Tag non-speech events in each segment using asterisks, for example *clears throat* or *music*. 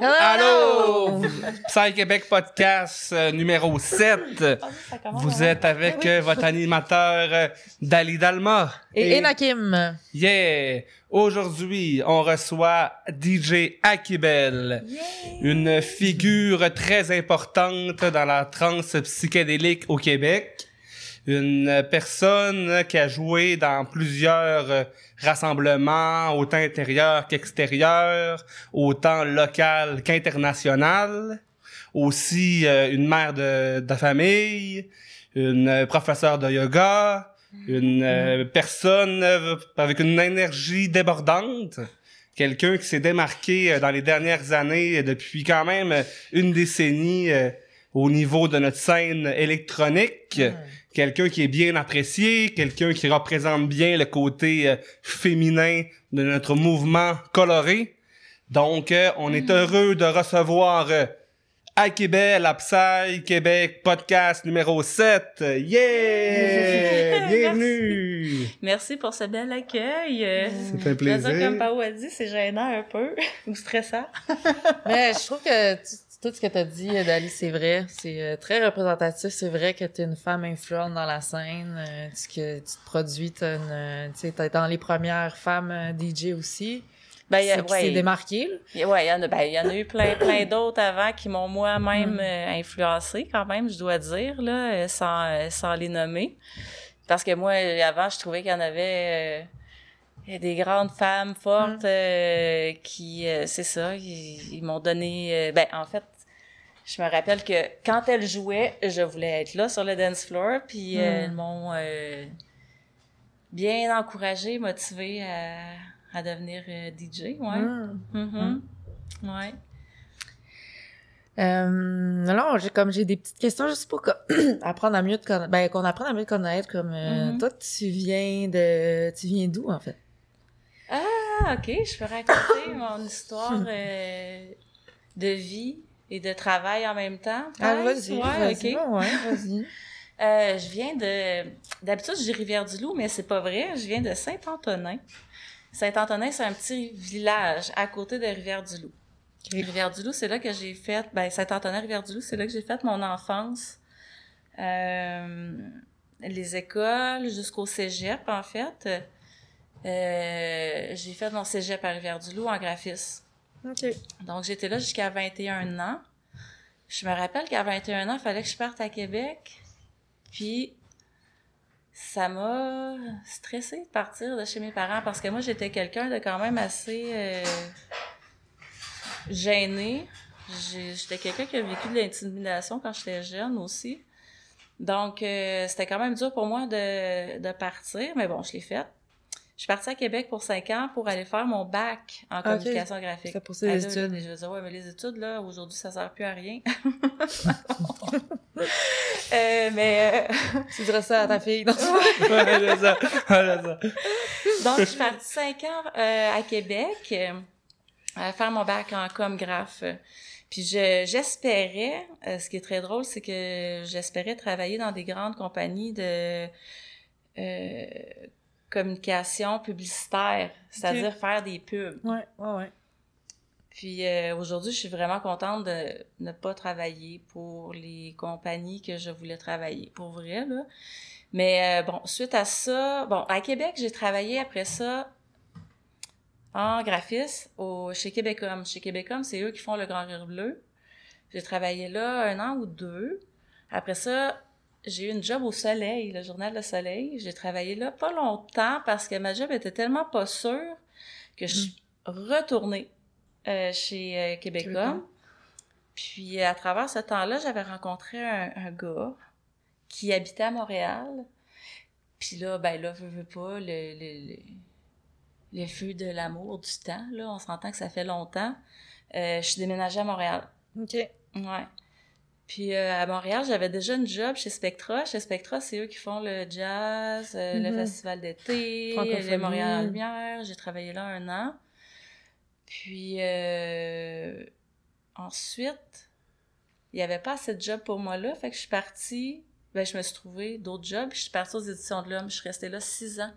Allô! Psy Québec Podcast euh, numéro 7. Vous êtes avec euh, votre animateur euh, Dali Dalma. Et, Enakim. Yeah! Aujourd'hui, on reçoit DJ Akibel, une figure très importante dans la trance psychédélique au Québec une personne qui a joué dans plusieurs euh, rassemblements, autant intérieurs qu'extérieurs, autant local qu'international. Aussi euh, une mère de, de famille, une professeure de yoga, une euh, personne avec une énergie débordante. Quelqu'un qui s'est démarqué dans les dernières années depuis quand même une décennie au niveau de notre scène électronique quelqu'un qui est bien apprécié, quelqu'un qui représente bien le côté euh, féminin de notre mouvement coloré. Donc, euh, on est mm. heureux de recevoir euh, à Québec, la Psy Québec podcast numéro 7. Yeah! *laughs* Bienvenue! Merci pour ce bel accueil. C'est un plaisir. comme Pao a dit, c'est gênant un peu *laughs* ou stressant. Mais je trouve que tout ce que tu as dit, Dali, c'est vrai. C'est euh, très représentatif. C'est vrai que tu es une femme influente dans la scène. Euh, que tu te produis, tu es dans les premières femmes euh, DJ aussi. Ben, y a, ouais, démarqué. Ouais, il y en a, ben, y en a eu plein, plein d'autres avant qui m'ont moi-même mm. influencé quand même, je dois dire, là, sans, sans les nommer. Parce que moi, avant, je trouvais qu'il y en avait des grandes femmes fortes mm. qui, c'est ça, ils, ils m'ont donné, ben en fait, je me rappelle que quand elle jouait, je voulais être là sur le dance floor, puis euh, hmm. elles m'ont euh, bien encouragée, motivée à, à devenir euh, DJ, ouais. Hmm. Ouais. alors, j'ai comme j'ai des petites questions juste pour *clears throat* apprendre à mieux te connaître, ben qu'on apprenne à mieux te connaître. Comme mm-hmm. toi, tu viens de, tu viens d'où en fait? Ah, ok, je peux raconter mon histoire de vie et de travail en même temps. Ah, vas-y, ouais, vas-y, ouais, vas-y. *laughs* Euh, je viens de... D'habitude, je dis Rivière-du-Loup, mais c'est pas vrai. Je viens de Saint-Antonin. Saint-Antonin, c'est un petit village à côté de Rivière-du-Loup. Rivière-du-Loup, c'est là que j'ai fait... Ben, Saint-Antonin, Rivière-du-Loup, c'est là que j'ai fait mon enfance. Euh, les écoles jusqu'au cégep, en fait. Euh, j'ai fait mon cégep à Rivière-du-Loup en graphisme. Donc, j'étais là jusqu'à 21 ans. Je me rappelle qu'à 21 ans, il fallait que je parte à Québec. Puis, ça m'a stressé de partir de chez mes parents parce que moi, j'étais quelqu'un de quand même assez euh, gêné. J'étais quelqu'un qui a vécu de l'intimidation quand j'étais jeune aussi. Donc, euh, c'était quand même dur pour moi de, de partir, mais bon, je l'ai fait. Je suis partie à Québec pour cinq ans pour aller faire mon bac en communication graphique. C'est pour ça les études. Je disais, ouais, mais les études, là, aujourd'hui, ça sert plus à rien. *laughs* euh, mais... Euh... Tu dirais ça à ta fille. Non? *laughs* ouais, ça. ça. Donc, je suis partie cinq ans euh, à Québec à faire mon bac en com graph. Puis j'espérais, ce qui est très drôle, c'est que j'espérais travailler dans des grandes compagnies de communication publicitaire, c'est-à-dire faire des pubs. Ouais, ouais, ouais. Puis euh, aujourd'hui, je suis vraiment contente de ne pas travailler pour les compagnies que je voulais travailler, pour vrai, là. Mais euh, bon, suite à ça, bon, à Québec, j'ai travaillé après ça en graphisme au, chez Québecom. Chez Québecom, c'est eux qui font le Grand Rire Bleu. J'ai travaillé là un an ou deux. Après ça, j'ai eu une job au Soleil, le journal Le Soleil. J'ai travaillé là pas longtemps parce que ma job était tellement pas sûre que je suis mm. retournée euh, chez euh. Puis à travers ce temps-là, j'avais rencontré un, gars qui habitait à Montréal. Puis là, ben là, veux, veux pas, le, le, le, feu de l'amour du temps, là, on s'entend que ça fait longtemps. Euh, je suis déménagée à Montréal. OK. Ouais. Puis euh, à Montréal, j'avais déjà une job chez Spectra. Chez Spectra, c'est eux qui font le jazz, euh, le mhm. festival d'été, le Montréal Lumière. J'ai travaillé là un an. Puis euh, ensuite, il n'y avait pas assez de job pour moi là. Fait que je suis partie. Ben, je me suis trouvé d'autres jobs. je suis partie aux Éditions de l'Homme. Je suis restée là six ans.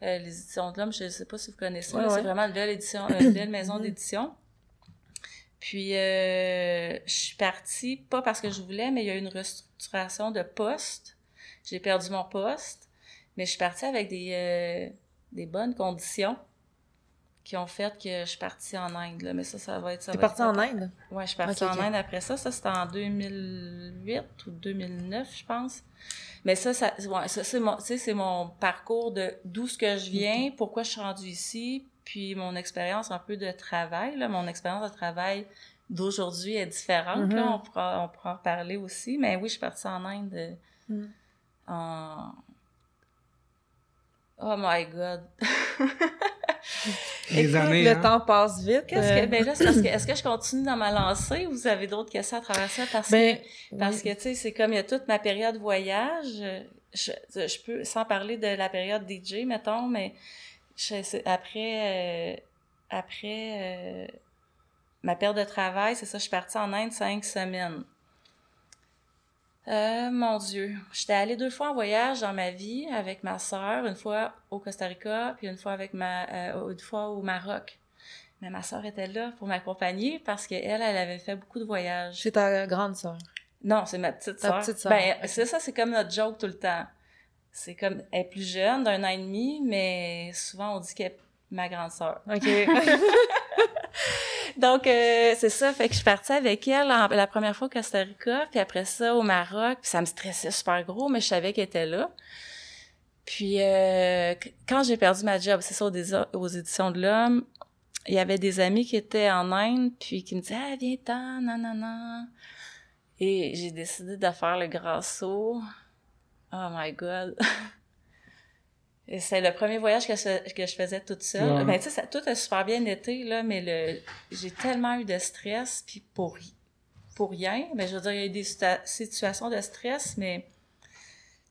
les Éditions de l'Homme, je ne sais pas si vous connaissez. C'est vraiment une belle édition, *coughs* une belle maison mhm. d'édition. Puis, euh, je suis partie, pas parce que je voulais, mais il y a eu une restructuration de poste. J'ai perdu mon poste, mais je suis partie avec des, euh, des bonnes conditions qui ont fait que je suis partie en Inde. Là. Mais ça, ça va être... ça T'es partie être- en Inde? Ouais, je suis partie en. Inde après ça. Ça, c'était en 2008 ou 2009, je pense. Mais ça, ça, ouais, ça c'est mon, mon parcours de d'où ce que je viens, pourquoi je suis rendue ici, puis mon expérience un peu de travail. Là. Mon expérience de travail d'aujourd'hui est différente. là. Mhm. On, pourra, on pourra en parler aussi. Mais oui, je suis partie en Inde euh, Mhm. en... Oh my God! *laughs* Les Écoute, années, Le hein? temps passe vite. Qu'est-ce euh, que, ben là, c'est parce que, est-ce que je continue dans ma lancée ou vous avez d'autres questions à travers ça? Parce ben, que, parce que, tu sais, c'est comme il y a toute ma période voyage. Je, je peux, sans parler de la période DJ, mettons, mais je- après, euh, après euh, ma période de travail, c'est ça, je suis partie en Inde cinq semaines. Euh, mon Dieu. J'étais allée deux fois en voyage dans ma vie avec ma sœur, une fois au Costa Rica, puis une fois avec ma, euh, une fois au Maroc. Mais ma sœur était là pour m'accompagner parce qu'elle, elle avait fait beaucoup de voyages. C'est ta grande sœur? Non, c'est ma petite Ta sœur. petite sœur, Ben, c'est ça, c'est comme notre joke tout le temps. C'est comme, elle est plus jeune, d'un an et demi, mais souvent on dit qu'elle est ma grande sœur. OK. *laughs* Donc, euh, c'est ça, fait que je suis partie avec elle en- la première fois au Costa Rica, puis après ça au Maroc, puis ça me stressait super gros, mais je savais qu'elle était là. Puis, euh, qu- quand j'ai perdu ma job, c'est ça, aux, aux éditions de l'Homme, il y avait des amis qui étaient en Inde, puis qui me disaient « Ah, viens-t'en, non, non, non. » Et j'ai décidé de faire le grand saut. Oh my God! *laughs* C'est le premier voyage que, je- que je faisais toute seule. Ouais. Ben, tu sais, tout a super bien été, là, mais le, j'ai tellement eu de stress, puis pour, pour rien. Mais je veux dire, il y a eu des situa- situations de stress, mais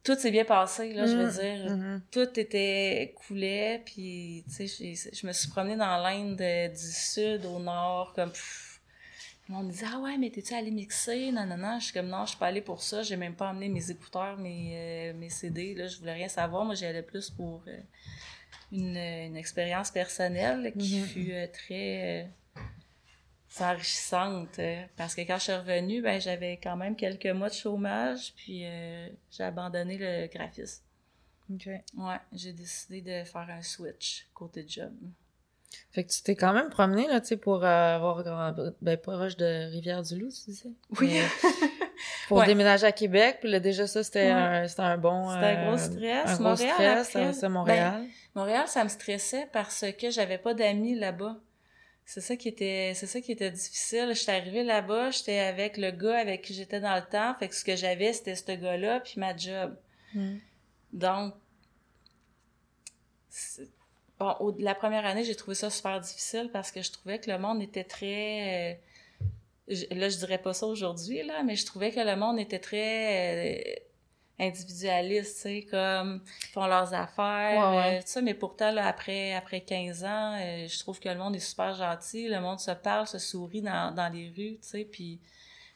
tout s'est bien passé, là, je veux Mm, dire. mhm. Tout était coulait, puis, tu sais, j'ai- je me suis promenée dans l'Inde de- du sud au nord, comme... pff, monde me disait, ah ouais, mais t'es-tu allé mixer? Non, non, non. Je suis comme, non, je suis pas allée pour ça. J'ai même pas emmené mes écouteurs, mes, euh, mes CD. Là, je voulais rien savoir. Moi, j'y allais plus pour euh, une, une expérience personnelle qui Mhm. fut euh, très euh, enrichissante. euh, parce que quand je suis revenue, ben, j'avais quand même quelques mois de chômage, puis euh, j'ai abandonné le graphisme. OK. Ouais, j'ai décidé de faire un switch côté job. Fait que tu t'es quand même promené, là, tu sais, pour euh, avoir, grand- ben, proche de Rivière-du-Loup, tu disais? Oui. Mais *laughs* pour Ouais. déménager à Québec, puis là, déjà, ça, c'était Ouais. un, bon... C'était un gros euh, stress. Un gros Montréal, stress, après, après ça, Montréal. Montréal, ça me stressait parce que j'avais pas d'amis là-bas. C'est ça qui était, c'est ça qui était difficile. J'étais arrivée là-bas, j'étais avec le gars avec qui j'étais dans le temps. Fait que ce que j'avais, c'était ce gars-là puis ma job. Mm. Donc, c'est- bon, au- la première année, j'ai trouvé ça super difficile parce que je trouvais que le monde était très, euh, je- là, je dirais pas ça aujourd'hui, là, mais je trouvais que le monde était très euh, individualiste, tu sais, comme ils font leurs affaires, Ouais, ouais. euh, tout ça, mais pourtant, là, après, après 15 ans, euh, je trouve que le monde est super gentil, le monde se parle, se sourit dans, dans les rues, tu sais, puis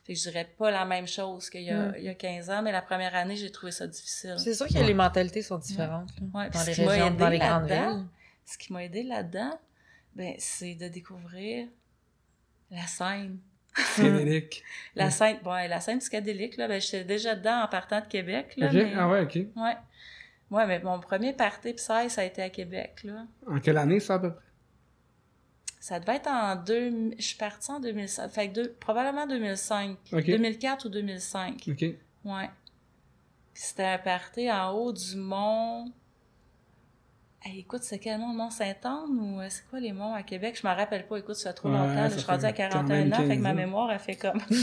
fait que je dirais pas la même chose qu'il y, a- Mm. il y a 15 ans, mais la première année, j'ai trouvé ça difficile. C'est sûr que les mentalités sont différentes, là, dans les régions, dans les grandes villes. Ce qui m'a aidé là-dedans, ben, c'est de découvrir la scène. Psychédélique. *laughs* La scène, bon, la scène psychédélique, là, ben, j'étais déjà dedans en partant de Québec, là, mais... ah ouais, ok. Ouais. Ouais, mais mon premier party Psy, ça a été à Québec, là. En quelle année, ça, à peu près? Ça devait être en deux... Je suis partie en 2005. Fait que deux... probablement 2005. Ok. 2004 ou 2005. Ok. Ouais. C'était un party en haut du mont... Hey, écoute, c'est quel mont? Le mont Saint-Anne ou euh, c'est quoi les monts à Québec? Je m'en rappelle pas. Écoute, ça fait trop Ouais, longtemps. là. Je suis rendue à fait quand 41 même ans, fait que 15 ma mémoire, elle fait comme... *laughs* *laughs*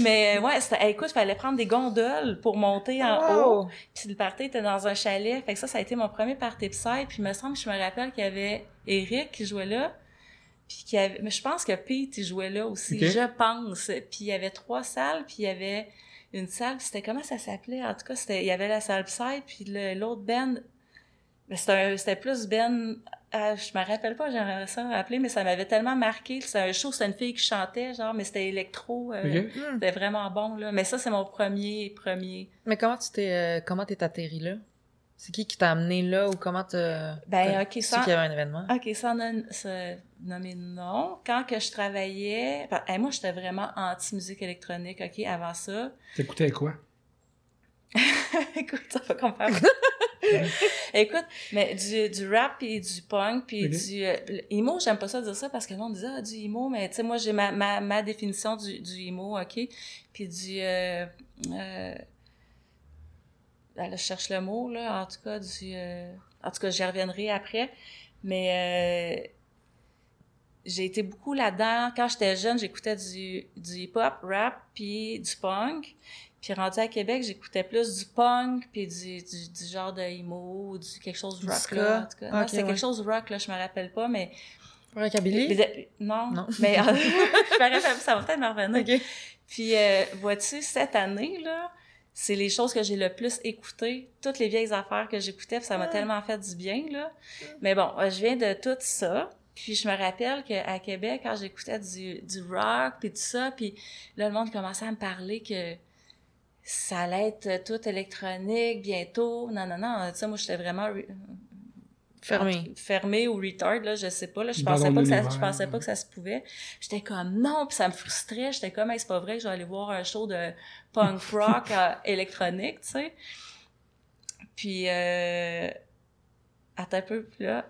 Mais euh, ouais, hey, écoute, il fallait prendre des gondoles pour monter en haut. Puis le party était dans un chalet. Fait que ça, ça a été mon premier party psy. Puis il me semble que je me rappelle qu'il y avait Eric qui jouait là. Puis qu'il y avait... Mais je pense que Pete, il jouait là aussi. Je pense. Puis il y avait trois salles. Puis il y avait une salle. C'était comment ça s'appelait? En tout cas, c'était... il y avait la salle psy. Puis le- l'autre band... Ben, C'était, un- c'était plus Ben... ah, je me rappelle pas, j'aimerais ça me rappeler, mais ça m'avait tellement marqué. C'était un show, c'était une fille qui chantait, genre, mais c'était électro. euh. Hmm. C'était vraiment bon, là. Mais ça, c'est mon premier, premier. Mais comment tu t'es euh, comment t'es atterri là? C'est qui qui t'a amené là ou comment t'as Ben, ok, qu'il y avait un événement? OK, ça en a une- nommer non. Quand que je travaillais, hey, moi j'étais vraiment anti-musique électronique, ok, avant ça. T'écoutais quoi? *laughs* Écoute, ça va comparer. *laughs* Écoute, mais du, du rap et du punk puis du euh, emo, j'aime pas ça dire ça parce que le monde dit ah du emo, mais tu sais moi j'ai ma, ma, ma définition du, du emo, ok, puis du euh, euh, là, je cherche le mot là, en tout cas du, euh, en tout cas j'y reviendrai après, mais euh, j'ai été beaucoup là-dedans. Quand j'étais jeune, j'écoutais du, du hip-hop, rap, puis du punk. Puis rendu à Québec, j'écoutais plus du punk, puis du, du, du genre de emo, ou du quelque chose de Du rock, ska? là. En tout cas, non, Ok, c'était ouais. quelque chose de rock, là, je me rappelle pas, mais... Rockabilly? non, Non. *laughs* mais *laughs* euh, je me rappelle, ça va peut-être me revenir. Ok. Puis, euh, vois-tu, cette année, là, c'est les choses que j'ai le plus écoutées, toutes les vieilles affaires que j'écoutais, puis ça m'a Ah. tellement fait du bien, là. Mais bon, euh, je viens de tout ça, puis je me rappelle qu'à Québec, quand j'écoutais du, du rock, puis tout ça, puis là, le monde commençait à me parler que ça allait être tout électronique bientôt. Non, non, non, tu sais, moi, j'étais vraiment... Fermé. fermé ou retard là je sais pas là je Dans pensais pas que ça je pensais pas que ça se pouvait j'étais comme non puis ça me frustrait j'étais comme Hey, c'est pas vrai que je vais aller voir un show de punk *laughs* rock euh, électronique tu sais puis euh... attends un peu puis là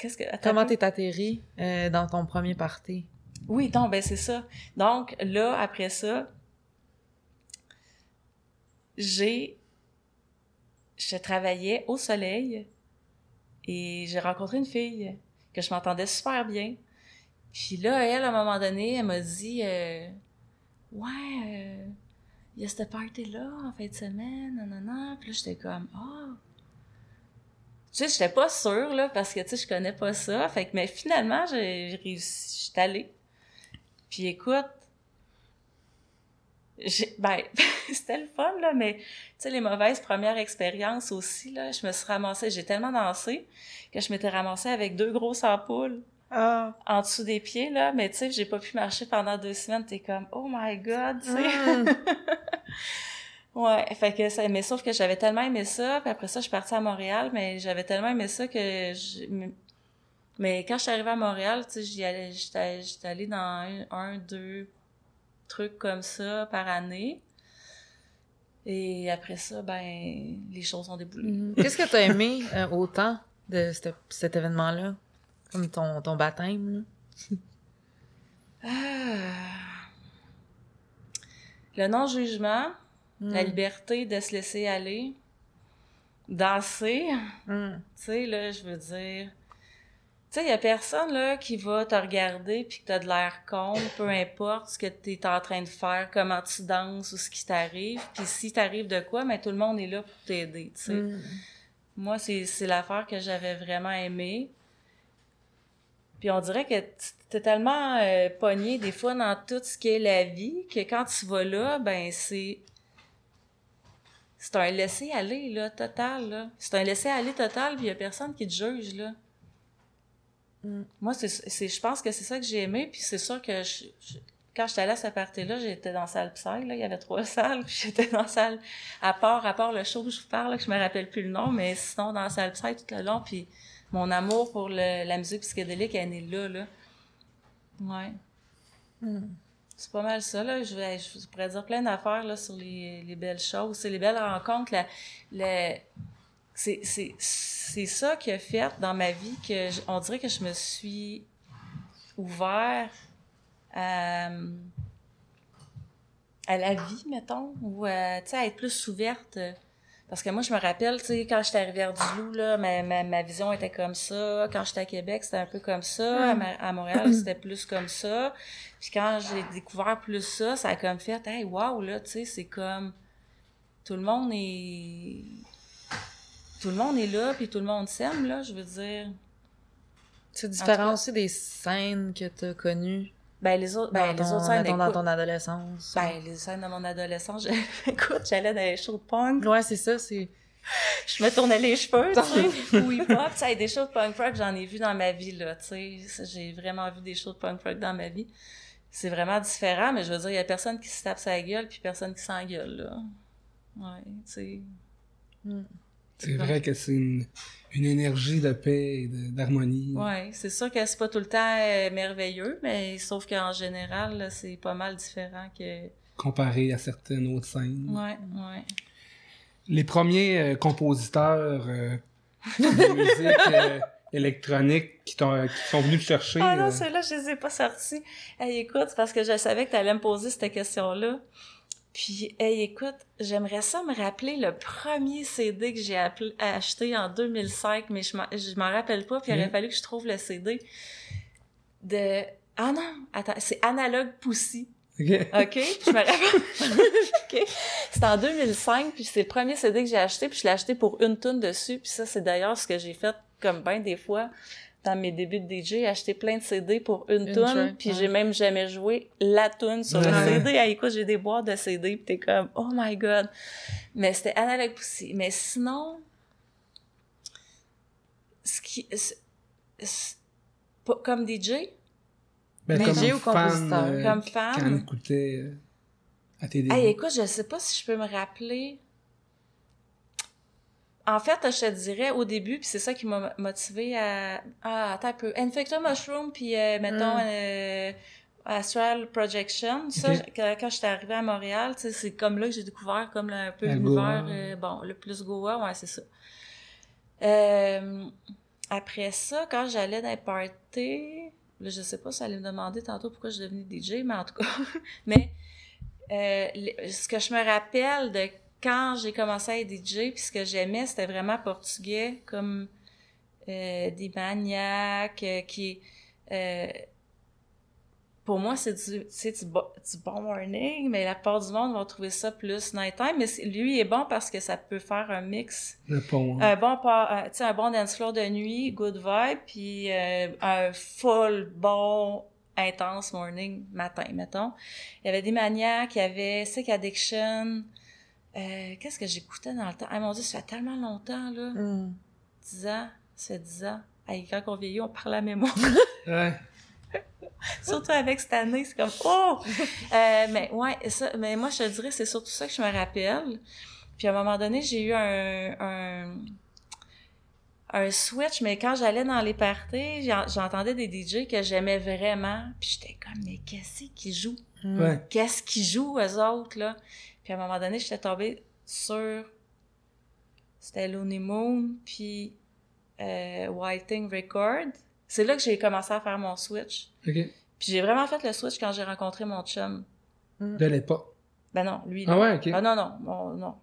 qu'est-ce que attends Comment t'es atterri euh, dans ton premier party? Oui, non, ben c'est ça. Donc là, après ça, j'ai... Je travaillais au soleil et j'ai rencontré une fille que je m'entendais super bien. Puis là, elle, à un moment donné, elle m'a dit euh, Ouais, euh, il y a cette party-là en fin de semaine, non. Puis là, j'étais comme Ah! Tu sais, j'étais pas sûre, là, parce que, tu sais, je connais pas ça. Fait que, mais finalement, j'ai réussi, j'étais allée. Puis écoute, j'ai- ben, *laughs* c'était le fun, là, mais, tu sais, les mauvaises premières expériences aussi, là, je me suis ramassée, j'ai tellement dansé que je m'étais ramassée avec deux grosses ampoules Ah! en dessous des pieds, là, mais tu sais, j'ai pas pu marcher pendant deux semaines, t'es comme, oh my god, tu sais. Mm. *laughs* Ouais, fait que ça, mais sauf que j'avais tellement aimé ça, puis après ça, je suis partie à Montréal, mais j'avais tellement aimé ça que je, mais quand je suis arrivée à Montréal, tu sais, j'y allais, j'étais, j'étais allée dans un, un, deux trucs comme ça par année. Et après ça, ben, les choses ont déboulé. Mhm. Qu'est-ce que t'as aimé euh, autant de cet, cet événement-là? Comme ton, ton baptême, là? Ah. Le non-jugement, Mm. la liberté de se laisser aller, danser, Mm. Tu sais, là, je veux dire. Tu sais, il y a personne, là, qui va te regarder puis que t'as de l'air con, peu *laughs* importe ce que t'es en train de faire, comment tu danses ou ce qui t'arrive. Puis si t'arrive de quoi, mais tout le monde est là pour t'aider, tu sais. Mm. Moi, c'est, l'affaire que j'avais vraiment aimée. Puis on dirait que t'es tellement euh, pogné des fois dans tout ce qui est la vie que quand tu vas là, ben c'est c'est un laisser aller là total là. C'est un laisser aller total puis y a personne qui te juge là. Mm. Moi c'est je pense que c'est ça que j'ai aimé puis c'est sûr que je, je- quand j'étais allée à cette partie-là, j'étais dans la salle Psy, là, il y avait trois *laughs* salles, puis j'étais dans la salle, à part, à part le show que je vous parle, là, que je me rappelle plus le nom, mais sinon, dans la salle Psy tout le long, puis mon amour pour le- la musique psychédélique, elle est là, là. Ouais. Mm. C'est pas mal ça, là. Je, vais- je pourrais dire plein d'affaires, là, sur les, les belles choses. C'est les belles rencontres, la, c'est, ça qui a fait dans ma vie que, on dirait que je me suis ouvert à, à la vie, mettons, ou sais, à être plus ouverte. Parce que moi, je me rappelle, tu sais, quand j'étais à Rivière-du-Loup, là, ma, ma, ma vision était comme ça. Quand j'étais à Québec, c'était un peu comme ça. À, à Montréal, *clears throat* c'était plus comme ça. Puis quand j'ai découvert plus ça, ça a comme fait, hey, wow, là, tu sais, c'est comme, tout le monde est, tout le monde est là, puis tout le monde s'aime, là, je veux dire. C'est différent aussi des scènes que t'as connues? Ben, les autres, ben, dans, les ton, autres scènes, dans ton adolescence. ben, les scènes de mon adolescence, *laughs* je- écoute, j'allais dans les shows de punk, Ouais, c'est ça, c'est... je me tournais les cheveux, tu sais, ou hip-hop, tu sais, des shows de punk rock, j'en ai vu dans ma vie, là, tu sais, j'ai vraiment vu des shows de punk rock dans ma vie. C'est vraiment différent, mais je veux dire, il y a personne qui se tape sa gueule, puis personne qui s'engueule, là. Ouais, tu sais. Mm. C'est vrai que c'est une, une énergie de paix et d'harmonie. Ouais, c'est sûr que c'est pas tout le temps euh, merveilleux, mais sauf qu'en général, c'est pas mal différent que. Comparé à certaines autres scènes. Ouais, ouais. Les premiers euh, compositeurs euh, de musique euh, *laughs* électronique qui, qui sont venus te chercher. Ah non, euh, ceux-là, je les ai pas sortis. Hey, écoute, parce que je savais que tu allais me poser cette question-là. Puis, hey, écoute, j'aimerais ça me rappeler le premier CD que j'ai acheté en 2005, mais je m'en, rappelle pas, puis il aurait Mhm. fallu que je trouve le CD de... Ah non, attends, c'est Analog Pussy. ok. OK? Je me rappelle. *laughs* OK? C'était en 2005, puis c'est le premier CD que j'ai acheté, puis je l'ai acheté pour une tonne dessus, puis ça, c'est d'ailleurs ce que j'ai fait comme ben des fois dans mes débuts de DJ, acheter plein de CD pour une, Une tune, puis ouais. j'ai même jamais joué la tune sur le. CD. Hey, écoute, j'ai des boîtes de CD, puis t'es comme, oh my god. Mais c'était Analog Pussy. Mais sinon, ce qui... Comme DJ, Ben, Mais comme j'ai ou fan, compositeur? euh, comme Quand fan... écoutait euh, à tes débuts. Hey, écoute, je sais pas si je peux me rappeler. En fait, je te dirais au début, puis c'est ça qui m'a motivé à. Ah, attends un peu. Infector Mushroom, puis euh, mettons Mm. euh, Astral Projection. Ça, Ok. je- quand, j'étais arrivée à Montréal, tu sais, c'est comme là que j'ai découvert comme là, un peu l'univers. Euh, bon, le plus Goa, ouais, c'est ça. Euh, après ça, quand j'allais dans les parties, là, je sais pas si allait me demander tantôt pourquoi je suis devenue DJ, mais en tout cas, *laughs* mais euh, ce que je me rappelle de quand j'ai commencé à être DJ, puis ce que j'aimais, c'était vraiment portugais, comme euh, des maniaques, euh, qui... euh, pour moi, c'est du, du, bo- du bon morning, mais la plupart du monde va trouver ça plus nighttime. Mais lui il est bon parce que ça peut faire un mix Le pont. hein. un bon par- euh, tu sais un bon dance floor de nuit good vibe puis euh, un full bon intense morning matin mettons il y avait des maniaques il y avait Sick Addiction euh, qu'est-ce que j'écoutais dans le temps? Ah mon dieu ça fait tellement longtemps là Hmm. 10 ans ça fait 10 ans Hey, quand on vieillit on parle à mémoire *laughs* Ouais. *laughs* surtout avec cette année, c'est comme oh. Euh, mais ouais, ça, mais moi je te dirais c'est surtout ça que je me rappelle. Puis à un moment donné, j'ai eu un, un un switch, mais quand j'allais dans les parties, j'en- j'entendais des DJ que j'aimais vraiment, puis j'étais comme mais qu'est-ce qu'ils jouent Hmm. Ouais. Qu'est-ce qu'ils jouent eux autres là? Puis à un moment donné, j'étais tombée sur c'était Looney Moon puis euh, Whiting Record. C'est là que j'ai commencé à faire mon switch. Ok. Puis j'ai vraiment fait le switch quand j'ai rencontré mon chum. De l'époque. Ben non, lui. Ah ouais, ok. Ah non, non, non, non.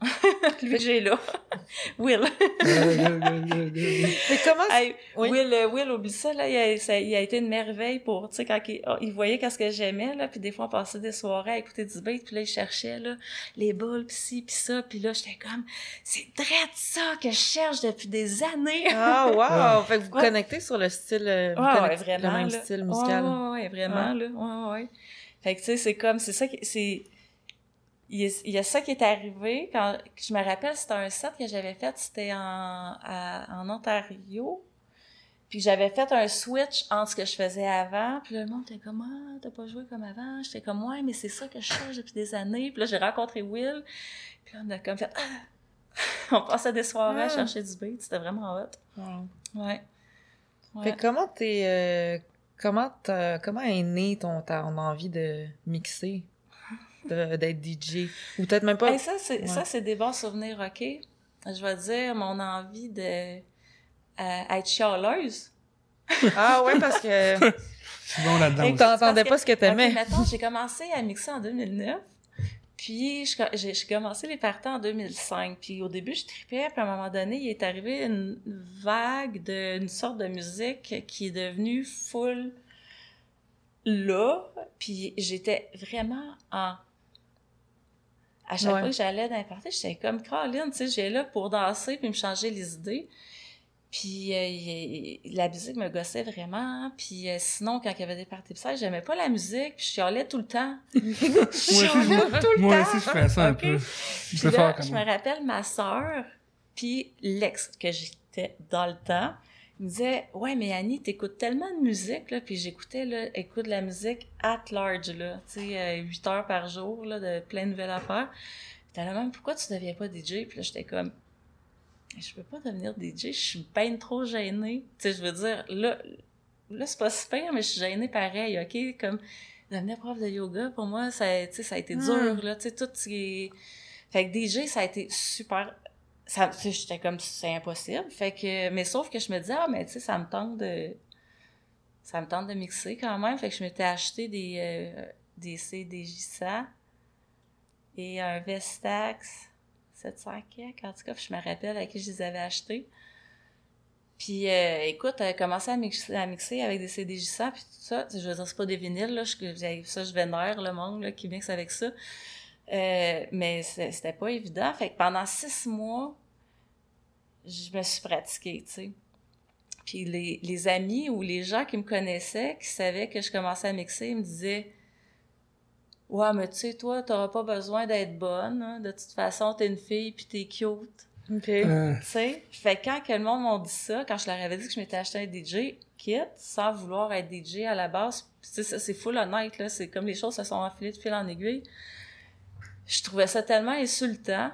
*laughs* lui, j'ai là. *laughs* Will. Mais comment Hey, Oui. Will, euh, Will, oublie ça, là. Il a, ça- il a été une merveille pour, tu sais, quand il, oh, il voyait qu'est-ce que j'aimais, là. Puis des fois, on passait des soirées à écouter du beat. Puis là, il cherchait, là, les boules, pis ci, pis ça. Puis là, j'étais comme, c'est drôle ça que je cherche depuis des années. Ah, wow! *laughs* Ouais. Fait que vous Ouais. connectez sur le style, euh, vous Ouais, ouais, connectez vraiment. le même là. style musical. Ouais, ouais, ouais, vraiment, là. Ouais, ouais. Fait que, tu sais, c'est comme, c'est ça qui, c'est, il y, a, ça qui est arrivé quand, je me rappelle, c'était un set que j'avais fait, c'était en, à- en Ontario. Puis j'avais fait un switch entre ce que je faisais avant. Puis là, le monde était comme, ah, t'as pas joué comme avant. J'étais comme, ouais, mais c'est ça que je cherche depuis des années. Puis là, j'ai rencontré Will. Puis là, on a comme fait, ah! *laughs* on passait des soirées à Ah. chercher du beat. C'était vraiment hot. Wow. Ouais. Ouais. Fait comment t'es, euh, comment comment est né ton, ton envie de mixer, d'être DJ? Ou peut-être même pas. Hey, ça, c'est, Ouais. des bons souvenirs, OK? Je vais dire mon envie de euh, être chialeuse. Ah ouais, parce que C'est bon là-dedans. Hey, aussi. t'entendais pas ce que t'aimais. Mettons, j'ai commencé à mixer en 2009. Puis, je- j'ai j'ai commencé les parties en 2005. Puis, au début, je tripais. Puis, à un moment donné, il est arrivé une vague d'une sorte de musique qui est devenue full là. Puis, j'étais vraiment en... À chaque Ouais. fois que j'allais dans les parties, j'étais comme Caroline, tu sais, j'ai là pour danser puis me changer les idées. Puis euh, la musique me gossait vraiment. Puis euh, sinon, quand il y avait des parties psy, j'aimais pas la musique. Puis je chialais tout le temps. *laughs* je Moi aussi, chialais je, tout le moi temps. aussi, je fais ça un peu. Puis Je là, moi. me rappelle ma sœur, puis l'ex que j'étais dans le temps, me disait Ouais, mais Annie, t'écoutes tellement de musique, là. Puis j'écoutais, là, écoute la musique at large, là. Tu sais, euh, 8 heures par jour, là, de plein de nouvelles affaires. Puis t'as là même, pourquoi tu deviens pas DJ? Puis là, j'étais comme je peux pas devenir DJ, je suis bien trop gênée. Tu sais, je veux dire, là, là c'est pas super, mais je suis gênée pareil, OK? Comme devenir prof de yoga, pour moi, ça, tu sais, ça a été dur, Hmm. là, tu sais, tout ce qui est... Fait que DJ, ça a été super... Ça, j'étais comme, c'est impossible. Fait que, mais sauf que je me disais, ah, mais tu sais, ça me tente de... Ça me tente de mixer quand même. Fait que je m'étais acheté des, euh, des CDJ100 et un Vestax 700 kek, en tout cas, je me rappelle à qui je les avais achetés. Puis, euh, écoute, elle a commencé à mixer, à mixer avec des CDJ100, puis tout ça. Je veux dire, c'est pas des vinyles, là. Je, j'ai- ça, je vénère le monde là, qui mixe avec ça. Euh, mais c'était pas évident. Fait que pendant six mois, je me suis pratiquée, tu sais. Puis les, les amis ou les gens qui me connaissaient, qui savaient que je commençais à mixer, ils me disaient Ouais, mais tu sais, toi, t'auras pas besoin d'être bonne. hein. De toute façon, t'es une fille puis t'es cute. OK. Euh, Tu sais, fait que quand que le monde m'a dit ça, quand je leur avais dit que je m'étais acheté un DJ kit, sans vouloir être DJ à la base, c'est full honnête, là, c'est comme les choses se sont enfilées de fil en aiguille. Je trouvais ça tellement insultant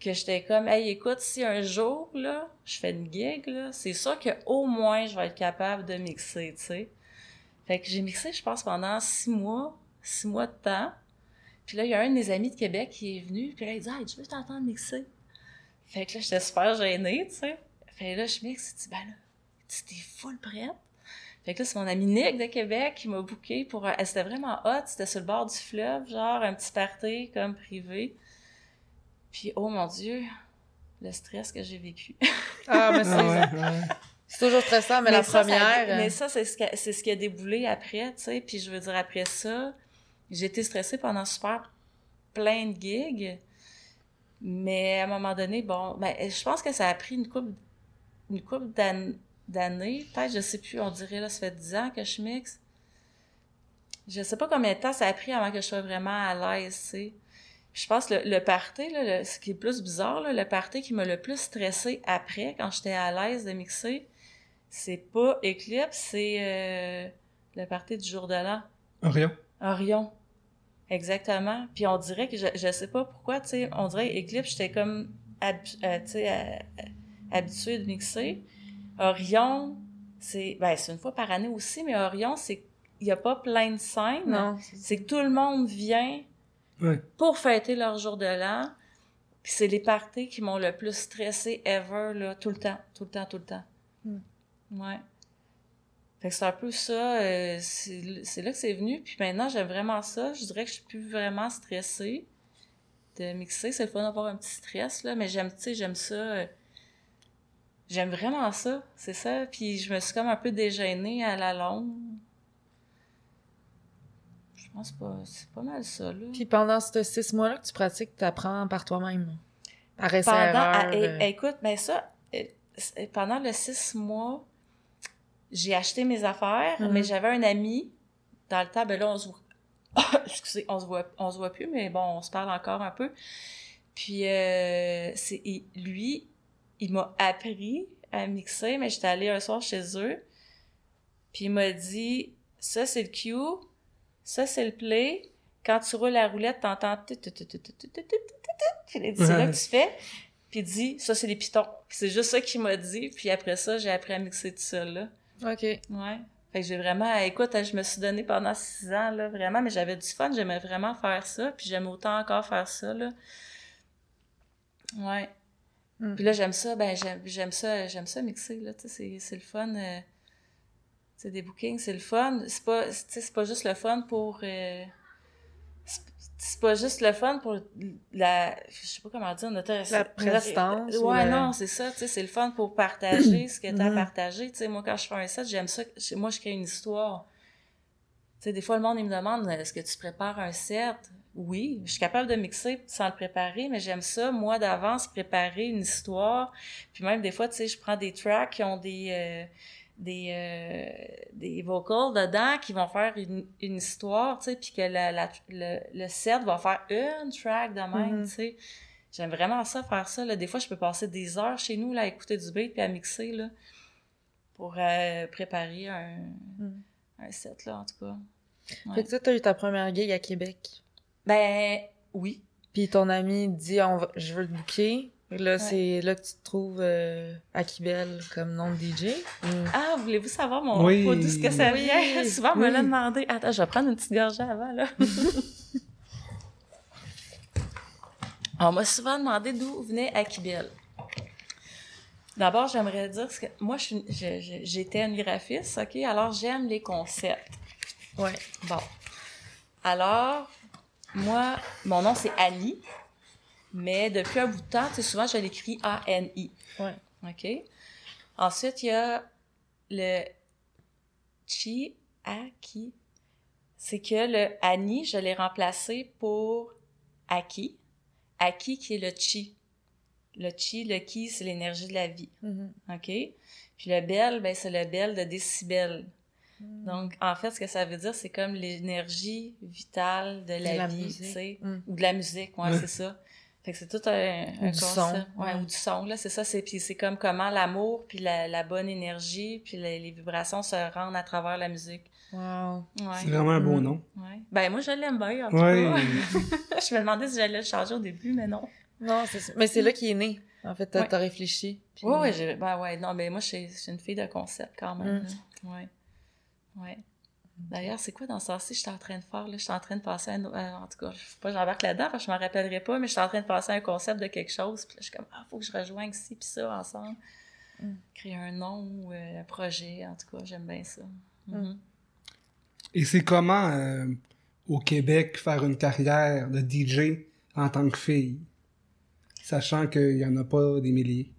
que j'étais comme, hey, écoute, si un jour, là, je fais une gig, là, c'est sûr que au moins je vais être capable de mixer, tu sais. Fait que j'ai mixé, je pense, pendant six mois, six mois de temps. Puis là, il y a un de mes amis de Québec qui est venu, puis là, il dit, hey, tu veux t'entendre mixer? Fait que là, j'étais super gênée, tu sais. Fait là, je mixe, dis, ben là, tu t'es full prête. Fait que là, c'est mon ami Nick de Québec qui m'a booké pour un... C'était vraiment hot, c'était sur le bord du fleuve, genre un petit party comme privé. Puis, oh mon Dieu, le stress que j'ai vécu. Ah, mais c'est ouais, ouais. c'est toujours stressant, mais, la ça, première... euh, mais ça, c'est ce, qui a- c'est ce qui a déboulé après, tu sais. Puis je veux dire, après ça, j'ai été stressée pendant super plein de gigs. Mais à un moment donné, bon, ben, je pense que ça a pris une couple, une couple d'an- d'années. Peut-être, je sais plus, on dirait, là, ça fait 10 ans que je mixe. Je sais pas combien de temps ça a pris avant que je sois vraiment à l'aise, tu sais. Puis Je pense que le, le party, là, le- ce qui est plus bizarre, là, le party qui m'a le plus stressé après, quand j'étais à l'aise de mixer, c'est pas Eclipse, c'est euh, le party du jour de l'an. Orion. Orion. Exactement. Puis on dirait que je, je sais pas pourquoi, tu sais, on dirait Eclipse, j'étais comme hab- euh, sais, euh, euh, habituée de mixer. Orion, c'est ben c'est une fois par année aussi, mais Orion, c'est il y a pas plein de scènes. Non. C'est que tout le monde vient Ouais. pour fêter leur jour de l'an. Puis c'est les parties qui m'ont le plus stressé ever, là, tout le temps, tout le temps, tout le temps. Hmm. Ouais. Fait que c'est un peu ça, euh, c'est c'est là que c'est venu. Puis maintenant, j'aime vraiment ça. Je dirais que je suis plus vraiment stressée de mixer. C'est le fun d'avoir un petit stress, là, mais j'aime, tu sais, j'aime ça. euh, j'aime vraiment ça, c'est ça. Puis je me suis comme un peu dégênée à la longue. Je pense pas, c'est pas mal ça, là. Puis pendant ces six mois-là que tu pratiques, tu apprends par toi-même. Par essai pendant, erreur, ah, euh, écoute, mais ça, euh, c'est- pendant le six mois, j'ai acheté mes affaires, Mhm. mais j'avais un ami dans le temps, ben là, on se voit, *laughs* excusez, on se voit, on se voit plus, mais bon, on se parle encore un peu. Puis, euh, c'est, lui, il m'a appris à mixer, mais j'étais allée un soir chez eux, puis il m'a dit ça c'est le cue, ça c'est le play. Quand tu roules la roulette, t'entends puis les là que tu fais, puis il dit ça c'est les pitons. C'est juste ça qu'il m'a dit, puis après ça, j'ai appris à mixer tout seul là. OK. Ouais. Fait que j'ai vraiment, eh, écoute, je me suis donné pendant six ans, là, vraiment, mais j'avais du fun, j'aimais vraiment faire ça, puis j'aime autant encore faire ça, là. Ouais. Mm. Puis là, j'aime ça. Ben, j'aime ça, j'aime ça mixer, là. Tu sais, c'est- c'est le fun. euh, tu sais, des bookings, c'est le fun. C'est pas, c'est pas juste le fun pour... euh, c'est- c'est pas juste le fun pour la je sais pas comment dire notre La prestance ou ouais le- non c'est ça tu sais c'est le fun pour partager ce que t'as à Mhm. partager tu sais moi quand je fais un set j'aime ça moi je crée une histoire sais des fois le monde il me demande est-ce que tu prépares un set? Oui je suis capable de mixer sans le préparer mais j'aime ça moi d'avance préparer une histoire. Puis même des fois tu sais je prends des tracks qui ont des euh, des euh, des vocals dedans qui vont faire une, une histoire tu sais puis que la, la- le, le set va faire une track de même Mhm. tu sais. J'aime vraiment ça faire ça là. Des fois je peux passer des heures chez nous là à écouter du beat puis à mixer là pour euh, préparer un Mhm. un set là en tout cas Ouais. Fait que toi, t'as eu ta première gig à Québec. ben oui Puis ton ami dit, on va- je veux te booker. Là, c'est là que tu te trouves euh, Akibel comme nom de DJ. Mm. Ah, voulez-vous savoir mon Oui. d'où ce que ça Oui, vient? *laughs* Souvent, on me l'a oui. demandé. Attends, je vais prendre une petite gorgée avant, là. *laughs* on m'a souvent demandé d'où venait Akibel. D'abord, j'aimerais dire que moi, j'étais une graphiste, OK? Alors, j'aime les concepts. Ouais. Bon. Alors, moi, mon nom, c'est Annie. Mais depuis un bout de temps, tu sais, souvent, je l'écris A-N-I. Ouais. OK? Ensuite, il y a le chi, aki. C'est que le Annie, je l'ai remplacé pour aki. Aki qui est le chi. Le chi, le ki, c'est l'énergie de la vie. Mhm. OK? Puis le bel, ben, c'est le bel de décibel. Donc, en fait, ce que ça veut dire, c'est comme l'énergie vitale de la, De la vie, tu sais. Mm. Ou de la musique, ouais, Ouais. c'est ça. Fait que c'est tout un, un du concept. son. Ouais, Ouais. ou du son, là, c'est ça. C'est, puis c'est comme comment l'amour, puis la, la bonne énergie, puis les, les vibrations se rendent à travers la musique. Wow. C'est Ouais. vraiment un beau Mm. nom. ouais. Ben, moi, je l'aime bien, en tout Ouais. cas. *laughs* je me demandais si j'allais le changer au début, mais non. Non, c'est ça. Mais c'est là qu'il est né. En fait, t'as Ouais. réfléchi. puis- Oui, oui, j'ai- ben ouais, non, mais moi, je suis une fille de concept quand même. Mm. Ouais. Ouais. D'ailleurs, c'est quoi dans ça ci j'étais en train de faire? Là? J'étais en train de passer à un... euh, En tout cas, je sais pas, j'embarque là-dedans, parce que je m'en rappellerai pas, mais j'étais en train de passer à un concept de quelque chose. Puis là, je suis comme, ah, faut que je rejoigne ci puis ça ensemble. Mm. Créer un nom ou euh, un projet, en tout cas, j'aime bien ça. Mm. Mhm. Et c'est comment, euh, au Québec, faire une carrière de DJ en tant que fille? Sachant qu'il y en a pas des milliers?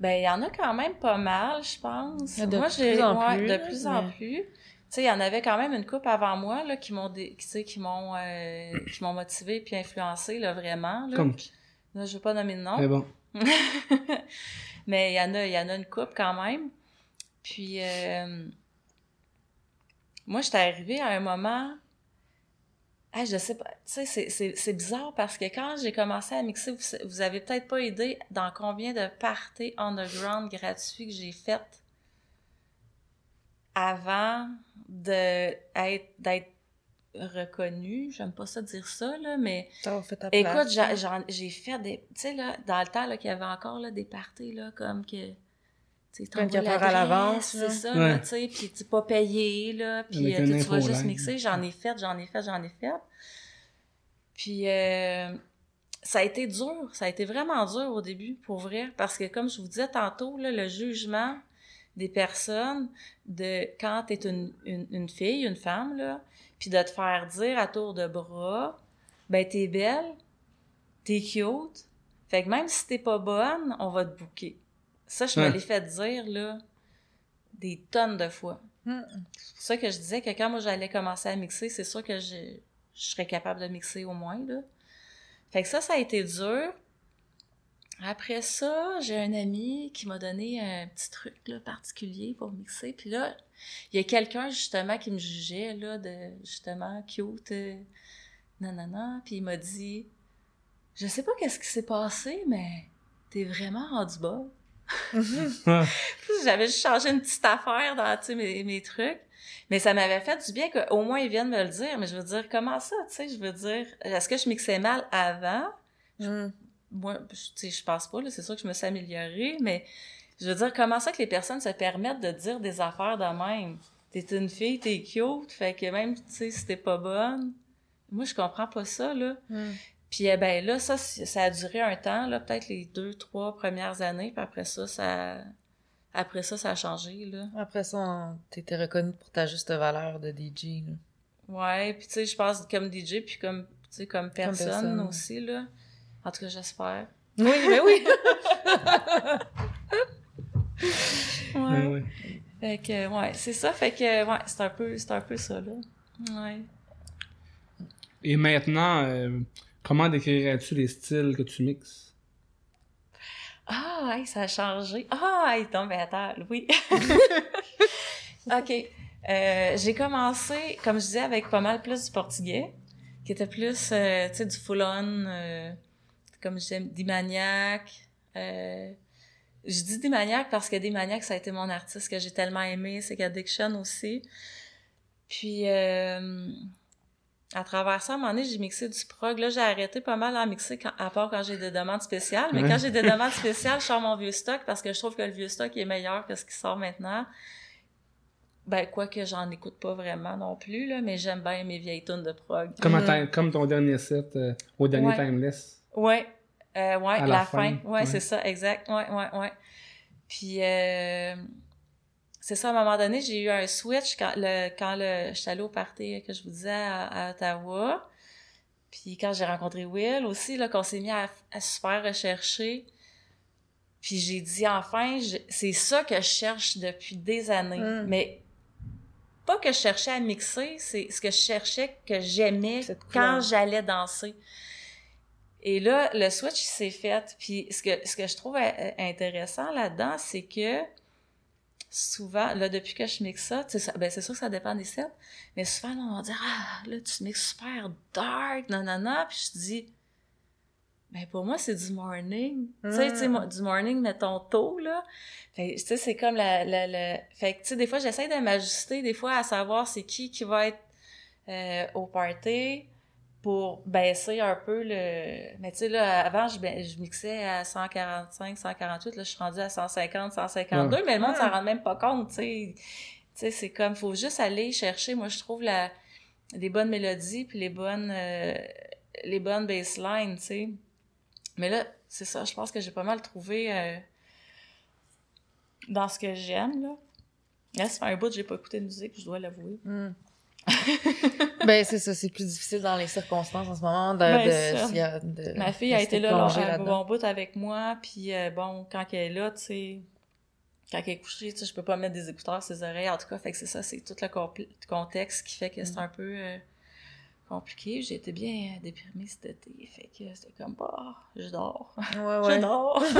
Ben, il y en a quand même pas mal, je pense. De moi, j'ai plus en ouais, plus, de là, plus en plus. Tu sais, il y en avait quand même une couple avant moi là qui m'ont dé- sais, qui m'ont euh, qui m'ont motivé puis influencé là vraiment là. Comme qui? Là, je vais pas nommer de nom. Mais bon. *laughs* Mais il y en a il y en a une couple quand même. Puis euh, moi, j'étais arrivée à un moment ah, je sais pas, tu sais, c'est- bizarre parce que quand j'ai commencé à mixer, vous, vous avez peut-être pas idée dans combien de parties underground gratuits que j'ai faites avant d'être reconnue. J'aime pas ça dire ça, là, mais T'as fait ta écoute, j'en- j'ai fait des. Tu sais, là, dans le temps, là, qu'il y avait encore là, des parties, là, comme que. Tu sais, 24 t'envoies heures à l'avance, C'est ça, Ouais. tu sais, puis tu pas payé, là, puis euh, tu vas juste mixer. J'en ai fait, j'en ai fait, j'en ai fait. Puis euh, ça a été dur, ça a été vraiment dur au début, pour vrai, parce que comme je vous disais tantôt, là, le jugement des personnes de quand t'es une, une, une fille, une femme, là, puis de te faire dire à tour de bras, ben t'es belle, t'es cute, fait que même si t'es pas bonne, on va te bouquer. Ça, je me l'ai fait dire, là, des tonnes de fois. C'est pour ça que je disais que quand moi j'allais commencer à mixer, c'est sûr que je, je serais capable de mixer au moins, là. Fait que ça, ça a été dur. Après ça, j'ai un ami qui m'a donné un petit truc là, particulier pour mixer. Puis là, il y a quelqu'un justement qui me jugeait là, de justement cute, euh, nanana. Puis il m'a dit, je sais pas qu'est-ce qui s'est passé, mais t'es vraiment rendu bas. Puis J'avais juste changé une petite affaire dans tu sais, mes, mes trucs. Mais ça m'avait fait du bien qu'au moins ils viennent me le dire. Mais je veux dire, comment ça, tu sais? Je veux dire, est-ce que je mixais mal avant? Mm. Moi, je- tu sais, je pense pas, là. C'est sûr que je me suis améliorée, mais je veux dire, comment ça que les personnes se permettent de dire des affaires de même? T'es une fille, t'es cute, fait que même, tu sais, si t'es pas bonne, moi, je comprends pas ça, là. Mm. Puis eh ben là, ça, ça a duré un temps, là, peut-être les deux, trois premières années, puis après ça, ça... Après ça, ça a changé, là. Après ça, on- t'étais reconnue pour ta juste valeur de DJ. là. Ouais, puis tu sais, je pense comme DJ, puis comme, tu sais, comme personne, personne. aussi, là. En tout cas, j'espère. Oui, mais oui. *laughs* ouais, ouais. Fait que, ouais, c'est ça. Fait que, ouais, c'est un peu, c'est un peu ça, là. Ouais. Et maintenant, euh, comment décrirais-tu les styles que tu mixes? Ah, hey, ça a changé. Ah, hey, non, mais attends, oui. *laughs* OK. Euh, j'ai commencé, comme je disais, avec pas mal plus du portugais, qui était plus, euh, tu sais, du full-on, euh, comme je disais, Dimaniac. Euh, je dis Dimaniac parce que Dimaniac, ça a été mon artiste que j'ai tellement aimé. C'est Addiction aussi. Puis, euh, à travers ça, à un moment donné, j'ai mixé du prog. Là, j'ai arrêté pas mal à mixer, quand, à part quand j'ai des demandes spéciales. Mais quand j'ai des demandes spéciales, je sors mon vieux stock parce que je trouve que le vieux stock est meilleur que ce qui sort maintenant. Ben, quoi que j'en écoute pas vraiment non plus, là, mais j'aime bien mes vieilles tunes de prog. Comme, comme ton dernier set euh, au dernier Ouais. Timeless. Ouais, euh, ouais, À la, la fin. fin, Ouais, ouais. c'est ça, exact. Ouais, ouais, ouais. Puis, euh, c'est ça, à un moment donné, j'ai eu un switch quand le, quand le, j'étais allée au party que je vous disais à, à Ottawa. Puis quand j'ai rencontré Will aussi, là, qu'on s'est mis à, à super rechercher. Puis j'ai dit, enfin, c'est ça que je cherche depuis des années. Mm. Mais pas que je cherchais à mixer, c'est ce que je cherchais que j'aimais quand j'allais danser. Et là, le switch s'est fait. Puis ce que, ce que je trouve euh, intéressant là-dedans, c'est que souvent, là, depuis que je mixe ça, ça- ben, c'est sûr que ça dépend des sets, mais souvent, là, on va dire, ah, là, tu mixes super dark, nanana, puis je dis, ben, pour moi, c'est du morning. Tu sais, tu sais, Mm. mo- du morning, mettons tôt, là. Fait, tu sais, c'est comme la, la, la... Fait que, tu sais, des fois, j'essaie de m'ajuster, des fois, à savoir c'est qui qui va être euh, au party pour baisser un peu le... Mais tu sais, là, avant, je, je mixais à 145, 148, là, je suis rendue à 150, 152, mais le monde s'en rend même pas compte, tu sais. Tu sais, c'est comme, faut juste aller chercher, moi, je trouve, la, les bonnes mélodies puis les bonnes, euh, les bonnes basslines, tu sais. Mais là, c'est ça, je pense que j'ai pas mal trouvé euh, dans ce que j'aime, là. Là, fait un bout que j'ai pas écouté de musique, je dois l'avouer. Hmm. Ben, c'est ça, c'est plus difficile dans les circonstances en ce moment de, Ben, de, de- Ma fille de a été là, là un bon bout avec moi, puis euh, bon, quand elle est là, tu sais, quand elle est couchée, tu sais, je peux pas mettre des écouteurs sur ses oreilles, en tout cas, fait que c'est ça, c'est tout le contexte qui fait que Mm. c'est un peu euh, compliqué. J'ai été bien euh, déprimée cet été, fait que c'était comme, bah, je dors, Ouais, *laughs* je ouais. dors. *laughs*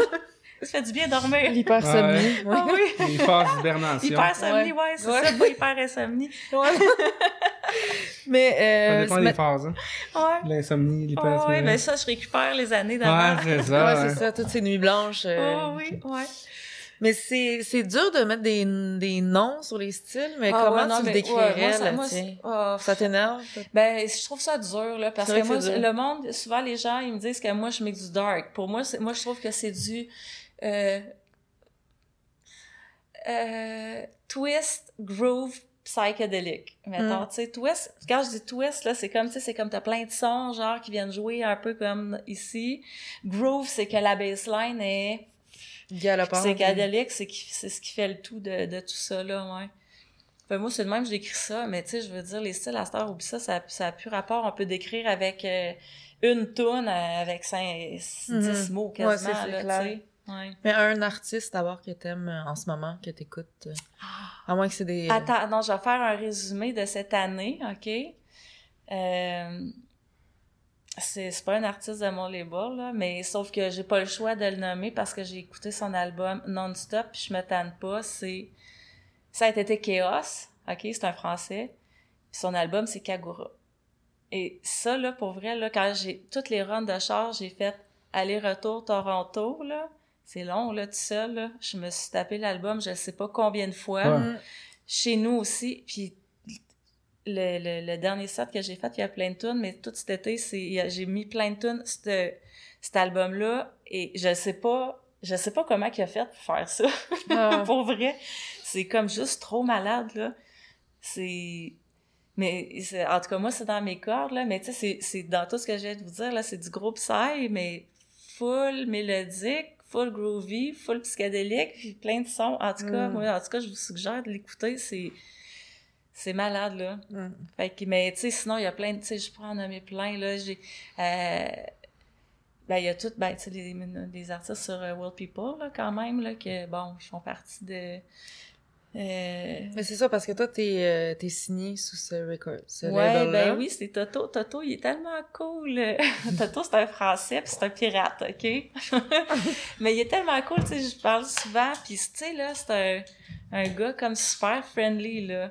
ça fait du bien dormir. L'hypersomnie. ouais. Ah oui! *laughs* Les phases d'hibernation. Hyper-somnie, ouais, c'est Ouais. ça, pas hyper-insomnie. Ouais. Mais, Ça euh, dépend ce des phases. Hein. Ouais. L'insomnie, Ah l'hypersomnie. ouais, ben ça, je récupère les années d'avant. Ouais, c'est ça. ouais, ouais. c'est ça, toutes ces nuits blanches. euh, Ah oui, ouais. Mais c'est, c'est dur de mettre des, des noms sur les styles, mais Ah comment ouais, non, tu le mais, ouais, décrirais, moi, ça- là, moi, tiens? ah, Ça t'énerve? Ben, je trouve ça dur, là, parce que que moi, le monde, souvent, les gens, ils me disent que moi, je mets du dark. Pour moi, c'est, moi, je trouve que c'est du, twist, groove, psychédélique. Mettons, Mm. tu sais, twist, quand je dis twist, là, c'est comme, tu sais, c'est comme t'as plein de sons, genre, qui viennent jouer un peu comme ici. Groove, c'est que la baseline est Galopant. psychédélique, c'est c'est ce qui fait le tout de, de tout ça, là, ouais. Fait, moi, c'est de même que j'écris ça, mais tu sais, je veux dire, les styles à heure, oublie ça, ça, ça a plus rapport. On peut décrire avec euh, une toune, euh, avec cinq, dix Mhm. mots Ouais, quasiment, c'est là, tu sais. Ouais. Mais un artiste d'abord que t'aimes euh, en ce moment, que t'écoutes. euh, À moins que c'est des. Attends, non, je vais faire un résumé de cette année, OK? Euh, c'est pas un artiste de mon label, là, mais sauf que j'ai pas le choix de le nommer parce que j'ai écouté son album non-stop puis je me tanne pas. C'est Ça a été Chaos, OK? C'est un français. Puis son album, c'est Kagura. Et ça, là, pour vrai, là, quand j'ai toutes les runs de char, j'ai fait aller-retour Toronto, là. C'est long, là, tout seul, là. Je me suis tapé l'album, je sais pas combien de fois Ouais. Chez nous aussi. Puis le, le, le dernier set que j'ai fait, il y a plein de tunes, mais tout cet été, j'ai mis plein de tunes, cet, cet album-là, et je sais pas, je sais pas comment il a fait pour faire ça. Ah. *laughs* pour vrai. C'est comme juste trop malade, là. C'est... Mais c'est- en tout cas, moi, c'est dans mes cordes, là. Mais tu sais, c'est- c'est dans tout ce que je viens de vous dire, là. C'est du gros psy, mais full mélodique, full groovy, full psychédélique, puis plein de sons. En tout cas, Mm. moi, en tout cas, je vous suggère de l'écouter. C'est... C'est malade, là. Mm. Fait que, mais tu sais, sinon, il y a plein de, tu sais, je peux en nommer plein, là. J'ai, euh, ben, il y a tout, ben, tu sais, des, des artistes sur euh, World People, là, quand même, là, que, bon, ils font partie de, euh, Mais c'est ça, parce que toi, t'es euh, t'es signé sous ce record. Ce ouais, ben oui, c'est Toto. Toto, il est tellement cool. *laughs* Toto, c'est un français, puis c'est un pirate, OK? *laughs* Mais il est tellement cool, tu sais, je parle souvent, puis tu sais, là, c'est un, un gars comme super friendly, là.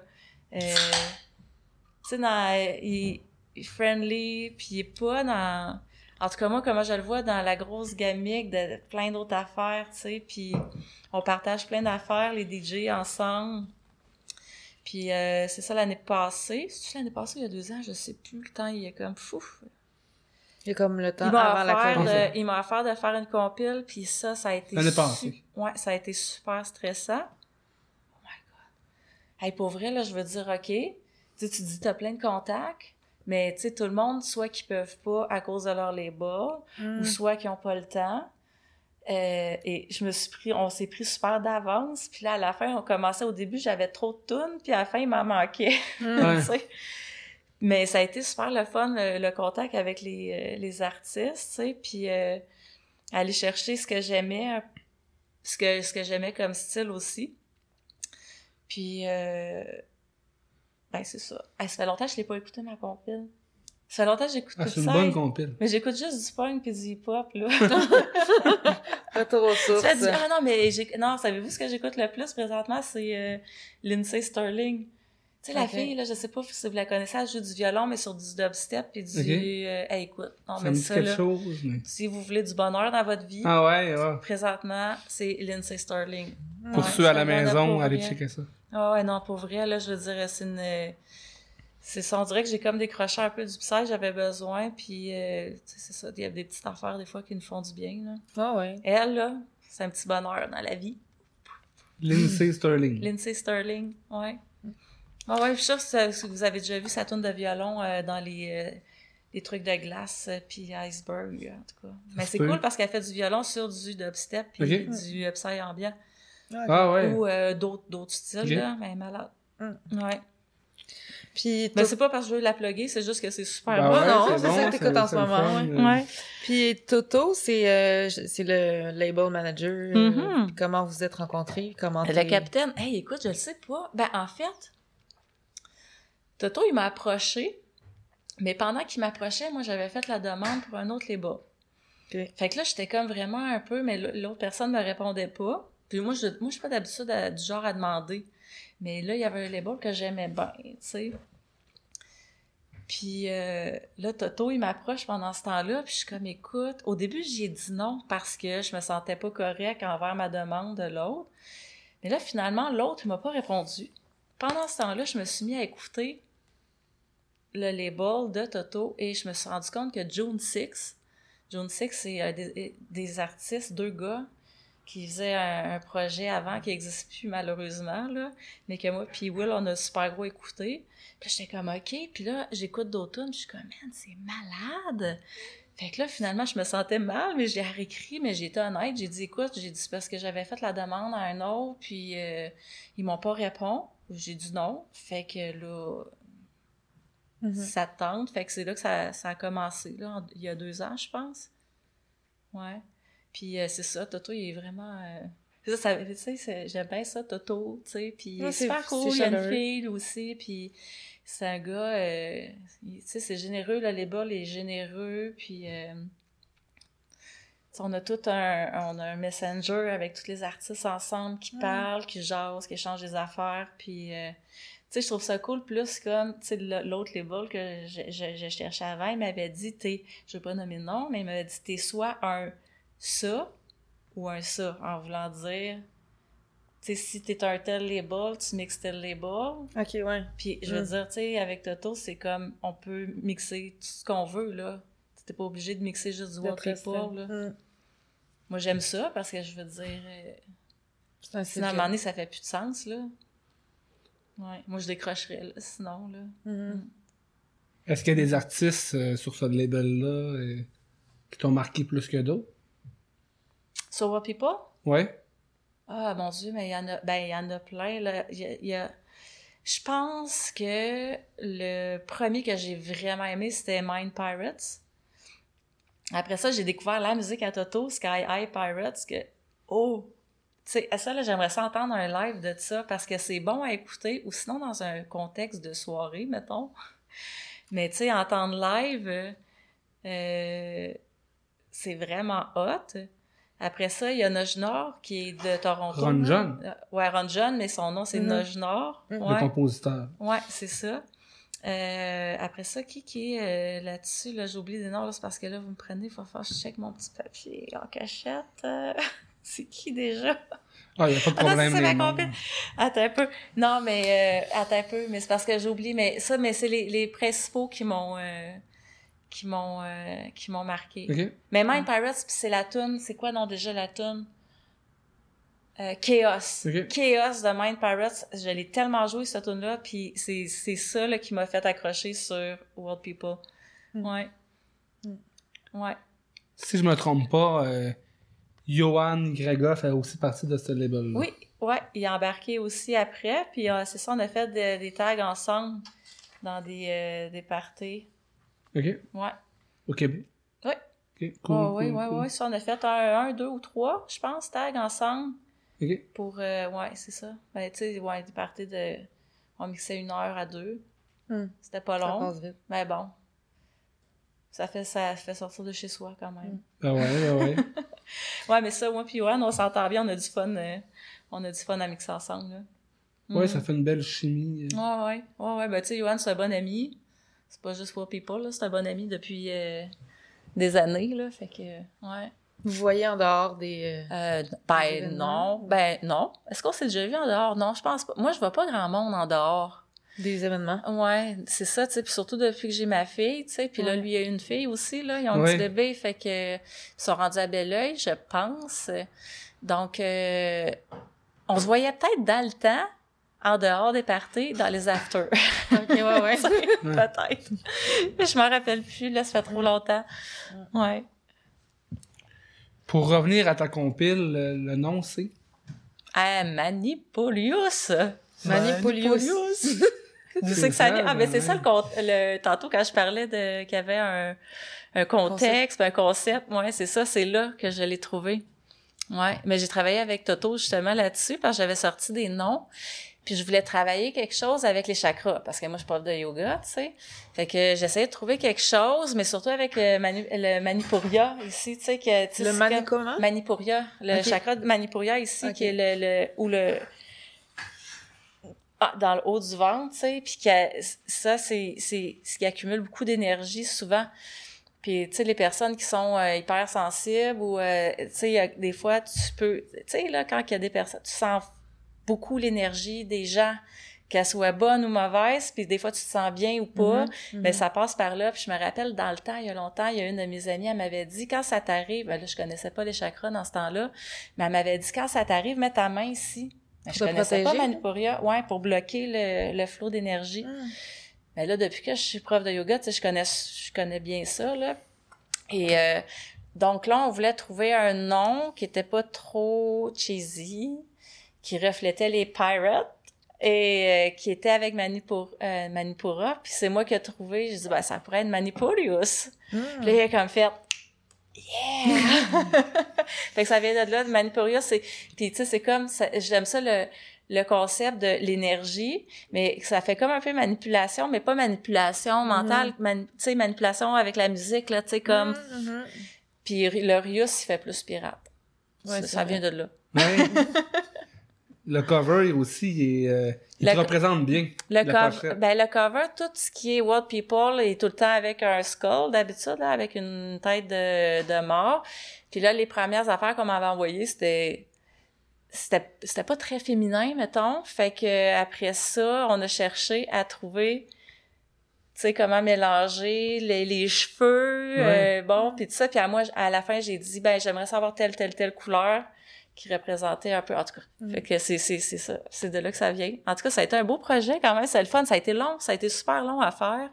Euh, tu sais, dans, il, il est friendly, puis il est pas dans... En tout cas, moi, comment je le vois, dans la grosse gamique de plein d'autres affaires, tu sais, puis on partage plein d'affaires, les DJ ensemble. Puis euh, c'est ça l'année passée. C'est l'année passée, il y a deux ans, je sais plus. Le temps, il est comme fou. Il y a comme le temps avant la offert, COVID. de, il m'a offert de faire une compile, puis ça, ça a été L'année passée. Ouais, ça a été super stressant. Oh my God. Hey, pour vrai, là, je veux dire, OK, tu sais, tu dis, t'as plein de contacts, mais tu sais, tout le monde, soit qu'ils peuvent pas à cause de leur label, Mm. ou soit qu'ils ont pas le temps. Euh, et je me suis pris, on s'est pris super d'avance, puis là, à la fin, on commençait au début, j'avais trop de tunes, puis à la fin, il m'en manquait. *laughs* Mm. Sais. Mais ça a été super le fun, le, le contact avec les, euh, les artistes, tu sais, puis euh, aller chercher ce que j'aimais, ce que, ce que j'aimais comme style aussi. Puis, euh, ben c'est ça. Hey, ça fait longtemps que je l'ai pas écouté, ma compile. Ça fait longtemps que j'écoute Ah, tout c'est une ça. bonne compile. Mais j'écoute juste du punk puis du hip-hop, là. *laughs* Retour aux Tu as dit, ah non, mais j'ai... non, savez-vous ce que j'écoute le plus présentement? C'est euh, Lindsay Sterling. Tu sais, la fille, là, je sais pas si vous la connaissez, elle joue du violon, mais sur du dubstep puis du... Ok. euh, hey, écoute, non, Ça mais me dit ça, quelque là, chose, mais... si vous voulez du bonheur dans votre vie, Ah ouais, ouais. présentement, c'est Lindsay Sterling. Pour Ouais, ceux à ça la maison, allez checker ça. Ah ouais, non, pour vrai, là, je veux dire, c'est une... C'est ça, on dirait que j'ai comme décroché un peu du psy, j'avais besoin, puis euh, tu sais, c'est ça, il y a des petites affaires des fois qui nous font du bien, là. Ah ouais. Elle, là, c'est un petit bonheur dans la vie. Lindsay *clears throat* Sterling. Lindsay Sterling, ouais. Ah ouais, je suis sûre que vous avez déjà vu sa tourne de violon euh, dans les, euh, les trucs de glace euh, puis iceberg, en tout cas. Mais c'est cool parce qu'elle fait du violon sur du dubstep puis du psy ambiant. Ah ouais. Ou euh, d'autres, d'autres styles, là, mais malade. Mm. Ouais. Puis, Mais to- c'est pas parce que je veux la plugger, c'est juste que c'est super Ben bon. ouais, non, c'est ça que t'écoutes en ce moment, fun, ouais. Ouais. puis Toto, c'est euh, c'est le label manager. euh, Mhm. puis comment vous êtes rencontrés? Comment Le capitaine, hey, écoute, je le sais pas. Ben, en fait, Toto, il m'a approché, mais pendant qu'il m'approchait, moi, j'avais fait la demande pour un autre label. Fait que là, j'étais comme vraiment un peu, mais l'autre personne me répondait pas. Moi, je, moi, je suis pas d'habitude du genre à demander. Mais là, il y avait un label que j'aimais bien, tu sais. Puis euh, là, Toto, il m'approche pendant ce temps-là, puis je suis comme, écoute, au début, j'y ai dit non parce que je me sentais pas correct envers ma demande de l'autre. Mais là, finalement, l'autre, il m'a pas répondu. Pendant ce temps-là, je me suis mis à écouter le label de Toto et je me suis rendu compte que June 6, June 6, c'est euh, des, des artistes, deux gars, qui faisaient un, un projet avant qui n'existe plus malheureusement, là, mais que moi puis Will, on a super gros écouté. Puis j'étais comme OK, puis là, j'écoute puis je suis comme man, c'est malade. Fait que là, finalement, je me sentais mal, mais j'ai réécrit, mais j'ai été honnête. J'ai dit, écoute, j'ai dit, parce que j'avais fait la demande à un autre, puis euh, ils m'ont pas répondu. J'ai dit non. Fait que là, Mhm. ça tente. Fait que c'est là que ça, ça a commencé, là, en- il y a deux ans, je pense. Ouais. Puis euh, c'est ça, Toto, il est vraiment... euh, c'est ça, ça- tu sais, c'est- j'aime bien ça, Toto, tu sais, puis Ouais, c'est- super cool, il y a une fille aussi, puis c'est un gars, euh, tu sais, c'est généreux, là, les bas, est généreux, puis... on a tout un, on a un messenger avec tous les artistes ensemble qui Ouais. parlent, qui jasent, qui échangent des affaires, puis... tu sais, je trouve ça cool, plus comme, tu sais, l'autre label que je, je, je cherchais avant, il m'avait dit, t'es, je vais pas nommer le nom, mais il m'avait dit, t'es soit un ça ou un ça, en voulant dire, tu sais, si t'es un tel label, tu mixes tel label. Ok, ouais. Puis, je veux Mm. dire, tu sais, avec Toto, c'est comme, on peut mixer tout ce qu'on veut, là. T'es pas obligé de mixer juste du. Paul, là. Mm. Moi, j'aime ça, parce que je veux dire, euh, C'est un sinon, à un moment donné, ça fait plus de sens, là. Ouais, moi, je décrocherais, là, sinon, là. Mhm. Est-ce qu'il y a des artistes euh, sur ce label-là euh, qui t'ont marqué plus que d'autres? So What People? Ouais. Ah, mon Dieu, mais il y en a, ben, il y en a plein, là. Il y a, il y a- je pense que le premier que j'ai vraiment aimé, c'était Mind Pirates. Après ça, j'ai découvert la musique à Toto, Sky High Pirates, que, oh! Tu sais, à ça, là, j'aimerais ça entendre un live de ça parce que c'est bon à écouter ou sinon dans un contexte de soirée, mettons. Mais tu sais, entendre live, euh, c'est vraiment hot. Après ça, il y a Noj Nord qui est de Toronto. Ron John, Euh, Ouais, Ron John, mais son nom c'est Mhm. Noj Nord. Mhm. le Ouais, compositeur. ouais c'est ça. Euh, après ça, qui qui est euh, là-dessus? Là, J'oublie des noms, là, c'est parce que là, vous me prenez, il va falloir que je check mon petit papier en cachette. Euh, *laughs* c'est qui déjà? Ah, il a pas de Attends, problème. ça, c'est les ma noms. compil. Attends un peu. Non, mais euh, attends un peu, mais c'est parce que j'oublie. Mais ça, mais c'est les, les principaux qui m'ont euh, qui m'ont euh, qui m'ont marqué. Mais Mind Pirates, puis c'est la tune. C'est quoi non déjà la tune? Euh, Chaos. Chaos de Mind Pirates. Je l'ai tellement joué cette tune là puis c'est c'est ça là, qui m'a fait accrocher sur World People. Mm. Ouais. Mm. Ouais. Si je me trompe pas, euh, Johan Gregor fait aussi partie de ce label-là. Oui, ouais, il est embarqué aussi après. Puis euh, c'est ça, on a fait de- des tags ensemble dans des, euh, des parties. Ok. Ouais. Au Québec. Oui. Ok, cool. Ouais, ouais, cool, ouais. Ça, on a fait un, un, deux ou trois, je pense, tags ensemble Ok. pour. euh, ouais, c'est ça. Ben, tu sais, ouais, des parties de. On mixait une heure à deux. Hmm. C'était pas Ça long. passe vite. Mais bon. Ça fait, ça fait sortir de chez soi quand même. Ah ouais, ouais, ouais. *laughs* Ouais, mais ça, moi puis Johan, on s'entend bien, on a du fun. euh, on a du fun à mixer ensemble, là. Ouais, Mhm. ça fait une belle chimie. euh. Ouais, ouais. Ouais, ouais. Ben, tu sais, Johan, c'est un bon ami. C'est pas juste for people, là. C'est un bon ami depuis euh, des années, là. Fait que, ouais. Vous voyez en dehors des. euh, Euh, Des ben, événements? non. Ben, non. Est-ce qu'on s'est déjà vu en dehors? Non, je pense pas. Moi, je vois pas grand monde en dehors. des événements? Ouais, c'est ça, tu sais. Puis surtout depuis que j'ai ma fille, tu sais. Puis là, lui, il a une fille aussi, là. Ils ont un Ouais. petit bébé, fait que ils sont rendus à Belleuil, je pense. Donc, euh, on se voyait peut-être dans le temps, en dehors des parties, dans les afters. *laughs* Ok, ouais, *laughs* ouais. Peut-être. Mais je m'en rappelle plus, là, ça fait trop longtemps. Ouais. Pour revenir à ta compile, le, le nom c'est? Ah, Manipolius. Manipolius. D'où *laughs* C'est que ça vient? Ah, ben, c'est ça le, le tantôt quand je parlais de qu'il y avait un, un contexte, un concept. Ouais, c'est ça, c'est là que je l'ai trouvé. Ouais, mais j'ai travaillé avec Toto justement là-dessus parce que j'avais sorti des noms. Puis je voulais travailler quelque chose avec les chakras parce que moi je prof de yoga, tu sais. Fait que j'essayais de trouver quelque chose, mais surtout avec le, manu, le Manipuria ici, tu sais que tu sais, Le mani comment? Le chakra de Manipuria ici, qui est le, le ou le ah, dans le haut du ventre, tu sais, puis que ça c'est c'est ce qui accumule beaucoup d'énergie souvent. Puis tu sais les personnes qui sont euh, hyper sensibles ou euh, tu sais des fois tu peux tu sais là quand il y a des personnes tu sens beaucoup l'énergie des gens qu'elle soit bonne ou mauvaise, puis des fois tu te sens bien ou pas, mais mhm. ça passe par là. Puis je me rappelle, dans le temps, il y a longtemps, il y a une de mes amies, elle m'avait dit, quand ça t'arrive, ben là, je connaissais pas les chakras dans ce temps-là, mais elle m'avait dit, quand ça t'arrive, mets ta main ici. Mais je connaissais pas protéger? Manipuria, ouais, pour bloquer le, le flot d'énergie. Hmm. Mais là, depuis que je suis prof de yoga, tu sais, je connais, je connais bien ça, là. Et euh, donc là, on voulait trouver un nom qui était pas trop cheesy, qui reflétait les pirates et euh, qui était avec Manipur, euh, Manipura. Puis c'est moi qui ai trouvé, j'ai dit, ben, ça pourrait être Manipurius. Hmm. Puis là, il a comme fait, yeah! *laughs* fait que ça vient de là, de Manipuria, c'est, puis tu sais, c'est comme, j'aime ça le, le concept de l'énergie, mais ça fait comme un peu manipulation, mais pas manipulation mentale, mani- tu sais, manipulation avec la musique, là, tu sais, comme, mhm. puis le Rius, il fait plus pirate. Ouais, ça, ça vient de là. Ouais. *laughs* le cover aussi, il, est, euh, il te représente bien. Le, cover, ben, le cover, tout ce qui est Wild People est tout le temps avec un skull, d'habitude, avec une tête de, de mort. Puis là, les premières affaires qu'on m'avait envoyées, c'était, c'était, pas très féminin, mettons. Fait que après ça, on a cherché à trouver, tu sais, comment mélanger les, les cheveux, euh, bon, puis tout ça. Puis à moi, à la fin, j'ai dit, ben, j'aimerais savoir telle, telle, telle couleur qui représentait un peu, en tout cas. Mm. Fait que c'est, c'est, c'est ça. C'est de là que ça vient. En tout cas, ça a été un beau projet quand même. C'est le fun. Ça a été long. Ça a été super long à faire.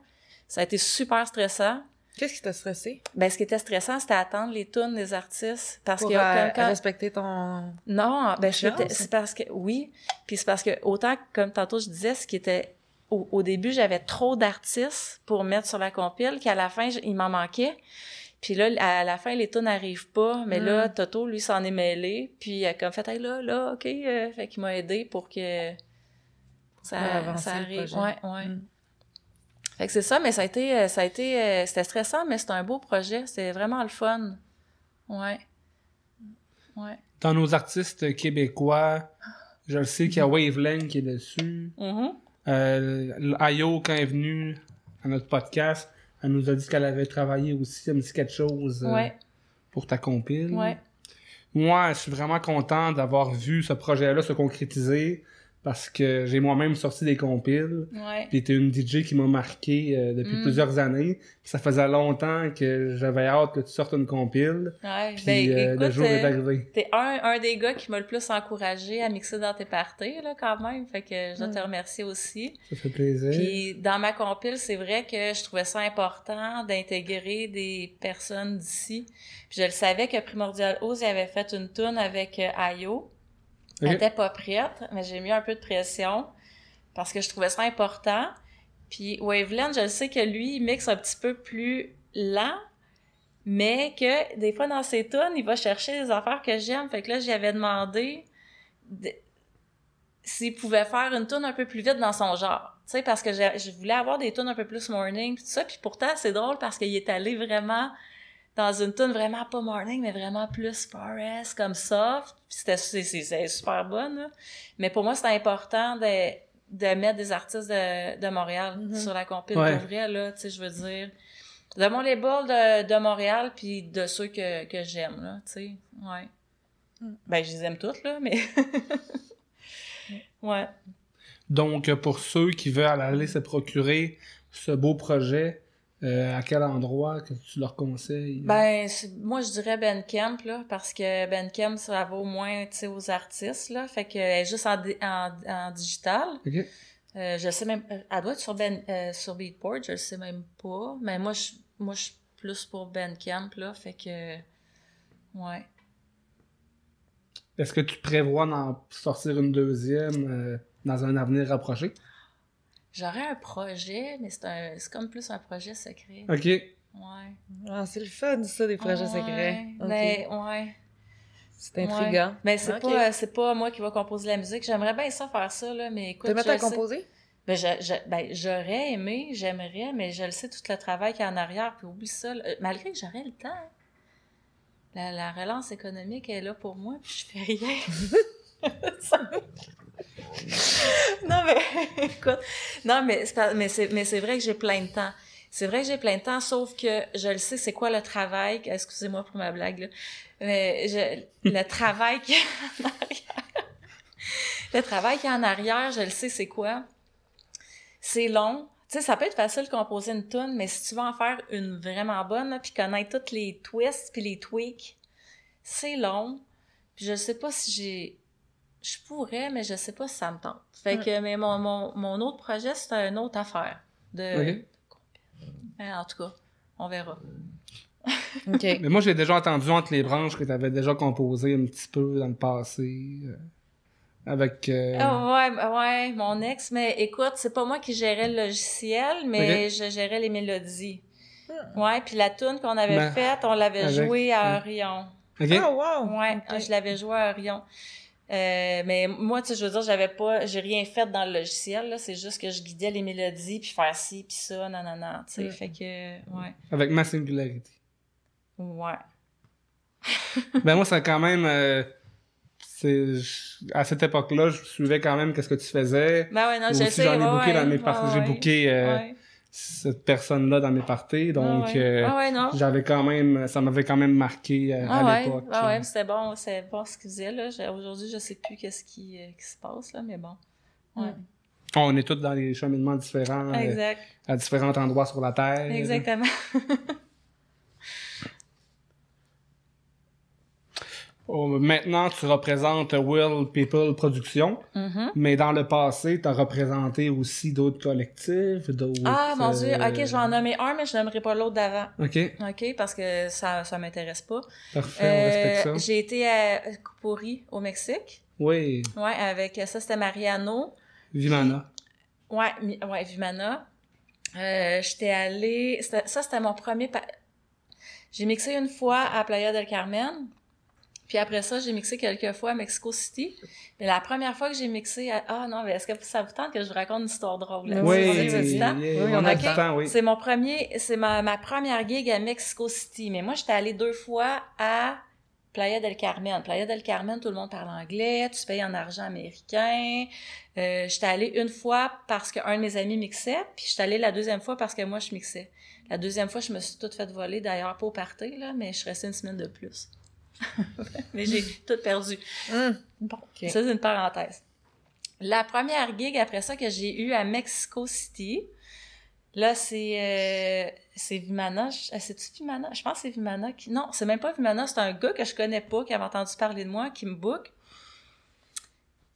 Ça a été super stressant. Qu'est-ce qui t'a stressé? Ben, ce qui était stressant, c'était attendre les tunes des artistes. Parce Pour que euh, quand- respecter ton. non, ben, c'était- c'est parce que, oui. Puis c'est parce que, autant que, comme tantôt je disais, ce qui était, au, au début, j'avais trop d'artistes pour mettre sur la compile qu'à la fin, il m'en manquait. Puis là, à la fin, les tunes n'arrivent pas. Mais là, Mm. Toto, lui, s'en est mêlé. Puis il a comme fait, hey, là, là, OK. euh, fait qu'il m'a aidé pour que ça, arrive. Ouais, ouais. Mm. Fait que c'est ça, mais ça a été, euh, ça a été, euh, c'était stressant, mais c'était un beau projet. C'était vraiment le fun. Ouais. Ouais. Dans nos artistes québécois, je le sais qu'il y a Wavelength qui est dessus. Mhm. Euh, Ayo, quand est venue à notre podcast, elle nous a dit qu'elle avait travaillé aussi un petit quelque chose euh, Ouais. pour ta compile. Ouais. Moi, je suis vraiment content d'avoir vu ce projet-là se concrétiser parce que j'ai moi-même sorti des compiles. Ouais. Puis t'es une DJ qui m'a marqué euh, depuis Mm. plusieurs années. Ça faisait longtemps que j'avais hâte que tu sortes une compile. Ouais. Puis ben, euh, le écoute, jour est euh, arrivé. T'es un, un des gars qui m'a le plus encouragé à mixer dans tes parties, là, quand même. Fait que je dois te remercier aussi. Ça fait plaisir. Puis dans ma compile, c'est vrai que je trouvais ça important d'intégrer des personnes d'ici. Puis je le savais que Primordial Oz avait fait une tune avec euh, Ayo. Elle Ok. était pas prête, mais j'ai mis un peu de pression parce que je trouvais ça important. Puis Waveland, je sais que lui, il mixe un petit peu plus lent, mais que des fois dans ses tunes, il va chercher des affaires que j'aime. Fait que là, j'avais demandé de- s'il pouvait faire une tune un peu plus vite dans son genre. Tu sais, parce que je, voulais avoir des tunes un peu plus morning, tout ça. Puis pourtant, c'est drôle parce qu'il est allé vraiment dans une tune vraiment pas morning, mais vraiment plus forest, comme soft. C'était c'est, c'est, c'est super bonne. là. Mais pour moi, c'était important de, de mettre des artistes de, de Montréal Mhm. sur la compil Ouais. pour vrai, là. Tu sais, je veux dire, de mon label de, de Montréal, puis de ceux que, que j'aime, là. Tu sais, ouais. Mm. Ben, je les aime toutes, là, mais... *laughs* ouais. Donc, pour ceux qui veulent aller se procurer ce beau projet, euh, à quel endroit que tu leur conseilles? Ben, moi, je dirais Ben Kemp, là, parce que Ben Kemp, ça va au moins, tu sais, aux artistes, là. Fait que elle est juste en, en, en digital. Ok. Euh, je sais même, euh, elle doit être sur Ben, euh, sur Beatport, je le sais même pas. Mais moi, je, moi, je suis plus pour Ben Camp, là. Fait que, ouais. Est-ce que tu prévois d'en sortir une deuxième euh, dans un avenir rapproché? J'aurais un projet, mais c'est un, c'est comme plus un projet secret. Ok. Ouais. Ah, c'est le fun, ça, des projets Ouais, secrets. Ok. Mais, ouais. C'est intriguant. Mais c'est pas, c'est pas moi qui va composer la musique. J'aimerais bien ça faire ça, là, mais écoute. Sais- composer? Ben, je- je- ben, j'aurais aimé, j'aimerais, mais je le sais, tout le travail qu'il y a en arrière, puis oublie ça. là. Euh, malgré que j'aurais le temps. hein. La, la relance économique est là pour moi, puis je fais rien. *laughs* *laughs* Non, mais *laughs* écoute, non, mais mais c'est mais c'est vrai que j'ai plein de temps. C'est vrai que j'ai plein de temps, sauf que je le sais, c'est quoi le travail. Excusez-moi pour ma blague, là. Mais je- le *laughs* travail qu'il y a en arrière. Le travail qu'il y a en arrière, je le sais, c'est quoi? C'est long. Tu sais, ça peut être facile de composer une tune, mais si tu veux en faire une vraiment bonne, puis connaître tous les twists puis les tweaks, c'est long. Puis je sais pas si j'ai... Je pourrais, mais je sais pas si ça me tente. Fait Ouais. que, mais mon, mon, mon autre projet, c'est une autre affaire. De... Hein, En tout cas, on verra. OK. *laughs* Mais moi, j'ai déjà entendu entre les branches que tu avais déjà composé un petit peu dans le passé. euh, avec. euh, Ah ouais, ouais, mon ex, mais écoute, c'est pas moi qui gérais le logiciel, mais je gérais les mélodies. Ouais, puis la tune qu'on avait Ben, faite, on l'avait avec- jouée à. Orion. Ah, wow! Ouais, je l'avais jouée à Orion. Euh, mais moi, tu sais, je veux dire, j'avais pas, j'ai rien fait dans le logiciel, là. C'est juste que je guidais les mélodies, puis faire ci, puis ça, non, non, non, tu sais. Mm. Fait que, ouais. Avec ma singularité. Ouais. *laughs* ben moi, c'est quand même. euh, c'est je- à cette époque-là, je suivais quand même qu'est-ce que tu faisais. Ben ouais, non, Moi je aussi, sais. j'en ai ouais, booké dans ouais, mes parties. J'ai booké euh, Ouais. Cette personne-là dans mes parties. Donc, Ah ouais. euh, Ah ouais, non? j'avais quand même. Ça m'avait quand même marqué euh, Ah à ouais, l'époque. ah ouais, c'était bon, c'est bon ce qu'il faisait, là. Aujourd'hui, je sais plus qu'est-ce qui, euh, qui se passe, là, mais bon. Ouais. On est tous dans des cheminements différents, euh, Exact. à différents endroits sur la Terre. Exactement. *laughs* maintenant, tu représentes Will People Productions, Mhm. mais dans le passé, tu as représenté aussi d'autres collectifs, d'autres... Ah, mon Dieu. euh, OK, je vais en nommer un, mais je nommerai pas l'autre d'avant. OK, OK, parce que ça, ça m'intéresse pas. parfait, on respecte Euh, ça. j'ai été à Kupuri, au Mexique. Oui, Ouais, avec ça, c'était Mariano. Vimana. Ouais, mi- ouais, Vimana. Euh, j'étais allée. Ça, c'était mon premier. pa- J'ai mixé une fois à Playa del Carmen. Puis après ça, j'ai mixé quelques fois à Mexico City. Mais la première fois que j'ai mixé à... Ah non, mais est-ce que ça vous tente que je vous raconte une histoire drôle? Oui, Oui, On a-tu du temps? yeah, Oui, on on a a du le temps, oui. C'est mon premier, c'est ma, ma première gig à Mexico City. Mais moi, j'étais allée deux fois à Playa del Carmen. Playa del Carmen, tout le monde parle anglais, tu payes en argent américain. Euh, j'étais allée une fois parce qu'un de mes amis mixait, puis j'étais allée la deuxième fois parce que moi, je mixais. La deuxième fois, je me suis toute fait voler, d'ailleurs, pas au party, là, mais je suis restée une semaine de plus. *laughs* mais j'ai tout perdu. Hum. Bon, ça, c'est une parenthèse. La première gig après ça que j'ai eue à Mexico City, là, c'est euh, c'est Vimana. Euh, C'est-tu Vimana? Je pense que c'est Vimana qui... Non, c'est même pas Vimana, c'est un gars que je connais pas, qui avait entendu parler de moi, qui me book.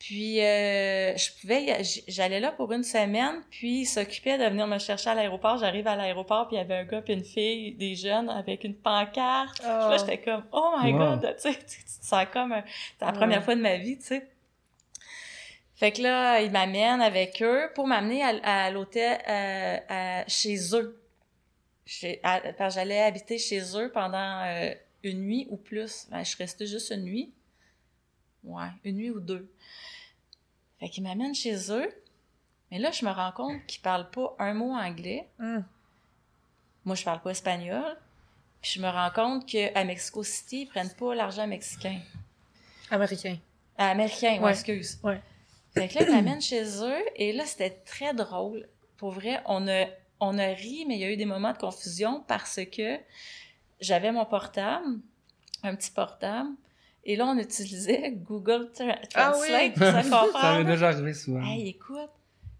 Puis, euh, je pouvais... J'allais là pour une semaine, puis il s'occupait de venir me chercher à l'aéroport. J'arrive à l'aéroport, puis il y avait un gars puis une fille, des jeunes, avec une pancarte. Là, j'étais comme, oh my Wow. god, tu sais, tu te sens comme, un- c'est la Ouais. première fois de ma vie, tu sais. Fait que là, ils m'amènent avec eux pour m'amener à, à l'hôtel, euh, à- chez eux. Chez, à- parce que j'allais habiter chez eux pendant euh, une nuit ou plus. Ben, je suis restée juste une nuit. Ouais, une nuit ou deux. Fait qu'ils m'amènent chez eux. Mais là, je me rends compte qu'ils parlent pas un mot anglais. Hum. Moi, je parle pas espagnol. Puis je me rends compte qu'à Mexico City, ils prennent pas l'argent mexicain. Américain. Ah, américain, Ouais. excuse. Ouais. Fait que là, ils m'amènent chez eux, et là, c'était très drôle. Pour vrai, on a, on a ri, mais il y a eu des moments de confusion parce que j'avais mon portable, un petit portable, et là, on utilisait *laughs* Google Tra- Ah Translate oui! pour *laughs* se ça m'est déjà arrivé souvent. Hey, écoute,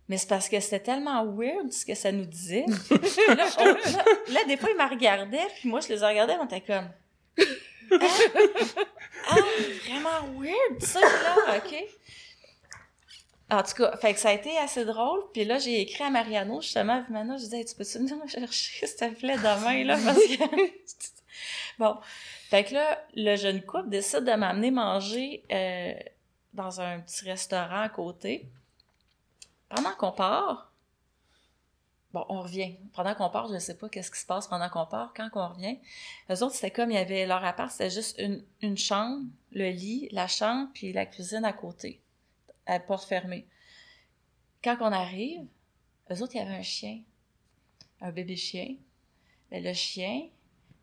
mais c'est parce que c'était tellement weird ce que ça nous disait. là, on- là, là, des fois, ils me regardaient, puis moi, je les regardais, on était comme... Ah, *laughs* ah, vraiment weird, ça, là, OK. En tout cas, fait que ça a été assez drôle. Puis là, j'ai écrit à Mariano, justement, à Vimana, je disais, Hey, tu peux-tu venir me chercher, s'il te plaît, demain, là, parce que... bon. Fait que là, le jeune couple décide de m'amener manger euh, dans un petit restaurant à côté. Pendant qu'on part, bon, on revient. Pendant qu'on part, je sais pas qu'est-ce qui se passe pendant qu'on part. Quand on revient, eux autres, c'était comme, il y avait leur appart, c'était juste une, une chambre, le lit, la chambre, puis la cuisine à côté, à porte fermée. Quand on arrive, eux autres, il y avait un chien, un bébé chien. Mais le chien,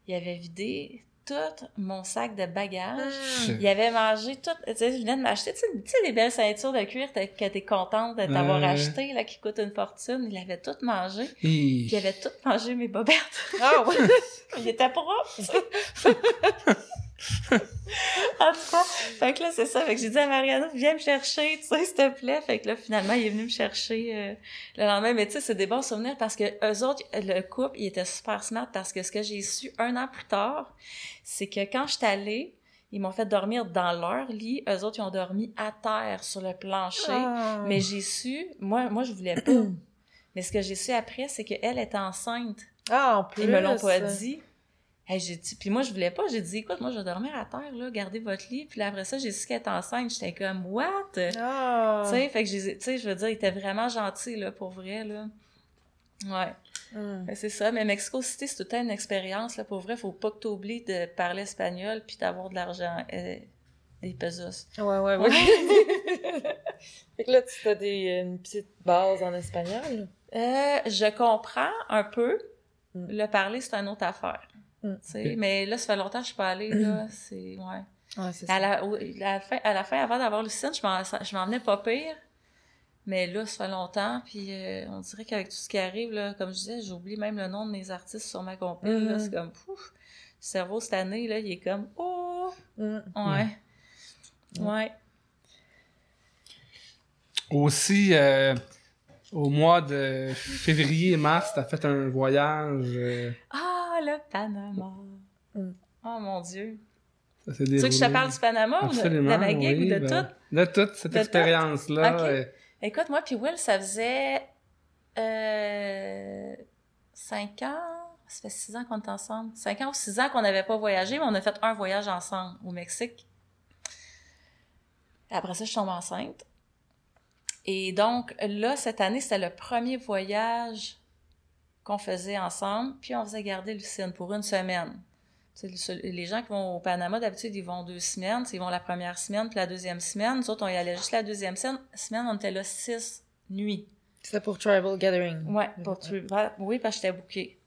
il avait vidé tout mon sac de bagages. Hum. Il avait mangé tout. Tu sais, je venais de m'acheter, tu sais, les belles ceintures de cuir que t'es contente de t'avoir acheté, là, qui coûtent une fortune. Il avait tout mangé. Il avait tout mangé mes bobettes. Ah ouais. *laughs* il était propre. *laughs* *laughs* en tout cas, fait que là, c'est ça. Fait que j'ai dit à Mariana, viens me chercher, tu sais, s'il te plaît. Fait que là, finalement, il est venu me chercher euh, le lendemain. Mais tu sais, c'est des bons souvenirs parce que eux autres, le couple, il était super smart parce que ce que j'ai su un an plus tard, c'est que quand je suis allée, ils m'ont fait dormir dans leur lit. Eux autres, ils ont dormi à terre sur le plancher. Ah. Mais j'ai su, moi, moi, je voulais pas. Mais ce que j'ai su après, c'est qu'elle était enceinte. Ah, en plus. Ils me l'ont pas dit. Hey, j'ai dit, puis moi, je voulais pas. J'ai dit, écoute, moi, je vais dormir à terre, là, gardez votre lit. Puis là, après ça, j'ai su qu'elle était enceinte. J'étais comme, what? Ah. Tu sais, fait que j'ai, tu sais, je veux dire, il était vraiment gentil, là, pour vrai, là. Ouais. Fait que c'est ça. Mais Mexico City, c'est tout le temps une expérience, là, pour vrai. Faut pas que t'oublies de parler espagnol puis d'avoir de l'argent, euh, des pesos. Ouais, ouais, ouais. *laughs* fait que là, tu fais des, une petite base en espagnol? Euh, je comprends un peu. Mm. Le parler, c'est une autre affaire. Mm. Mais là, ça fait longtemps que je suis pas allée, là. C'est, ouais. Ouais, c'est À la, la fin, à la fin, avant d'avoir Lucine, je m'en, je m'en venais pas pire. Mais là, ça fait longtemps, puis euh, on dirait qu'avec tout ce qui arrive, là, comme je disais, j'oublie même le nom de mes artistes sur ma compil, là, Mhm. c'est comme, pouf, le cerveau cette année, là, il est comme, oh, Hum. ouais, Mm. ouais. Aussi, euh, au mois de février et mars, t'as fait un voyage. euh, Ah, le Panama. Mm. Oh mon Dieu. ça Tu veux que je te parle du Panama ou de, gig oui, ou de ben, tout? De toute cette tout? expérience-là. Euh, Écoute, moi puis Will, ça faisait euh, cinq ans. Ça fait six ans qu'on est ensemble. Cinq ans ou six ans qu'on n'avait pas voyagé, mais on a fait un voyage ensemble au Mexique. Après ça, je tombe enceinte. Et donc, là, cette année, c'était le premier voyage qu'on faisait ensemble. Puis, on faisait garder Lucine pour une semaine. Les gens qui vont au Panama, d'habitude, ils vont deux semaines. Ils vont la première semaine, puis la deuxième semaine. Nous autres, on y allait juste la deuxième semaine. on était là six nuits. C'était pour Tribal Gathering. Ouais, pour oui, parce que j'étais booké.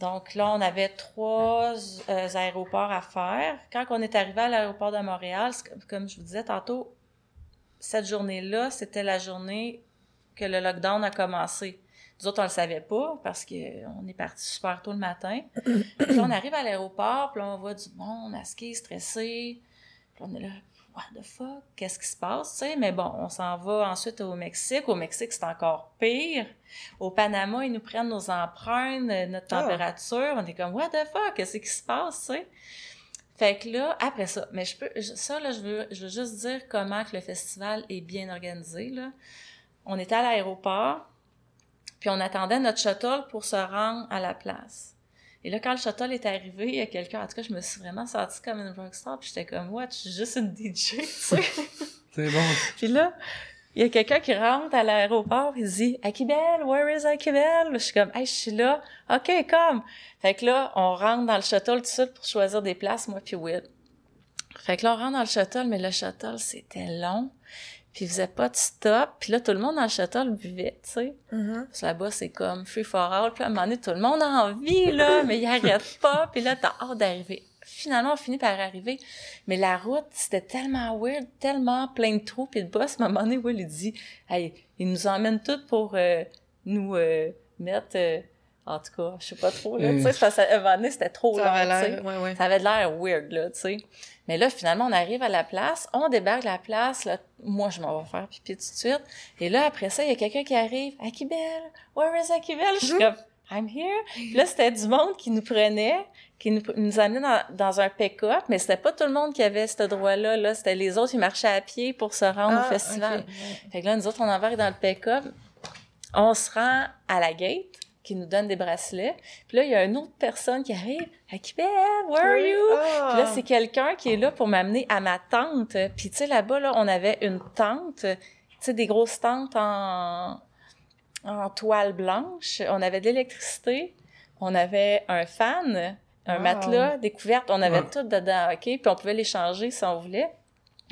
Donc là, on avait trois euh, aéroports à faire. Quand on est arrivé à l'aéroport de Montréal, comme je vous disais tantôt, cette journée-là, c'était la journée que le lockdown a commencé. Nous autres, on le savait pas parce que on est parti super tôt le matin. *clears throat* puis là, on arrive à l'aéroport, puis là, on voit du monde ski, stressé. Puis on est là, what the fuck, qu'est-ce qui se passe, tu sais? Mais bon, on s'en va ensuite au Mexique. Au Mexique, c'est encore pire. Au Panama, ils nous prennent nos empreintes, notre Ah. température. On est comme, what the fuck, qu'est-ce qui se passe, tu sais? Fait que là, après ça, mais je peux, ça, là, je veux, je veux juste dire comment que le festival est bien organisé, là. On était à l'aéroport, puis on attendait notre shuttle pour se rendre à la place. Et là, quand le shuttle est arrivé, il y a quelqu'un, en tout cas, je me suis vraiment sentie comme une rockstar, puis j'étais comme, what, je suis juste une DJ, tu sais. *laughs* C'est bon. Puis là, il y a quelqu'un qui rentre à l'aéroport, il dit Akibel, where is Akibel? Je suis comme Hey, je suis là. OK, comme. Fait que là, on rentre dans le shuttle tout de suite pour choisir des places, moi puis Will. Fait que là, on rentre dans le shuttle, mais le shuttle, c'était long. Puis il faisait pas de stop. Puis là, tout le monde dans le shuttle buvait, tu sais. Mhm. Parce que là-bas, c'est comme free for all. Puis là, à un moment donné, tout le monde a envie, là, *laughs* mais il arrête pas. Puis là, t'as hâte d'arriver. Finalement, on finit par arriver. Mais la route, c'était tellement weird, tellement plein de trous. Puis le boss, à un moment donné, Will, il dit, hey, il nous emmène toutes pour euh, nous euh, mettre... euh, en tout cas, je sais pas trop, là. Mm. Tu sais, parce qu'à un moment donné, c'était trop Ça long, avait tu sais. l'air, ouais, ouais. Ça avait l'air weird, là, tu sais. Mais là, finalement, on arrive à la place, on débarque de la place, là, moi, je m'en vais faire pipi tout de suite. Et là, après ça, il y a quelqu'un qui arrive, Akibel, where is Akibel? Je suis comme, I'm here. Puis là, c'était du monde qui nous prenait, qui nous, nous amenait dans, dans un pick-up, mais c'était pas tout le monde qui avait ce droit-là, là. C'était les autres qui marchaient à pied pour se rendre Ah, au festival. ok. Fait que là, nous autres, on embarque dans le pick-up. On se rend à la gate, qui nous donne des bracelets. Puis là, il y a une autre personne qui arrive. Akibel, where are you? Ah. Puis là, c'est quelqu'un qui est là pour m'amener à ma tente. Puis tu sais, là-bas, là, on avait une tente, tu sais, des grosses tentes en, en toile blanche. On avait de l'électricité. On avait un fan, un Wow. matelas, des couvertes. On avait Ouais. tout dedans, OK? Puis on pouvait les changer si on voulait.